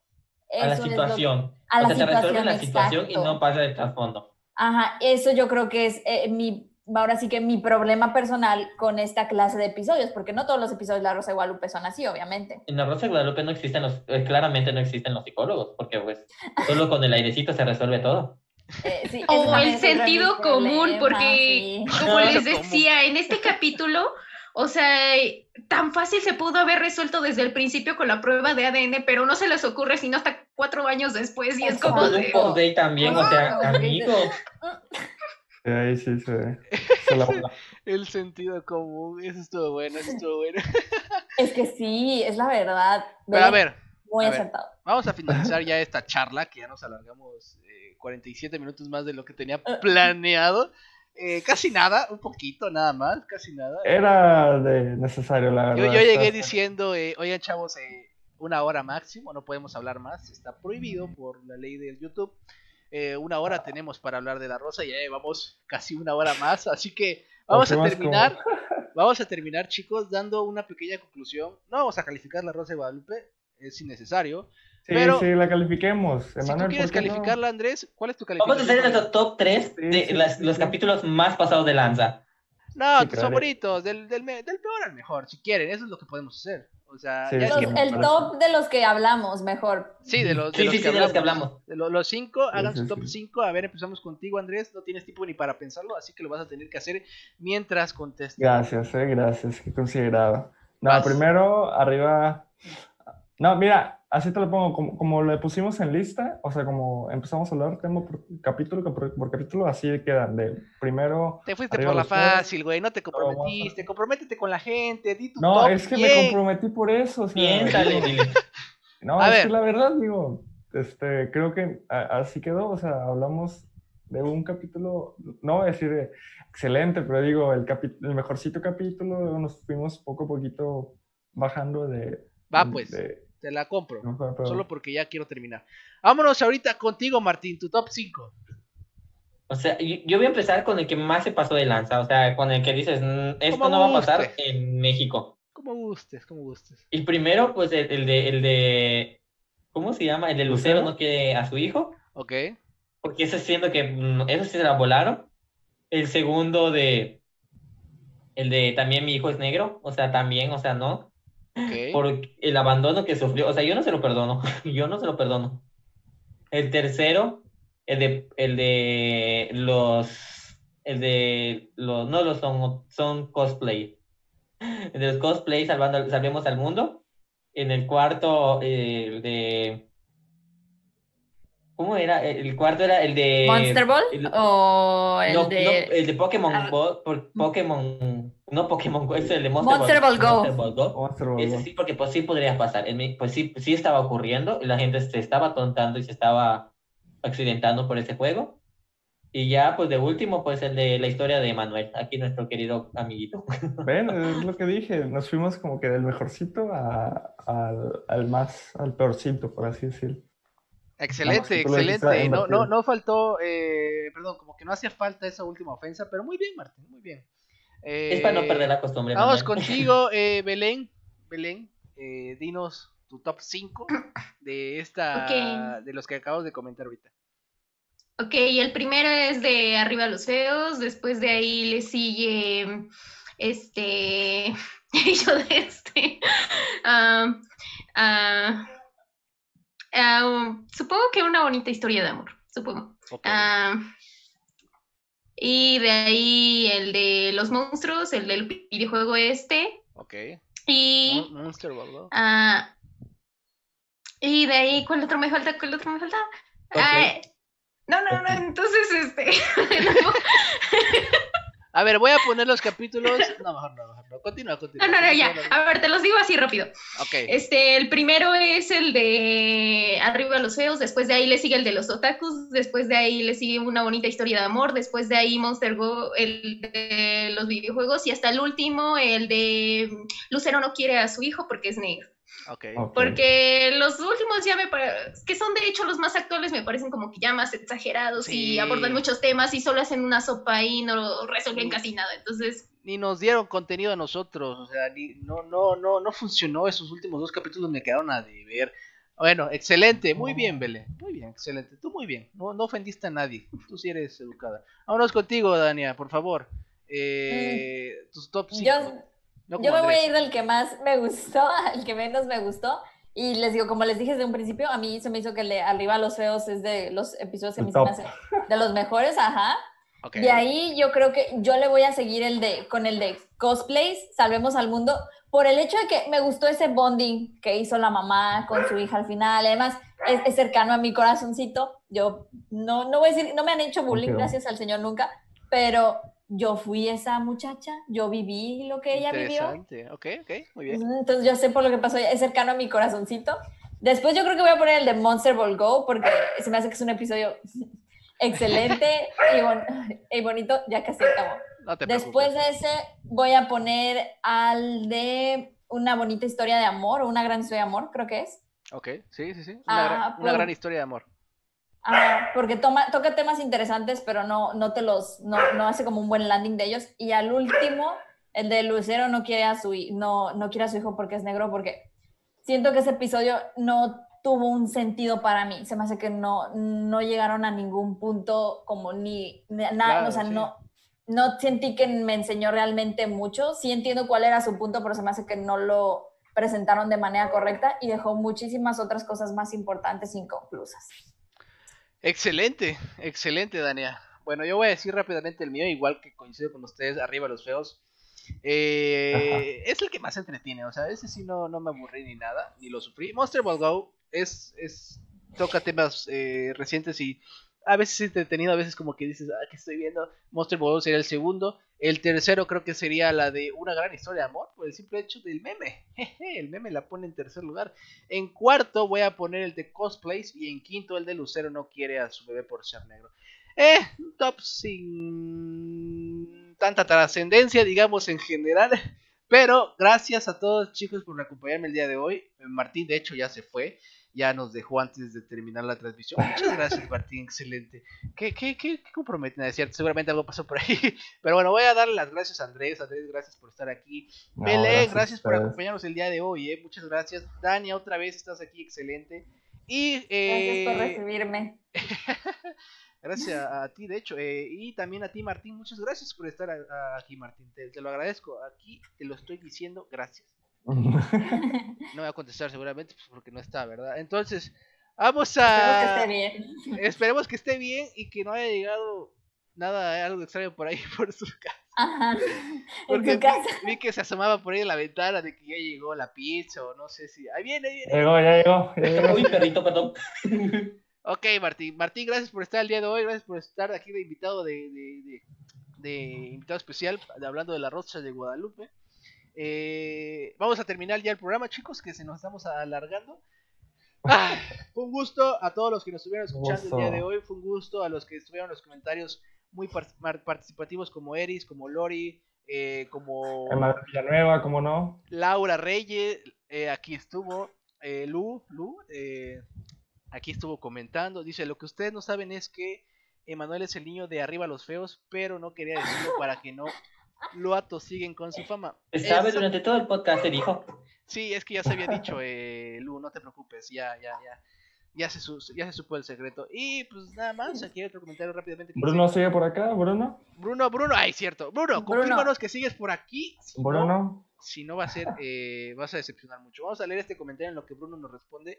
a la Eso es lo- situación. a la o sea, te resuelven situación, la situación y no pasa el trasfondo. Ajá, eso yo creo que es eh, mi, ahora sí que mi problema personal con esta clase de episodios, porque no todos los episodios de La Rosa de Guadalupe son así, obviamente. En la Rosa de Guadalupe no existen los, eh, claramente no existen los psicólogos, porque pues solo con el airecito se resuelve todo. Eh, sí, O el sentido común, porque sí. como les Común. decía, en este capítulo, o sea, tan fácil se pudo haber resuelto desde el principio con la prueba de ADN, pero no se les ocurre sino hasta cuatro años después y es como un de... day también, o sea, amigo. Sí, ahí sí se, se la bola. El sentido común, eso estuvo bueno, eso estuvo bueno. Es que sí, es la verdad. Pero a ver, Muy a ver. vamos a finalizar ya esta charla, que ya nos alargamos eh, 47 minutos más de lo que tenía planeado. Eh, casi nada, un poquito nada más, casi nada. Era de necesario, la verdad. Yo, yo llegué diciendo, eh, oigan chavos, eh, una hora máximo, no podemos hablar más, está prohibido por la ley del YouTube. Eh, una hora tenemos para hablar de la rosa y ya llevamos casi una hora más, así que vamos a terminar, vamos a terminar chicos dando una pequeña conclusión. No vamos a calificar la rosa de Guadalupe, es innecesario. Sí, pero- sí, la califiquemos. Si tú Emanuel, quieres ¿por qué no? calificarla, Andrés, ¿cuál es tu Vamos a calificación? hacer nuestro top 3 Sí, de sí, las- sí, los sí. capítulos más pasados de lanza. No, Sí, tus claro. favoritos, del, del, me- del peor al mejor, si quieren, eso es lo que podemos hacer. O sea, ya que- el top de los que hablamos, mejor. Sí, de los, de Sí, los sí, que sí, de los que hablamos. hablamos. De lo- los cinco, hagan Sí, su top sí. 5. A ver, empezamos contigo, Andrés. No tienes tiempo ni para pensarlo, así que lo vas a tener que hacer mientras contestas. Gracias, eh, gracias, qué considerado. No, Vas. primero, arriba. No, mira, así te lo pongo, como, como le pusimos en lista, o sea, como empezamos a hablar tema por capítulo por, por capítulo, así quedan. De primero. Te fuiste por la fácil, güey. No te comprometiste. Comprométete con la gente. Di tu No, top es que me comprometí por eso. O sea, dile. No, A es ver. que la verdad, digo, este, creo que a- así quedó, o sea, hablamos de un capítulo, no voy a decir de excelente, pero digo, el, capi- el mejorcito capítulo, nos fuimos poco a poquito bajando de... Va, pues. de- Te la compro. pero- Solo porque ya quiero terminar. Vámonos ahorita contigo, Martín. Tu top 5. O sea, yo, yo voy a empezar con el que más se pasó de lanza, o sea, con el que dices, "Mm, esto no va a pasar en México. Como gustes, como gustes. Y primero, pues el, el de, el de, ¿cómo se llama? El de Lucero ¿Lucero? no quiere a su hijo, Ok. porque eso siendo que, mm, eso sí se la volaron. El segundo de, el de también mi hijo es negro, o sea, también, o sea, no. Ok. por el abandono que sufrió. O sea, yo no se lo perdono. Yo no se lo perdono. El tercero, el de, el de los, el de los, no los son, son cosplay. El de los cosplay salvando, salvemos al mundo. En el cuarto, eh, el de, ¿cómo era? El cuarto era el de ¿Monster Ball? el- ¿O el no, de.? no, el de Pokémon Ah. Ball, por- Pokémon, No Pokémon Go, es el de Monster, Monster Ball Go. Monster Ball Go. Monster Ball Ese sí, porque pues sí podría pasar. En mi- pues sí, sí estaba ocurriendo y la gente se estaba tontando y se estaba accidentando por ese juego. Y ya, pues de último, pues el de la historia de Manuel, aquí nuestro querido amiguito. Ven, es lo que dije. Nos fuimos como que del mejorcito a- al, al más, al peorcito, por así decirlo. Excelente, excelente. en No, no, no faltó, eh, perdón, como que no hacía falta esa última ofensa, pero muy bien, Martín, muy bien. Es para no Eh, perder la costumbre. Vamos contigo, eh, Belén. Belén, eh, dinos tu top 5 de esta, de los que acabamos de comentar ahorita. Ok, el primero es de Arriba los Feos, después de ahí le sigue este, yo de este, ah, ah, supongo que una bonita historia de amor, supongo. Ok. Ah, y de ahí el de los monstruos, el del videojuego este, ok. y, Mon- Monster ah, y de ahí, ¿cuál otro me falta? ¿Cuál otro me falta? No, no, no, entonces este... A ver, voy a poner los capítulos. No, mejor no, mejor no. Continúa, continúa. No, no, no, ya. A ver, te los digo así rápido. Ok. Este, el primero es el de Arriba los feos, después de ahí le sigue el de los otakus, después de ahí le sigue una bonita historia de amor, después de ahí Monster Go, el de los videojuegos, y hasta el último, el de Lucero no quiere a su hijo porque es negro. Porque los últimos ya me parecen, que son de hecho los más actuales, me parecen como que ya más exagerados Sí. y abordan muchos temas y solo hacen una sopa y no resuelven casi nada. Entonces, Ni nos dieron contenido a nosotros. O sea, ni, no, no, no, no funcionó. Esos últimos dos capítulos me quedaron a deber. Bueno, excelente. Muy bien, Belén. Muy bien, excelente. Tú muy bien. No, no ofendiste a nadie. Tú sí eres educada. Vámonos contigo, Dania, por favor. Eh, tus top 5. Mm. Yo, yo me voy a ir del que más me gustó al que menos me gustó. Y les digo, como les dije desde un principio, a mí se me hizo que el de Arriba los Feos es de los episodios que a me hacen de los mejores, ajá. Ok. De ahí yo creo que yo le voy a seguir el de con el de cosplays, salvemos al mundo, por el hecho de que me gustó ese bonding que hizo la mamá con su hija al final. Además, es, es cercano a mi corazoncito. Yo no, no voy a decir, no me han hecho bullying, Ok. gracias al Señor nunca, pero yo fui esa muchacha, yo viví lo que ella vivió. Ok, ok. Muy bien. Entonces yo sé por lo que pasó, es cercano a mi corazoncito. Después yo creo que voy a poner el de Monster Ball Go porque se me hace que es un episodio excelente y, bon- y bonito, ya casi acabó. No Después de ese voy a poner al de una bonita historia de amor o una gran historia de amor, creo que es. Ok, sí, sí, sí. Una, Ah, gran, una pues- gran historia de amor. Ah, porque toma, toca temas interesantes, pero no, no te los, no, no hace como un buen landing de ellos. Y al último, el de Lucero no quiere a su, no, no quiere a su hijo porque es negro, porque siento que ese episodio no tuvo un sentido para mí. Se me hace que no, no llegaron a ningún punto como ni, ni- nada, Claro, o sea, sí. no, no sentí que me enseñó realmente mucho. Sí entiendo cuál era su punto, pero se me hace que no lo presentaron de manera correcta y dejó muchísimas otras cosas más importantes inconclusas. Excelente, excelente, Dania. Bueno, yo voy a decir rápidamente el mío, igual que coincido con ustedes, arriba los feos. Eh, es el que más entretiene, o sea, ese sí no, no me aburrí ni nada, ni lo sufrí. Monster Ball Go es, es toca temas eh, recientes y a veces es entretenido, a veces como que dices, ah, que estoy viendo. Monster Ball sería el segundo. El tercero creo que sería la de una gran historia de amor, por el simple hecho del meme. Jeje, el meme la pone en tercer lugar. En cuarto voy a poner el de cosplays y en quinto el de Lucero no quiere a su bebé por ser negro. Eh, top sin tanta trascendencia, digamos en general. Pero gracias a todos chicos por acompañarme el día de hoy. Martín de hecho ya se fue, ya nos dejó antes de terminar la transmisión. Muchas gracias Martín, excelente. ¿Qué, qué, qué, qué comprometen? Es cierto, seguramente algo pasó por ahí. Pero bueno, voy a darle las gracias a Andrés. Andrés, gracias por estar aquí. No, gracias por acompañarnos el día de hoy, eh. muchas gracias. Dania, otra vez estás aquí, excelente. Y Gracias eh, por recibirme. gracias a, a ti, de hecho, eh, y también a ti, Martín, muchas gracias por estar a- a- aquí, Martín. Te, te lo agradezco. Aquí te lo estoy diciendo, gracias. No voy a contestar seguramente pues, porque no está, ¿verdad? Entonces, vamos Espero que a. esté bien. Esperemos que esté bien y que no haya llegado nada, eh, algo extraño por ahí por su casa. Ajá. En Porque tu casa. vi, vi que se asomaba por ahí en la ventana de que ya llegó la pizza o no sé si. Ahí viene, ahí viene. Llegó, ya llegó, ya llegó. Uy, perrito, perdón. Ok, Martín. Martín, gracias por estar el día de hoy. Gracias por estar aquí de invitado de, de, de- de invitado especial de- hablando de la rocha de Guadalupe. Eh, vamos a terminar ya el programa, chicos, que se nos estamos alargando. Ah, fue un gusto a todos los que nos estuvieron escuchando el día de hoy. Fue un gusto a los que estuvieron en los comentarios muy participativos como Eris, como Lori, eh, como Villanueva, ¿cómo no? Laura Reyes, eh, aquí estuvo, eh, Lu, Lu, eh, aquí estuvo comentando, dice, lo que ustedes no saben es que Emanuel es el niño de arriba los feos, pero no quería decirlo para que no lo atosiguen con su fama. Se sabe Eso- durante todo el podcast, se dijo. Sí, es que ya se había dicho, eh, Lu, no te preocupes, ya, ya, ya. Ya se, su- ya se supo el secreto. Y pues nada más, aquí hay otro comentario rápidamente. Bruno sigue por acá, Bruno. Bruno, Bruno, ay, cierto. Bruno, Bruno. confírmanos que sigues por aquí. si no- Bruno. si no va a ser, eh, vas a decepcionar mucho. Vamos a leer este comentario en lo que Bruno nos responde,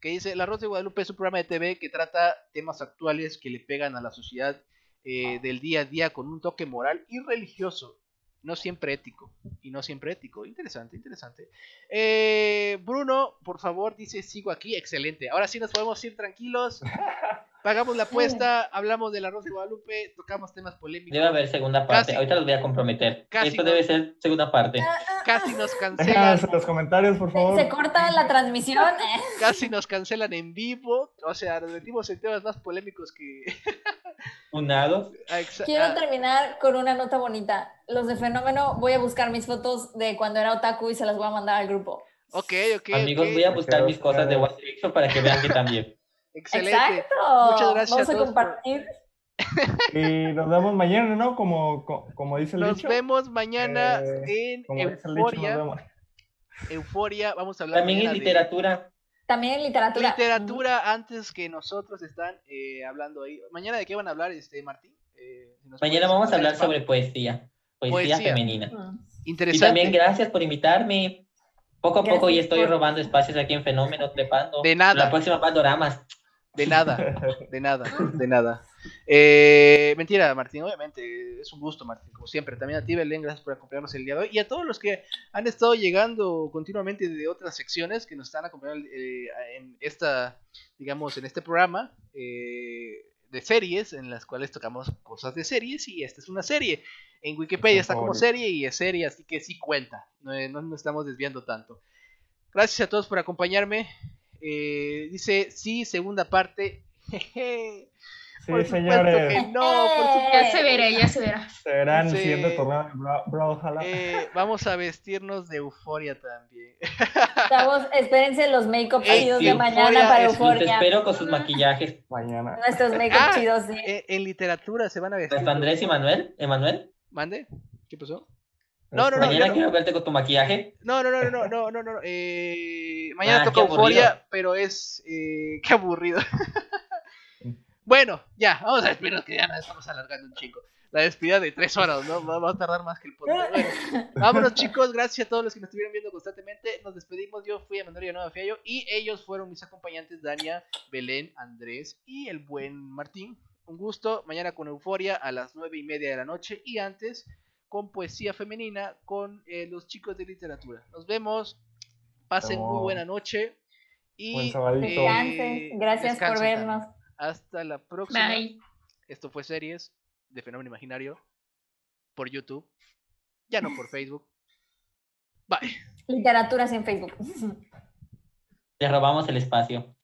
que dice, La Rosa de Guadalupe es un programa de TV que trata temas actuales que le pegan a la sociedad eh, del día a día con un toque moral y religioso, no siempre ético, y no siempre ético. Interesante, interesante. Eh, Bruno, por favor, dice, sigo aquí, excelente. Ahora sí nos podemos ir tranquilos. Pagamos la apuesta, hablamos de La Rosa de Guadalupe, tocamos temas polémicos. Debe haber segunda parte. Casi. Ahorita los voy a comprometer. Casi Esto no. debe ser segunda parte. Casi nos cancelan. Déjanos en los comentarios, por favor. Se corta la transmisión. eh. casi nos cancelan en vivo. O sea, nos metimos en temas más polémicos que. Unados. Ah, Quiero ah, terminar con una nota bonita. Los de Fenómeno, voy a buscar mis fotos de cuando era otaku y se las voy a mandar al grupo. ok, ok. Amigos, voy a buscar mis cosas de. One Direction para que vean que también. Excelente. Exacto. Muchas gracias Vamos a, todos por- compartir. Y nos vemos mañana, ¿no? Como, co- como dice el Nos dicho. vemos mañana Eh, en dicho, nos Euforia. Euforia. Vamos a hablar También en de literatura. También en literatura. literatura antes que nosotros están eh, hablando ahí. Mañana de qué van a hablar, este Martín. Eh, nos Mañana vamos a hablar sobre poesía. Poesía, Poesía. femenina. Mm. Y Interesante. también gracias por invitarme. Poco a poco ya estoy por- robando espacios aquí en Fenómeno, trepando. De nada. La próxima Pandoramas. De nada, de nada, de nada. Eh, mentira, Martín, obviamente, es un gusto, Martín, como siempre. También a ti, Belén, gracias por acompañarnos el día de hoy. Y a todos los que han estado llegando continuamente de otras secciones que nos están acompañando eh, en esta, digamos, en este programa eh, de series, en las cuales tocamos cosas de series, y esta es una serie. En Wikipedia está como serie y es serie, así que sí cuenta. No, eh, no nos estamos desviando tanto. Gracias a todos por acompañarme. Eh, dice, sí, segunda parte. Jeje. Sí, Por señores. que no, por supuesto. Ya se verá, ya se verá. Se verán Sí. el siguiente torneo de. Eh, vamos a vestirnos de euforia también. Chavos, espérense los make-up Ey, chidos de mañana para es- Los Euforia. espero con sus maquillajes. Mañana. Nuestros make-up Ah, chidos, sí. Eh, en literatura se van a vestir. ¿Nuestro Andrés y Manuel? ¿Emanuel? ¿Mande? ¿Qué pasó? No, no, no, Mañana no. quiero verte con tu maquillaje. No, no, no, no, no, no, no. Eh, mañana Ah, toca euforia, pero es. Eh, qué aburrido. bueno, ya, vamos a despedirnos que ya nos estamos alargando un chingo. La despedida de tres horas, ¿no? Va, a tardar más que el podcast. Bueno, vámonos, chicos. Gracias a todos los que nos estuvieron viendo constantemente. Nos despedimos. Yo fui a Manuel Nueva Fiallo y ellos fueron mis acompañantes: Dania, Belén, Andrés y el buen Martín. Un gusto. Mañana con Euforia a las nueve y media de la noche y antes con poesía femenina con eh, los chicos de literatura. Nos vemos. Pasen muy buena noche. Y Buen sabadito. eh. Gracias por vernos. Hasta la próxima. Bye. Esto fue Series de Fenómeno Imaginario por YouTube. Ya no por Facebook. Bye. Literaturas en Facebook. Le robamos el espacio.